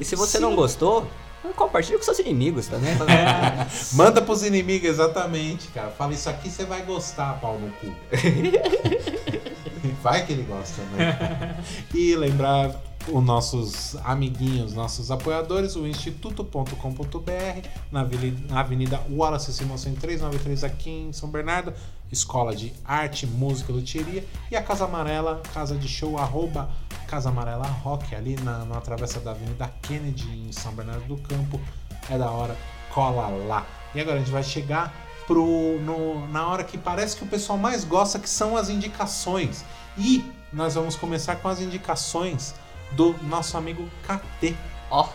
E se você Sim. não gostou, compartilha com seus inimigos também. Manda pros inimigos, exatamente, cara. Fala isso aqui, você vai gostar, pau no cu. vai que ele gosta, né? e lembrar os nossos amiguinhos, nossos apoiadores, o instituto.com.br, na Aveni- na Avenida Wallace Simão 393 aqui em São Bernardo, Escola de Arte, Música e Luthieria, e a Casa Amarela, Casa de Show, arroba Casa Amarela Rock, ali na, na travessa da Avenida Kennedy, em São Bernardo do Campo. É da hora, cola lá. E agora a gente vai chegar pro, no- na hora que parece que o pessoal mais gosta, que são as indicações. E nós vamos começar com as indicações do nosso amigo KT. Ó,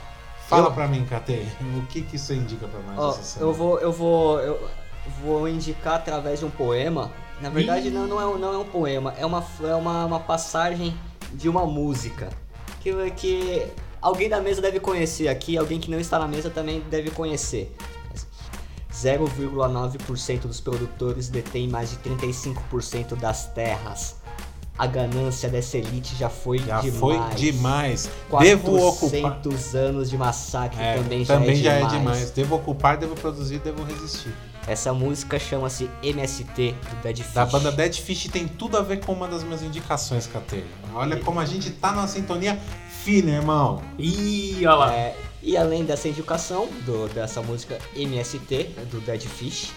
Fala Eu- pra mim, KT, o que, que você indica pra nós ó, essa semana? eu vou, eu vou, eu vou indicar através de um poema. Na verdade, Ih. não, não, é, um- não é um poema, é uma, é uma, uma passagem de uma música que, que alguém da mesa deve conhecer aqui, alguém que não está na mesa também deve conhecer. 0,9% dos produtores detém mais de 35% das terras. A ganância dessa elite já foi Já demais. foi demais. Devo ocupar. 400 anos de massacre É, também, já, também é já demais. é demais. Devo ocupar, devo produzir, devo resistir. Essa música chama-se MST do Dead Fish. Da banda Dead Fish tem tudo a ver com uma das minhas indicações, KT. Olha como a gente tá numa sintonia fina, irmão. Ih, olha lá. É, e além dessa indicação do, dessa música MST do Dead Fish,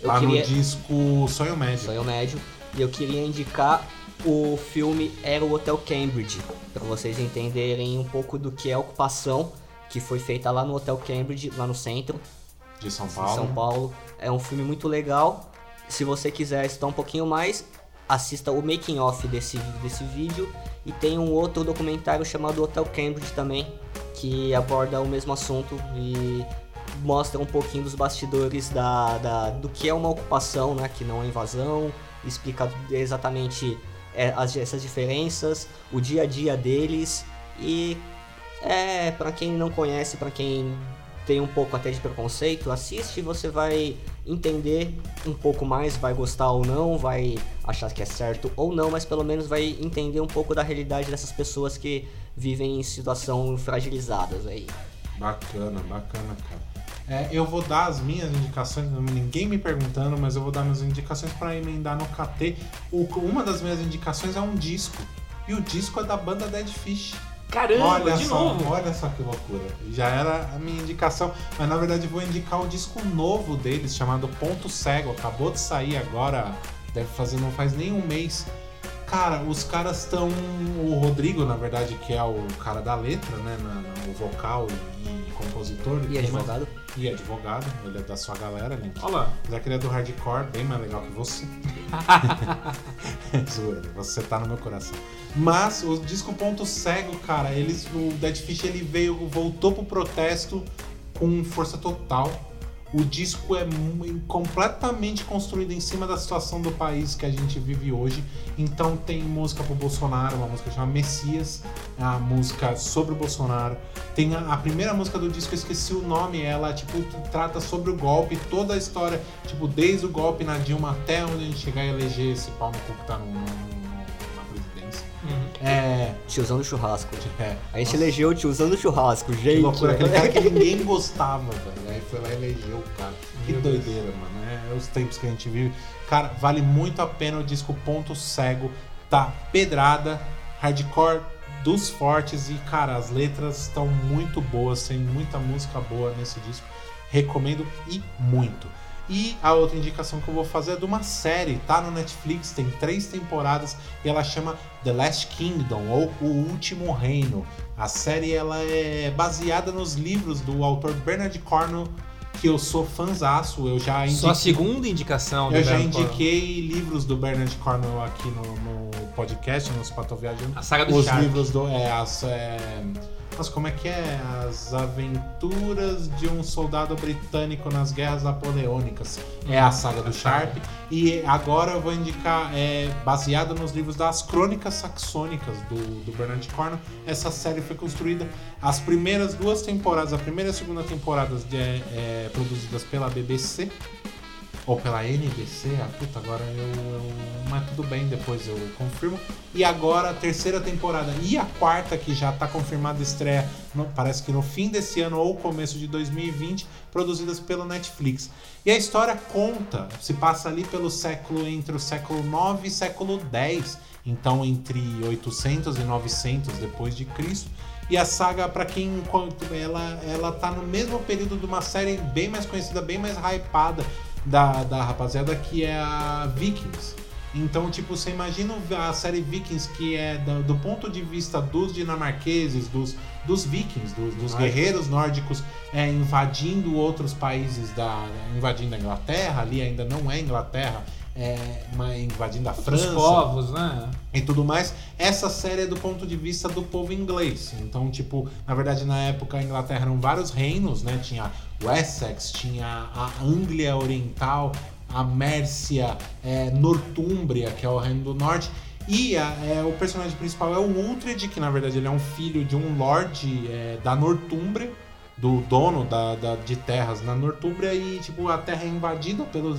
eu Lá queria no disco Sonho Médio. Sonho Médio e eu queria indicar o filme Era o Hotel Cambridge para vocês entenderem um pouco do que é a ocupação que foi feita lá no Hotel Cambridge, lá no centro De São Paulo. São Paulo. É um filme muito legal. Se você quiser estudar um pouquinho mais, assista o making off desse, desse vídeo. E tem um outro documentário chamado Hotel Cambridge também, que aborda o mesmo assunto e mostra um pouquinho dos bastidores da, da- do que é uma ocupação, né? Que não é invasão, explica exatamente as, essas diferenças, o dia a dia deles e é para quem não conhece, para quem tem um pouco até de preconceito, assiste e você vai entender um pouco mais, vai gostar ou não, vai achar que é certo ou não, mas pelo menos vai entender um pouco da realidade dessas pessoas que vivem em situação fragilizadas aí. Bacana, bacana, cara. É, eu vou dar as minhas indicações, ninguém me perguntando, mas eu vou dar minhas indicações para emendar no KT. O- uma das minhas indicações é um disco. E o disco é da banda Dead Fish. Caramba, olha de só, novo. olha só que loucura. Já era a minha indicação, mas na verdade vou indicar o disco novo deles, chamado Ponto Cego. Acabou de sair agora, deve fazer, não faz nem um mês. Cara, os caras estão. O Rodrigo, na verdade, que é o cara da letra, né? na- na- o vocal e compositor. E advogado? E advogado, ele é da sua galera, Link. Olha lá. Apesar que ele é do hardcore, bem mais legal que você. Zoeira, você tá no meu coração. Mas o disco Ponto Cego, cara, eles, o Dead Fish ele veio, voltou pro protesto com força total. O disco é completamente construído em cima da situação do país que a gente vive hoje. Então tem música pro Bolsonaro, uma música chamada Messias, é a música sobre o Bolsonaro. Tem a, a primeira música do disco, eu esqueci o nome, ela tipo trata sobre o golpe, toda a história, tipo desde o golpe na Dilma até onde a gente chegar a eleger esse cu que tá no, no- presidência. É, Tiozão do churrasco. é. A gente Nossa. elegeu o tiozão do churrasco, gente. Que loucura, aquele cara que ninguém gostava, velho. Aí foi lá e elegeu o cara. Que doideira, mano. É, os tempos que a gente vive. Cara, vale muito a pena o disco Ponto Cego. Tá pedrada, hardcore dos fortes e, cara, as letras estão muito boas, tem muita música boa nesse disco. Recomendo e muito. E a outra indicação que eu vou fazer é de uma série, tá no Netflix, tem três temporadas e ela chama The Last Kingdom ou O Último Reino. A série ela é baseada nos livros do autor Bernard Cornwell, que eu sou fãzaço, eu já Sua indiquei, segunda indicação. eu já Bernard Cornwell. indiquei livros do Bernard Cornwell aqui no, no podcast, no Pato Viajando. A saga do Os Shark. livros do. É, as, é, nossa, como é que é? As aventuras de um soldado britânico nas guerras napoleônicas. É a saga do Sharp. E agora eu vou indicar, é, baseado nos livros das Crônicas Saxônicas do, do Bernard Cornwell. Essa série foi construída. As primeiras duas temporadas, a primeira e a segunda temporada é, é, produzidas pela BBC. Ou pela NBC, ah, puta, agora eu, eu- Mas tudo bem, depois eu confirmo. E agora a terceira temporada e a quarta, que já tá confirmada estreia, no- parece que no fim desse ano ou começo de 2020, produzidas pelo Netflix. E a história conta, se passa ali pelo século, entre o século 9 e século 10, então entre 800 e 900 depois de Cristo. E a saga, pra quem ela ela tá no mesmo período de uma série bem mais conhecida, bem mais hypada da, da rapaziada, que é a Vikings. Então, tipo, você imagina a série Vikings, que é da- do, ponto de vista dos dinamarqueses, dos, dos vikings, dos, dos guerreiros nórdicos, é, invadindo outros países, da invadindo a Inglaterra, ali ainda não é Inglaterra, é, invadindo a Os França povos, né? e tudo mais. Essa série é do ponto de vista do povo inglês. Então, tipo, na verdade, na época a Inglaterra eram vários reinos, né? Tinha Wessex, tinha a Anglia Oriental, a Mércia, é, Nortúmbria, que é o reino do norte. E a- é, o personagem principal é o Uhtred, que na verdade ele é um filho de um lord é, da Nortúmbria, do dono da, da- de terras na Nortúmbria, e tipo, a terra é invadida pelos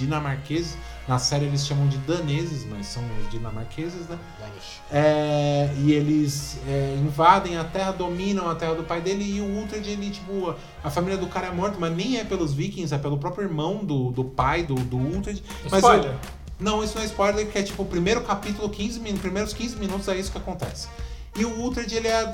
dinamarqueses. Na série eles chamam de daneses, mas são os dinamarqueses, né? Danish. É, e eles é, invadem a terra, dominam a terra do pai dele e o Uhtred, ele, tipo, a família do cara é morta, mas nem é pelos vikings, é pelo próprio irmão do, do pai do, do Uhtred. Mas Spoiler. o- não, isso não é spoiler, que é tipo o primeiro capítulo, 15 minutos, primeiros 15 minutos é isso que acontece. E o Uhtred, ele é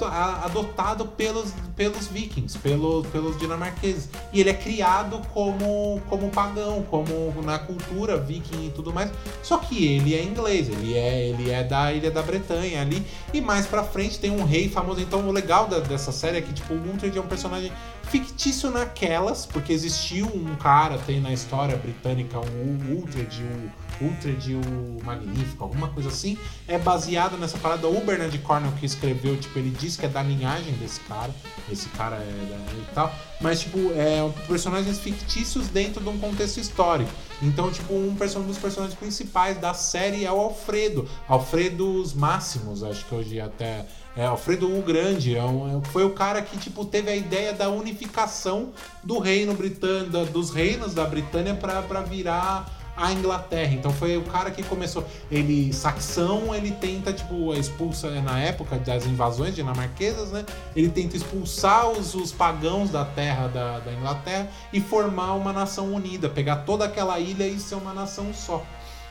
adotado pelos, pelos vikings, pelo, pelos dinamarqueses. E ele é criado como, como pagão, como na cultura viking e tudo mais. Só que ele é inglês, ele é, ele é da ilha da Bretanha ali. E mais pra frente tem um rei famoso. Então o legal da- dessa série é que tipo, o Uhtred é um personagem fictício naquelas, porque existiu um cara, tem na história britânica um Uhtred, o Uhtred o Magnífico, alguma coisa assim. É baseado nessa parada. O Bernard Cornwell que escreveu, tipo, ele diz que é da linhagem desse cara. Esse cara é da, e tal. Mas, tipo, é personagens fictícios dentro de um contexto histórico. Então, tipo, um, um dos personagens principais da série é o Alfredo. Alfredo Máximos, acho que hoje até. É, Alfredo o Grande. É um- é- foi o cara que, tipo, teve a ideia da unificação do reino britânico, dos reinos da Britânia pra virar a Inglaterra. Então foi o cara que começou. Ele, saxão, ele tenta, tipo, expulsa na época das invasões dinamarquesas, né? Ele tenta expulsar os, os pagãos da terra da, da Inglaterra e formar uma nação unida, pegar toda aquela ilha e ser uma nação só.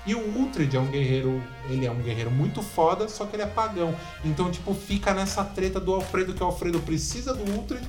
E o Uhtred é um guerreiro, ele é um guerreiro muito foda, só que ele é pagão. Então, tipo, fica nessa treta do Alfredo, que o Alfredo precisa do Uhtred,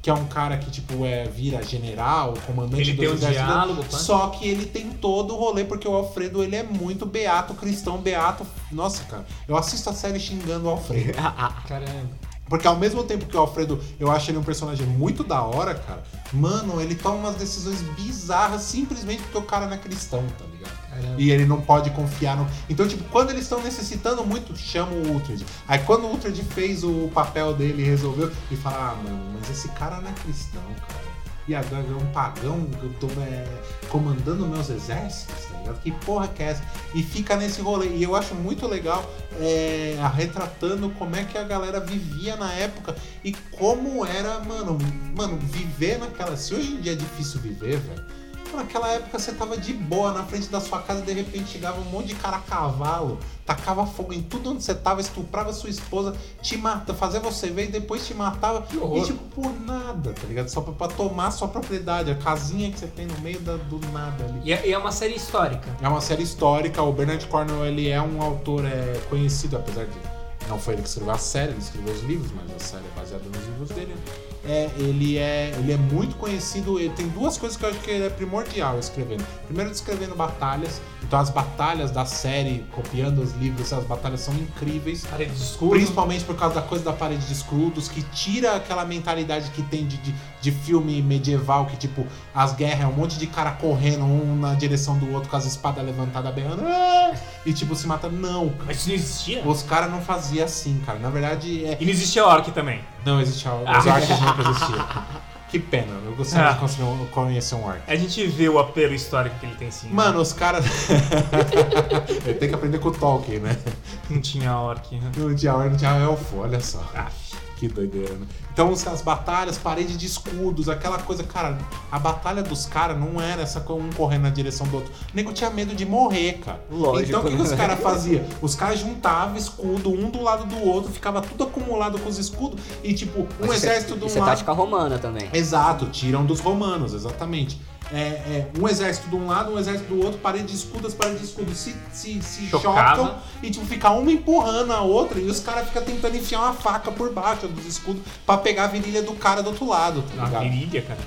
que é um cara que, tipo, é, vira general, comandante Ele dos tem um diálogo, pá. Só que ele tem todo o rolê, porque o Alfredo, ele é muito beato, cristão, beato. Nossa, cara, eu assisto a série xingando o Alfredo. Caramba. Porque ao mesmo tempo que o Alfredo, eu acho ele um personagem muito da hora, cara. Mano, ele toma umas decisões bizarras simplesmente porque o cara não é cristão, tá ligado? Caramba. E ele não pode confiar no. Então, tipo, quando eles estão necessitando muito, chama o Uhtred. Aí quando o Uhtred fez o papel dele e resolveu, e fala, ah, mano, mas esse cara não é cristão, cara. E agora é um pagão é, comandando meus exércitos, tá ligado? Que porra que é essa? E fica nesse rolê. E eu acho muito legal é, retratando como é que a galera vivia na época e como era, mano, mano, viver naquela. Se hoje em dia é difícil viver, velho. Naquela época você tava de boa na frente da sua casa de repente chegava um monte de cara a cavalo, tacava fogo em tudo onde você tava, estuprava sua esposa, te mata, fazia você ver e depois te matava. E tipo, por nada, tá ligado? Só pra, pra tomar sua propriedade, a casinha que você tem no meio da- do nada ali. E é, e é uma série histórica. É uma série histórica, o Bernard Cornwell ele é um autor é, conhecido, apesar de não foi ele que escreveu a série, ele escreveu os livros, mas a série é baseada nos livros dele. É, ele, é, ele é muito conhecido, ele tem duas coisas que eu acho que ele é primordial escrevendo. Primeiro, descrevendo batalhas, então as batalhas da série, copiando os livros, as batalhas são incríveis. Parede de escudo. Principalmente por causa da coisa da parede de escudos, que tira aquela mentalidade que tem de, de, de filme medieval, que tipo, as guerras é um monte de cara correndo um na direção do outro com as espadas levantadas berrando, "Ah!" e tipo, se mata. Não, cara. Mas isso não existia? Os caras não faziam assim, cara. Na verdade, é. E não existia orc também. Não existia. Os orcs nunca existiam. Que pena, eu gostaria Ah. de conseguir conhecer um orc. A gente vê o apelo histórico que ele tem sim. né? Mano, os caras. Ele tem que aprender com o Tolkien, né? Não tinha orc. né? Não tinha orc, não tinha elfo, olha só. Ah, Que doideira, né? Então as batalhas, parede de escudos, aquela coisa, cara, a batalha dos caras não era essa um correndo na direção do outro. O nego tinha medo de morrer, cara. Lógico. Então o que, que os caras faziam? Os caras juntavam escudo um do lado do outro, ficava tudo acumulado com os escudos e tipo, um Mas isso é- exército de um Isso é lado. tática romana também. Exato, tiram dos romanos, exatamente. É, é, um exército de um lado, um exército do outro, parede de escudos, parede de escudos se, se, se Chocava. chocam e tipo, fica uma empurrando a outra e os caras ficam tentando enfiar uma faca por baixo dos escudos pra pegar a virilha do cara do outro lado, tá ligado? virilha, cara.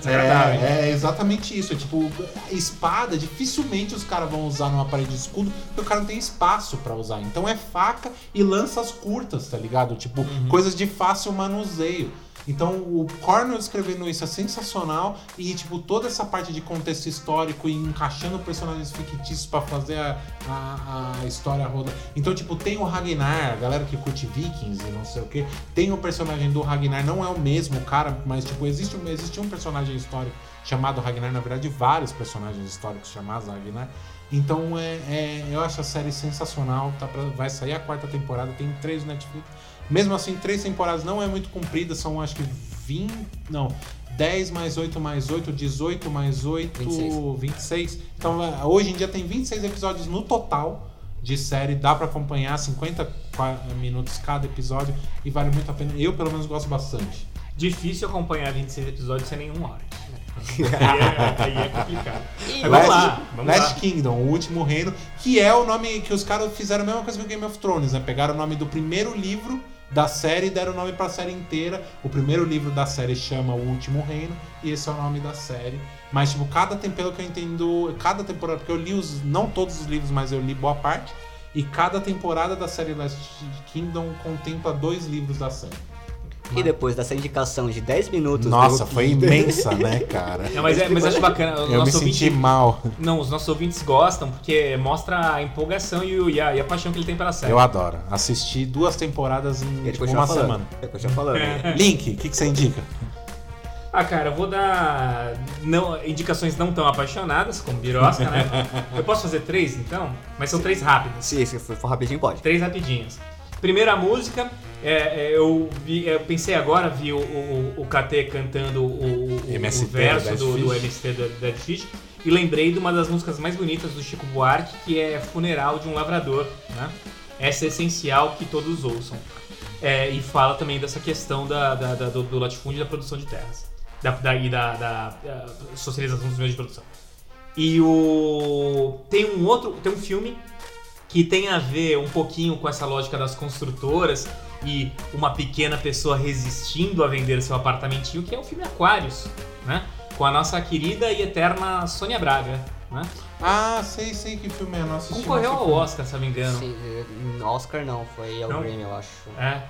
É, é exatamente isso. É tipo, espada, dificilmente os caras vão usar numa parede de escudo, porque o cara não tem espaço pra usar. Então é faca e lanças curtas, tá ligado? Tipo, coisas de fácil manuseio. Então o Cornell escrevendo isso é sensacional e tipo toda essa parte de contexto histórico e encaixando personagens fictícios pra fazer a, a, a história roda. Então tipo tem o Ragnar, a galera que curte Vikings e não sei o que, tem o personagem do Ragnar, não é o mesmo cara, mas tipo existe um, existe um personagem histórico chamado Ragnar, na verdade vários personagens históricos chamados Ragnar. Então é, é- eu acho a série sensacional, tá pra- vai sair a quarta temporada, tem três Netflix. Mesmo assim, três temporadas não é muito comprida, são acho que 20. Não, 10 mais 8 mais 8, 18 mais 8, 26. 26. Então é, hoje em dia tem 26 episódios no total de série, dá pra acompanhar 50 qua- minutos cada episódio e vale muito a pena. Eu, pelo menos, gosto bastante. Difícil acompanhar 26 episódios sem nenhum hora. aí, é, aí é complicado. Mas vamos lá, vamos Last lá. Kingdom, o último reino, que é o nome que os caras fizeram a mesma coisa que o Game of Thrones, né? Pegaram o nome do primeiro livro da série e deram o nome pra série inteira. O primeiro livro da série chama O Último Reino e esse é o nome da série. Mas, tipo, cada temporada que eu entendo, cada temporada, porque eu li os, não todos os livros, mas eu li boa parte. E cada temporada da série Last Kingdom contempla dois livros da série. E depois dessa indicação de 10 minutos. Nossa, foi imensa, né, cara? Não, mas, é, mas acho bacana. O Eu me senti ouvinte- mal. Não, os nossos ouvintes gostam porque mostra a empolgação e, o- e a, e a paixão que ele tem pela série. Eu adoro. Assisti duas temporadas em Ele tipo, uma falando. semana. Ele continua falando. É. Link, o que, que você indica? Ah, cara, eu vou dar não, indicações não tão apaixonadas, como Birosca, né? Eu posso fazer três, então? Mas são três rápidas. Se, se for rapidinho, pode. Três rapidinhas. Primeira música, é, é, eu, vi- eu pensei agora, vi o, o, o KT cantando o, o- MST verso do do. MST do Dead Fish e lembrei de uma das músicas mais bonitas do Chico Buarque, que é Funeral de um Lavrador, né? Essa é essencial que todos ouçam. É, e fala também dessa questão da, da- da- do, do latifúndio e da produção de terras. Da, da, e da, da, socialização dos meios de produção. E o. Tem um outro. Tem um filme que tem a ver um pouquinho com essa lógica das construtoras e uma pequena pessoa resistindo a vender seu apartamentinho, que é o filme Aquários, né? Com a nossa querida e eterna Sônia Braga, né? Ah, sei, sei que filme é. Assisti Concorreu ao que- Oscar, se não me engano. Sim, Oscar não, foi ao Não? Grammy, eu acho. É.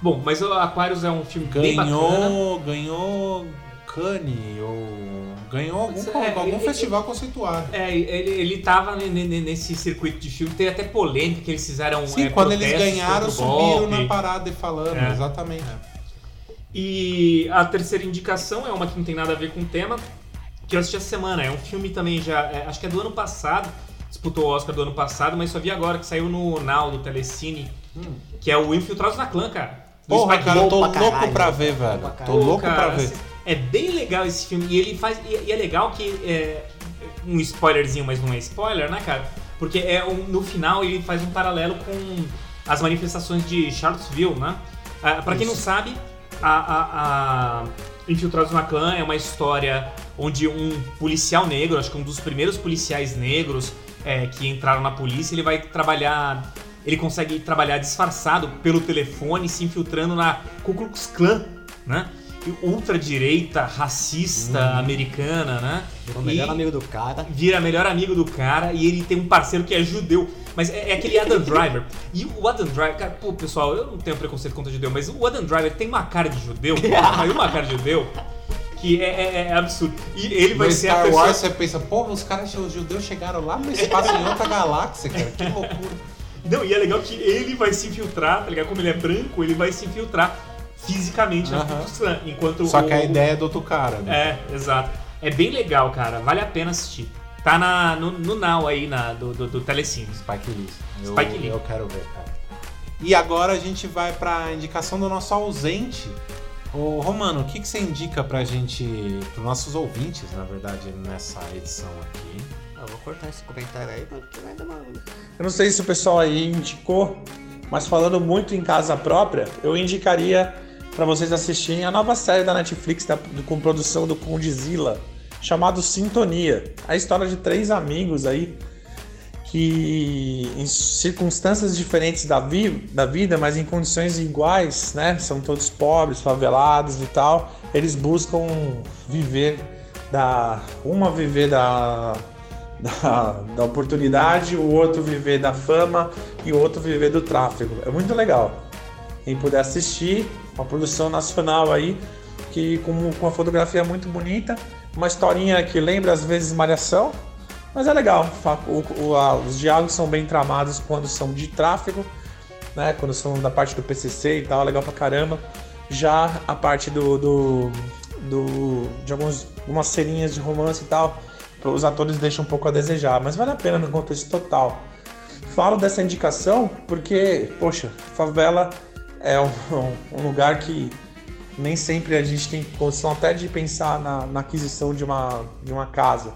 Bom, mas o Aquários é um filme bem bacana. Ganhou, ganhou Cannes ou ganhou algum, É, algum ele- festival conceituado. É, ele, ele tava ne- ne- nesse circuito de filme, teve até polêmica que eles fizeram. Sim, é, quando eles ganharam, subiram golpe. na parada e falando, É. exatamente. E a terceira indicação é uma que não tem nada a ver com o tema, que eu assisti essa semana. É um filme também já, é, acho que é do ano passado, disputou o Oscar do ano passado, mas só vi agora que saiu no Now, do Telecine, que é o Infiltrados na Clã, cara. Porra, cara, eu tô pra louco pra ver, velho. Tô louco Cara, pra ver. assim, É bem legal esse filme. E ele faz. E, e é legal que. É, um spoilerzinho, mas não é spoiler, né, cara? Porque é um- no final ele faz um paralelo com as manifestações de Charlottesville, né? Ah, pra quem não sabe, a, a, a Infiltrados na Clã é uma história onde um policial negro, acho que um dos primeiros policiais negros é, que entraram na polícia, ele vai trabalhar. Ele consegue trabalhar disfarçado pelo telefone, se infiltrando na Ku Klux Klan, né? Ultradireita, racista, americana, né? O melhor amigo do cara. Vira melhor amigo do cara e ele tem um parceiro que é judeu. Mas é, é aquele Adam Driver. E o Adam Driver, cara, pô, pessoal, eu não tenho preconceito contra judeu, mas o Adam Driver tem uma cara de judeu, mas uma cara de judeu, que é, é- é absurdo. E ele vai No ser a Star pessoa. Wars você pensa, porra, os caras, os judeus chegaram lá no espaço em outra galáxia, cara. Que loucura. Não, e é legal que ele vai se infiltrar, tá ligado? Como ele é branco, ele vai se infiltrar fisicamente na. Ku Klux Klan, enquanto Só o- que a ideia é do outro cara, né? É, exato. É bem legal, cara. Vale a pena assistir. Tá na, no, no Now aí, na, do, do, do Telecine. Spike Lee. Eu, Spike Lee. Eu quero ver, cara. E agora a gente vai pra indicação do nosso ausente. Ô, Romano, o que, que você indica pra gente, pros nossos ouvintes, na verdade, nessa edição aqui? Ah, Eu vou cortar esse comentário aí, mano, porque vai dar uma... Eu não sei se o pessoal aí indicou, mas falando muito em casa própria, eu indicaria para vocês assistirem a nova série da Netflix da- com produção do Condizila, chamado Sintonia. A história de três amigos aí que em circunstâncias diferentes da, vi- da vida, mas em condições iguais, né? São todos pobres, favelados e tal. Eles buscam viver da uma viver da da, da oportunidade, o outro viver da fama e o outro viver do tráfego. É muito legal. Quem puder assistir, uma produção nacional aí, que com, com uma fotografia muito bonita, uma historinha que lembra às vezes Malhação, mas é legal. O- o- a- os diálogos são bem tramados quando são de tráfego, né? Quando são da parte do PCC e tal, é legal pra caramba. Já a parte do, do, do- de alguns, algumas serinhas de romance e tal, os atores deixam um pouco a desejar, mas vale a pena no contexto total. Falo dessa indicação porque, poxa, favela é um, um lugar que nem sempre a gente tem condição até de pensar na, na aquisição de uma, de uma casa.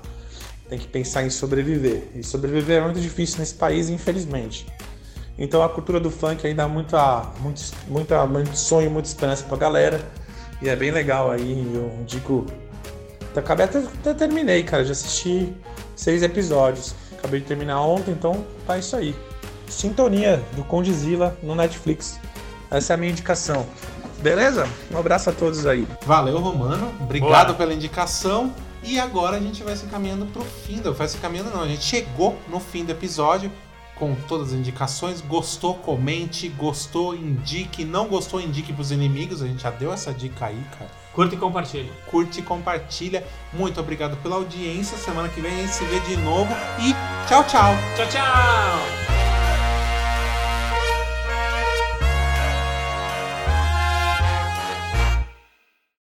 Tem que pensar em sobreviver. E sobreviver é muito difícil nesse país, infelizmente. Então a cultura do funk aí dá muita, muito, muita, muito sonho, muita esperança pra galera. E é bem legal aí, eu indico. Acabei até, até terminei, cara. Já assisti seis episódios. Acabei de terminar ontem, então tá isso aí. Sintonia do Condizila no Netflix. Essa é a minha indicação. Beleza? Um abraço a todos aí. Valeu, Romano. Obrigado Boa. pela indicação. E agora a gente vai se caminhando pro fim. do- Vai se caminhando, não. A gente chegou no fim do episódio com todas as indicações. Gostou, comente. Gostou, indique. Não gostou, indique pros inimigos. A gente já deu essa dica aí, cara. Curta e compartilha. Curte e compartilha. Muito obrigado pela audiência. Semana que vem a gente se vê de novo. E tchau, tchau. Tchau, tchau!